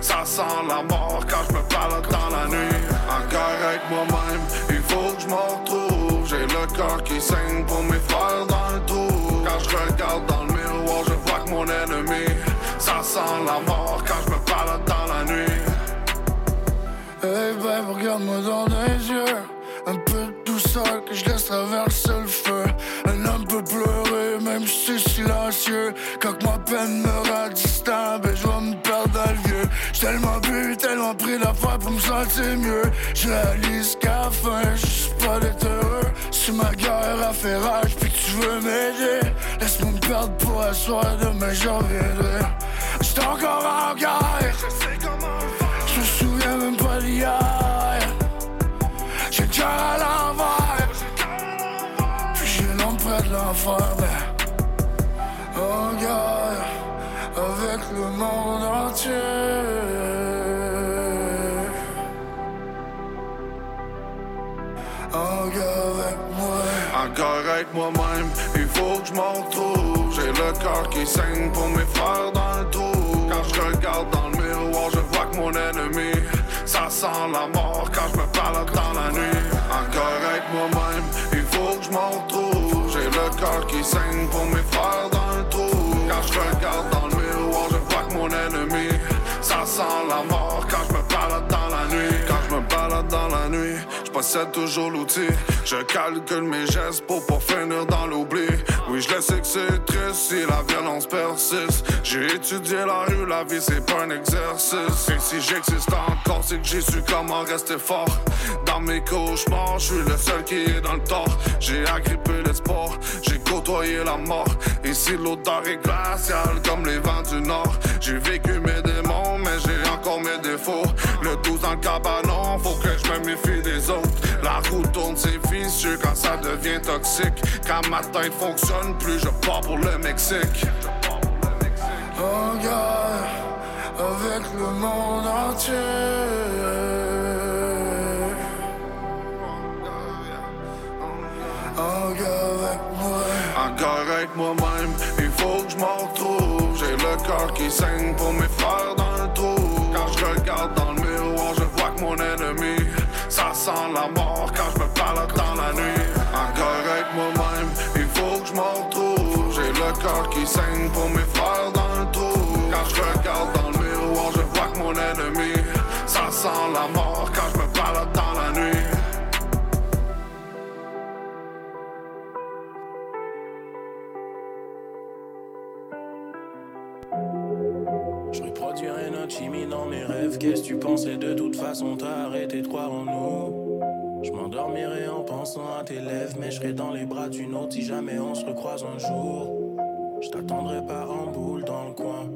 ça sent la mort quand je me balade dans la nuit. En guerre avec moi-même, il faut que je m'en retrouve. J'ai le cœur qui saigne pour mes frères dans le trou. Quand je regarde dans le miroir, je vois que mon ennemi, ça sent la mort quand je me balade dans la nuit. Hey babe, regarde-moi dans les yeux que je laisse traverser le feu. Un homme peut pleurer même si c'est silencieux. Quand ma peine me rend distant, ben je vais me perdre dans le vieux. J'ai tellement bu, tellement pris la foi pour me sentir mieux. Je réalise qu'à fin, je suis pas d'être heureux. Si ma guerre a fait rage puis tu veux m'aider Laisse-moi me perdre pour asseoir demain j'en reviendrai. J'suis encore en guerre. Je me souviens même pas d'hier En guerre avec moi-même, il faut que je m'en retrouve. J'ai le cœur qui saigne pour mes frères dans le trou. Quand je regarde dans le miroir, je vois que mon ennemi, ça sent la mort quand je me balade dans la nuit. En guerre avec moi-même, il faut que je m'en retrouve. J'ai le cœur qui saigne pour mes frères dans le trou. Quand je regarde je possède toujours l'outil. Je calcule mes gestes pour pas finir dans l'oubli. Oui, je le sais que c'est triste si la violence persiste. J'ai étudié la rue, la vie c'est pas un exercice. Et si j'existe encore, c'est que j'ai su comment rester fort. Dans mes cauchemars, je suis le seul qui est dans le tort. J'ai agrippé l'espoir, j'ai côtoyé la mort. Ici l'odeur est glaciale comme les vents du nord. J'ai vécu mes démons, mais j'ai encore mes défauts. Le 12 dans le cabanon, faut que je me méfie toxique. Quand ma tête fonctionne plus, je pars pour le Mexique. En guerre avec le monde entier. Encore avec moi. Encore avec moi-même, il faut que je m'en retrouve. J'ai le cœur qui saigne pour mes frères dans le trou. Quand je regarde dans le miroir, je vois que mon ennemi, ça sent la mort quand je me parle dans la nuit. Moi-même, il faut que je m'en retrouve. J'ai le cœur qui saigne pour mes frères dans le trou. Quand je regarde dans le miroir, je vois que mon ennemi, ça sent la mort quand je me parle dans la nuit. Chimie dans mes rêves. Qu'est-ce que tu pensais de toute façon? T'as arrêté de croire en nous. Je m'endormirai en pensant à tes lèvres, mais je serai dans les bras d'une autre si jamais on se recroise un jour. Je t'attendrai pas en boule dans le coin.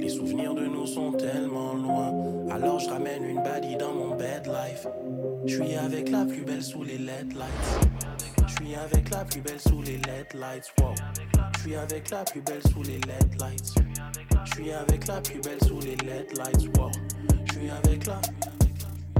Les souvenirs de nous sont tellement loin. Alors je ramène une baddie dans mon bed life. Je suis avec la plus belle sous les LED lights. Je suis avec la plus belle sous les LED lights. Wow. Je suis avec la plus belle sous les LED lights. Je suis avec la plus belle sous les LED lights. Wow. Je suis avec la.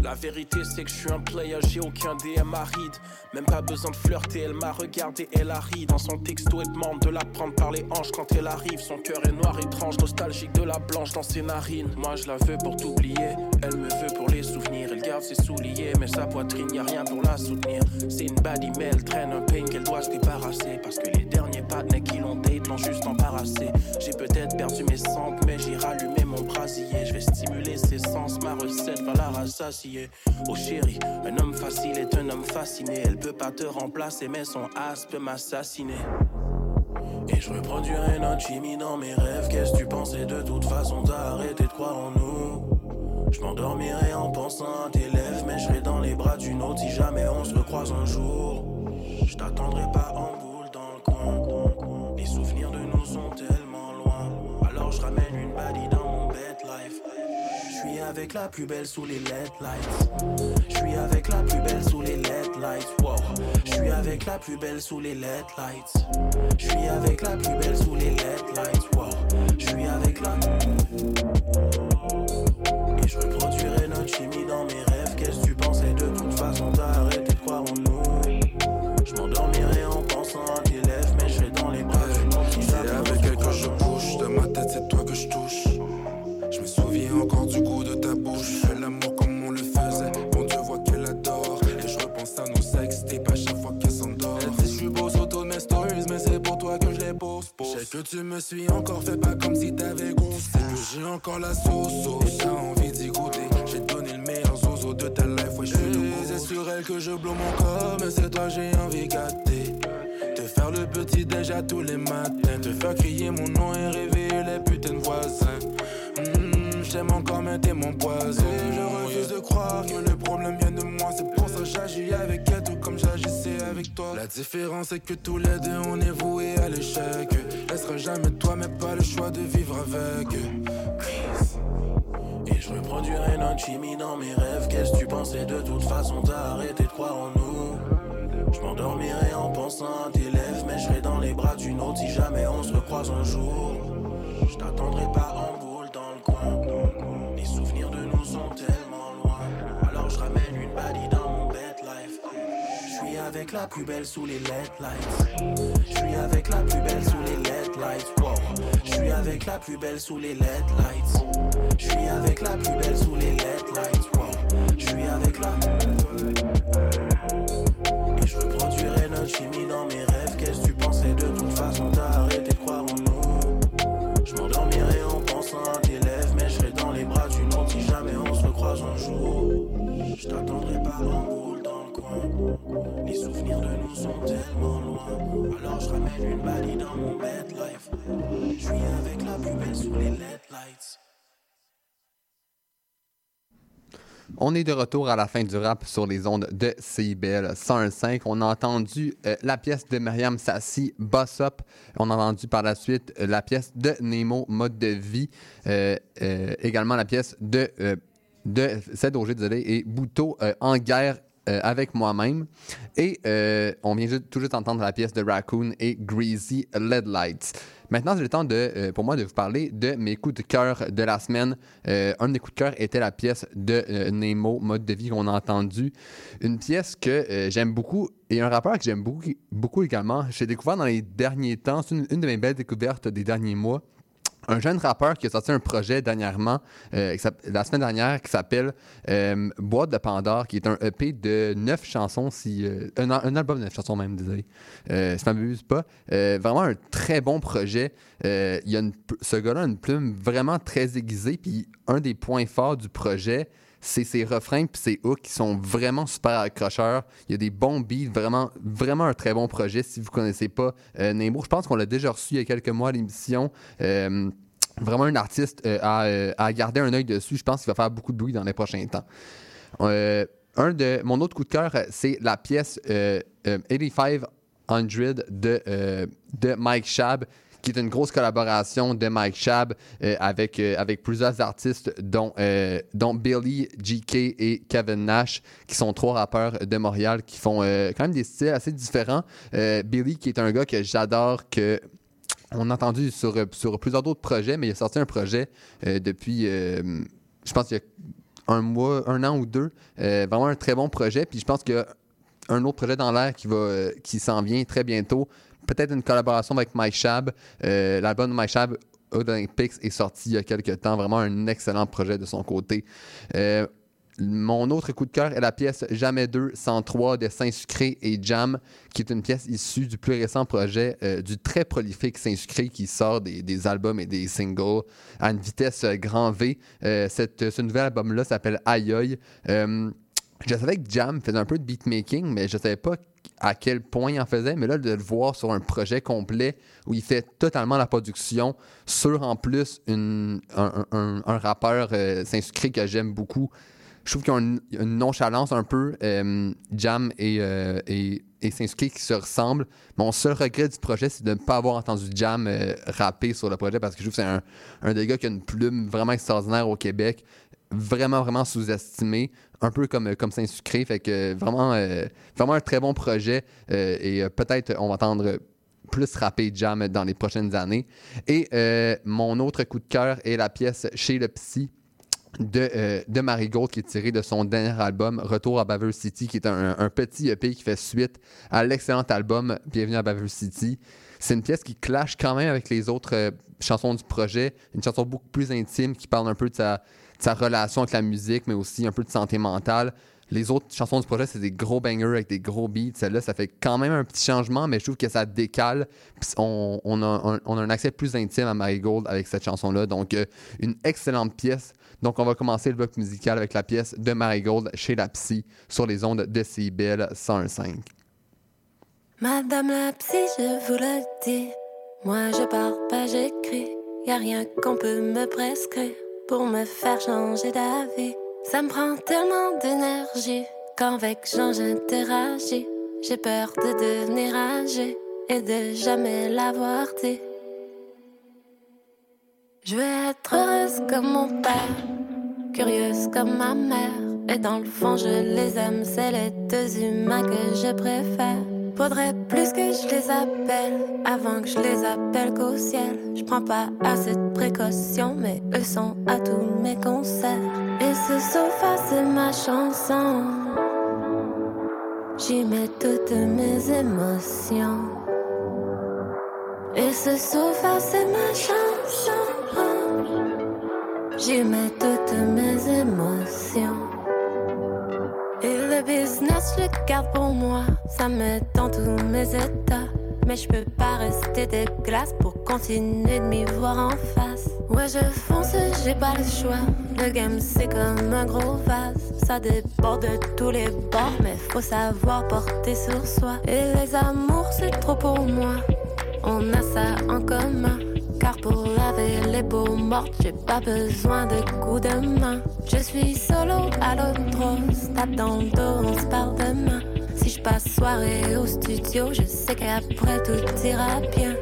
La vérité c'est que je suis un player, j'ai aucun DM aride Même pas besoin de flirter, elle m'a regardé, elle a ri. Dans son texto, elle demande de la prendre par les hanches quand elle arrive. Son cœur est noir, étrange, nostalgique de la blanche dans ses narines. Moi je la veux pour t'oublier, elle me veut pour les souvenirs. Elle garde ses souliers, mais sa poitrine, y a rien pour la soutenir. C'est une baddie, mais elle traîne un pain qu'elle doit se débarrasser. Parce que les derniers partenaires qui l'ont date l'ont juste embarrassé. J'ai peut-être perdu mes sangles, mais j'ai rallumé Je vais stimuler ses sens, ma recette va la rassasier Oh chérie, un homme facile est un homme fasciné Elle peut pas te remplacer, mais son as peut m'assassiner et je reproduirai notre chimie dans mes rêves. Qu'est-ce que tu pensais de toute façon? T'as arrêté de croire en nous. Je m'endormirai en pensant à tes lèvres, mais je serai dans les bras d'une autre si jamais on se recroise un jour. Je t'attendrai pas en boule dans le coin. Les souvenirs de nous sont tellement loin. Alors je ramène une baddie avec la plus belle sous les LED lights. Je suis avec la plus belle sous les LED lights. Wow. Je suis avec la plus belle sous les LED lights. Je suis avec la plus belle sous les LED lights. Wow. Je suis avec la. Et je reproduirai notre chimie dans mes rêves. Qu'est-ce que tu pensais de toute façon? T'as arrêté de croire en nous. Je m'endormirai en pensant à tes lèvres, mais je serai dans les bras C'est avec elle que je bouge, de ma tête c'est toi que je touche. Encore du goût de ta bouche. Je fais l'amour comme on le faisait. Bon Dieu voit qu'elle adore. Et je repense à nos sex tapes à chaque fois qu'elle s'endort. Elle dit je suis beau sur toutes mes stories, mais c'est pour toi que je les pose. Je sais que tu me suis encore, fais pas comme si t'avais gonflé. C'est que j'ai encore la sauce, sauce. Et t'as envie d'y goûter. J'ai donné le meilleur zozo de ta life, ouais, je suis le C'est sur elle que je blow mon corps, mais c'est toi j'ai envie gâter. Te faire le petit déj à tous les matins. Te faire crier mon nom et réveiller les putains de voisins. Hmm, J'aime encore mais t'es mon poison. Et je refuse de croire que le problème vient de moi. C'est pour ça que j'agis avec elle tout comme j'agissais avec toi. La différence c'est que tous les deux on est voués à l'échec. Elle sera jamais toi mais pas le choix de vivre avec. Et je reproduirai notre chimie dans mes rêves. Qu'est-ce que tu pensais de toute façon? T'as arrêté de croire en nous. Je m'endormirai en pensant à tes lèvres, mais je serai dans les bras d'une autre si jamais on se recroise un jour. Je t'attendrai pas en la plus belle sous les LED lights. Je suis avec la plus belle sous les LED lights. Wow. Je suis avec la plus belle sous les LED lights. Je suis avec la plus belle sous les LED lights. Je suis avec la. Et je reproduirai notre chimie dans mes rêves. Qu'est-ce que tu pensais de toute façon? T'as arrêté de croire en nous. Je m'endormirai en pensant à tes lèvres, mais je serai dans les bras d'une autre si jamais on se recroise un jour. Je t'attendrai pas en dans le coin. Les souvenirs de nous sont tellement loin. Alors je ramène une dans mon bed life. Avec la plus belle sous les LED lights. On est de retour à la fin du rap sur les ondes de CIBL 101.5. On a entendu euh, la pièce de Myriam Sassi, Boss Up. On a entendu par la suite euh, la pièce de Nemo, Mode de vie. Euh, également la pièce de, de Auger, désolé, et Bouteau, En guerre euh, avec moi-même. Et euh, on vient juste- tout juste d'entendre la pièce de Raccoon et Greasy Lead Lights. Maintenant, c'est le temps de, euh, pour moi de vous parler de mes coups de cœur de la semaine. Un de mes coups de cœur était la pièce de Nemo, Mode de vie qu'on a entendu. Une pièce que j'aime beaucoup et un rappeur que j'aime beaucoup, également. J'ai découvert dans les derniers temps, c'est une de mes belles découvertes des derniers mois un jeune rappeur qui a sorti un projet dernièrement, euh, la semaine dernière, qui s'appelle euh, Boîte de Pandore, qui est un EP de neuf chansons, si, euh, un, al- un album de neuf chansons même, désolé, euh, si m'abuse pas. Vraiment un très bon projet. Il y a ce gars-là a une plume vraiment très aiguisée, puis un des points forts du projet, c'est ses refrains puis ses hooks qui sont vraiment super accrocheurs. Il y a des bons beats, vraiment, vraiment un très bon projet. Si vous connaissez pas euh, Nemo, je pense qu'on l'a déjà reçu il y a quelques mois à l'émission. Euh, vraiment un artiste euh, à, garder un œil dessus. Je pense qu'il va faire beaucoup de bruit dans les prochains temps. Un de mon autre coup de cœur, c'est la pièce euh, euh, 8500 de, de Mike Shab qui est une grosse collaboration de Mike Shab euh, avec, euh, avec plusieurs artistes, dont, euh, dont Billy, GK et Kevin Nash, qui sont trois rappeurs de Montréal qui font quand même des styles assez différents. Billy, qui est un gars que j'adore, que on a entendu sur, sur plusieurs d'autres projets, mais il a sorti un projet depuis, je pense, il y a un mois, un an ou deux. Vraiment un très bon projet. Puis je pense qu'il y a un autre projet dans l'air qui, va, qui s'en vient très bientôt. Peut-être une collaboration avec Mike Shab. Euh, L'album de Olympics, est sorti il y a quelques temps. Vraiment un excellent projet de son côté. Euh, mon autre coup de cœur est la pièce Jamais 2, 103 de Saint-Sucré et Jam, qui est une pièce issue du plus récent projet euh, du très prolifique Saint-Sucré qui sort des, albums et des singles à une vitesse euh, grand V. Ce nouvel album-là s'appelle Aïe Aïe. Je savais que Jam faisait un peu de beatmaking, mais je savais pas à quel point il en faisait. Mais là, de le voir sur un projet complet où il fait totalement la production sur en plus un, rappeur euh, Saint-Sucré que j'aime beaucoup. Je trouve qu'il y a une, une nonchalance un peu, euh, Jam et, euh, Saint-Sucré qui se ressemblent. Mon seul regret du projet, c'est de ne pas avoir entendu Jam euh, rapper sur le projet parce que je trouve que c'est un, un des gars qui a une plume vraiment extraordinaire au Québec vraiment, vraiment sous-estimé, un peu comme, comme Saint-Sucré. Fait que vraiment, euh, vraiment un très bon projet euh, et euh, peut-être on va entendre plus rapper Jam dans les prochaines années. Et mon autre coup de cœur est la pièce Chez le Psy de, euh, de Marigold qui est tiré de son dernier album Retour à Baver City qui est un, petit EP qui fait suite à l'excellent album Bienvenue à Baver City. C'est une pièce qui clash quand même avec les autres chansons du projet, une chanson beaucoup plus intime qui parle un peu de sa, sa relation avec la musique mais aussi un peu de santé mentale. Les autres chansons du projet, c'est des gros bangers avec des gros beats. Celle-là, ça fait quand même un petit changement, mais je trouve que ça décale. On, a, un, accès plus intime à Marigold avec cette chanson-là. Donc, euh, une excellente pièce. Donc, on va commencer le bloc musical avec la pièce de Marigold chez la Psy sur les ondes de CIBL 101.5. Madame la psy, je vous le dis. Moi, je pars pas, j'écris. Y a rien qu'on peut me prescrire pour me faire changer d'avis. Ça me prend tellement d'énergie quand avec Jean j'interagis. J'ai peur de devenir âgée et de jamais l'avoir dit. Je veux être heureuse comme mon père, curieuse comme ma mère. Et dans le fond, je les aime, c'est les deux humains que je préfère. Faudrait plus que je les appelle avant que je les appelle qu'au ciel. Je prends pas assez de précautions, mais eux sont à tous mes concerts. Et ce sofa, c'est ma chanson. J'y mets toutes mes émotions. Et ce sofa, c'est ma chanson. J'y mets toutes mes émotions. Et le business, je le garde pour moi. Ça me dans tous mes états. Mais je peux pas rester de glace pour continuer de m'y voir en face. Ouais, je fonce, j'ai pas le choix. Le game, c'est comme un gros vase. Ça déborde de tous les bords, mais faut savoir porter sur soi. Et les amours, c'est trop pour moi. On a ça en commun. Car pour laver les peaux mortes, j'ai pas besoin de coups de main. Je suis solo à l'autre tape dans le dos, on se parle demain. Si je passe soirée au studio, je sais qu'après tout ira bien.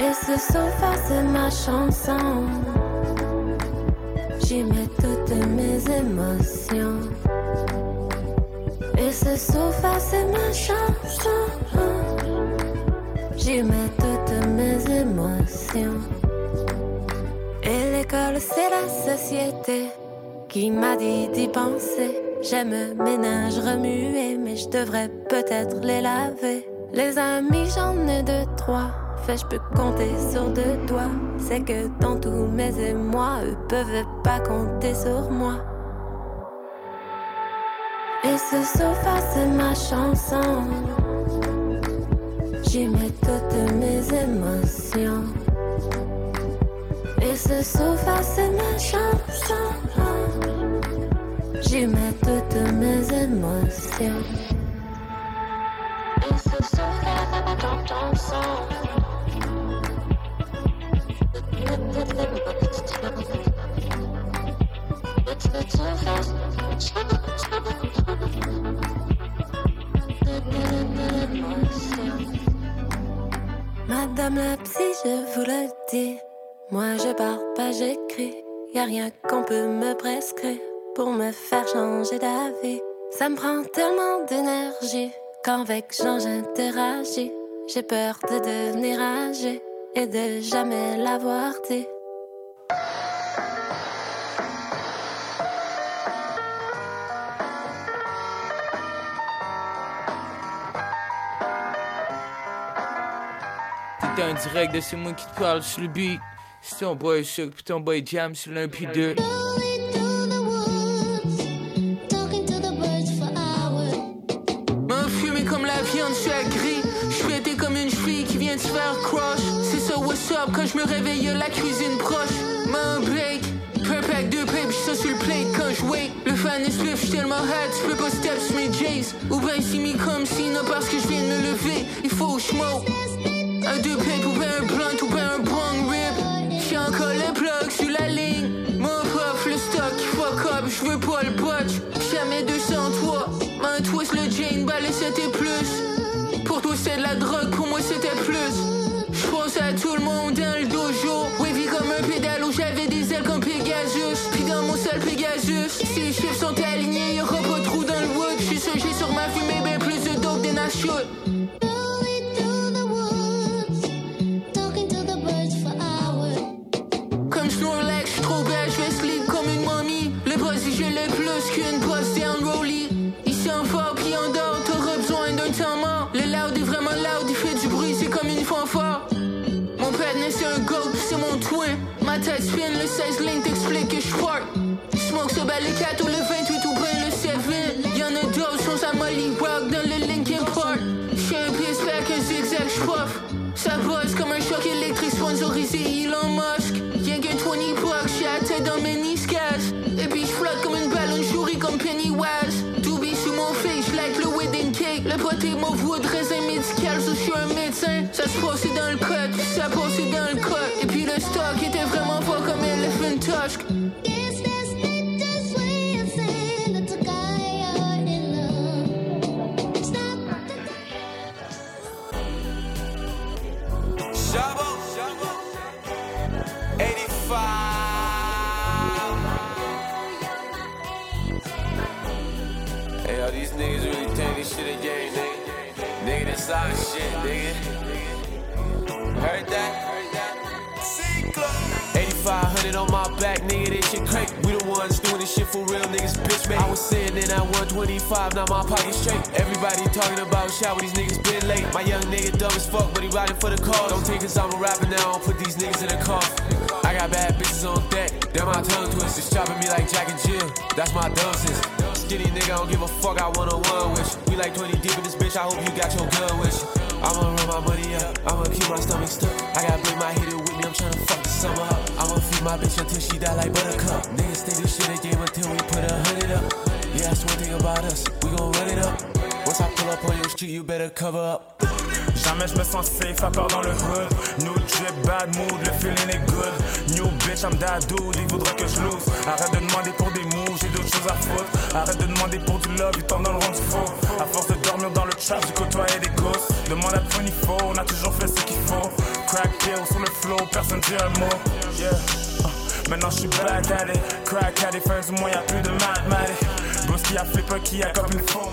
Et ce sofa, c'est ma chanson. J'y mets toutes mes émotions. Et ce sofa, c'est ma chanson. J'y mets toutes mes émotions. Et l'école, c'est la société qui m'a dit d'y penser. J'aime ménage remuer, mais je devrais peut-être les laver. Les amis, j'en ai deux, trois. Fait, je peux compter sur deux doigts. C'est que dans tous mes émois, eux peuvent pas compter sur moi. Et ce sofa, c'est ma chanson. J'y mets toutes mes émotions. Et ce sofa, c'est ma chanson. J'y mets toutes mes émotions. Et ce sofa, c'est ma chanson. Sofa. Madame la psy, je vous le dis. Moi je pars pas, j'écris. Y a rien qu'on peut me prescrire pour me faire changer d'avis. Ça me prend tellement d'énergie quand avec Jean j'interagis. J'ai peur de devenir âgé et de jamais l'avoir dit. T'es en direct de c'est moi qui te parle sur le beat. C'est ton boy Suck pis ton boy Jam sur l'un pis deux. M'en fumé comme la viande, je suis agri. Je pété comme une fille qui vient de se faire crush. C'est ça, what's up, quand je me réveille, la cuisine proche. M'en per pack de pape, ça sur le plate quand je wake. Le fan est swift, j'suis tellement hot, tu peux pas step sur mes J's. Ou ben si mis comme si, non parce que je viens de me lever, il faut que. Un deux pape ou un blunt ou ben un bong rib. J'suis encore le plug sur la ligne. Mon prof, le stock, fuck up, j'veux pas le botch. Jamais 203, un twist le Jane, balai c'était plus. Pour toi c'est de la drogue, pour moi c'était plus. J'pense à tout le monde dans le dojo. Wavy comme un pédalo, j'avais des ailes comme Pegasus. Puis dans mon seul Pegasus, les chiffres sont alignés, tête spin, le 16 lane t'explique que j'part. Smoke ce balai 4 ou le 28 ou ben le 7. Y'en a d'autres, sont à Molly Rock dans le Linkin Park. J'suis un pack, un zigzag, j'puff. Ça bosse comme un choc électrique sponsorisé Elon Musk. Y'a qu'un 20 bucks, j'suis à tête dans mes niscas. Et puis j'flotte comme une ballon souris comme Pennywise. Doobie sous mon face, j'like le wedding cake. Le mon wood, raisin médical, so j'suis un médecin. Ça se passait dans le code, ça passait dans le code. Et puis le stock était vraiment pas comme Elephant Tusk. Shabo, 85. Hey, yo, these niggas really think this shit a game, nigga. Nigga, this our 8500 on my back, nigga, this shit crazy. We the ones doing this shit for real niggas, bitch, man. I was sitting in at 125, now my pocket straight. Everybody talking about shower, these niggas been late. My young nigga dumb as fuck, but he riding for the cause. Don't take us, I'm a rapper now, I'll put these niggas in a car. I got bad bitches on deck, they're my tongue twisters. Chopping me like Jack and Jill, that's my dances. Skinny nigga, I don't give a fuck, I one on one with you. We like 20 deep in this bitch, I hope you got your gun with you. I'ma run my money up, I'ma keep my stomach stuck. I gotta bring my heater with me, I'm tryna fuck the summer up. My bitch until she die like buttercup. Niggas think this shit a game until we put a hundred up. Yeah, that's one thing about us, we gon' run it up. Jamais je me sens safe à part dans le hood. New drip, bad mood, le feeling est good. New bitch, I'm that dude, il voudrait que je lose. Arrête de demander pour des moves, j'ai d'autres choses à foutre. Arrête de demander pour du love, il tombe dans le rond faux. À force de dormir dans le trap, j'ai côtoyé des gosses. Demande à 24, on a toujours fait ce qu'il faut. Crack pill sur le flow, personne dit un mot. Yeah. Uh, Maintenant je suis back at crack at it, fin du y'a plus de maths, Broski a flipper qui a comme une faux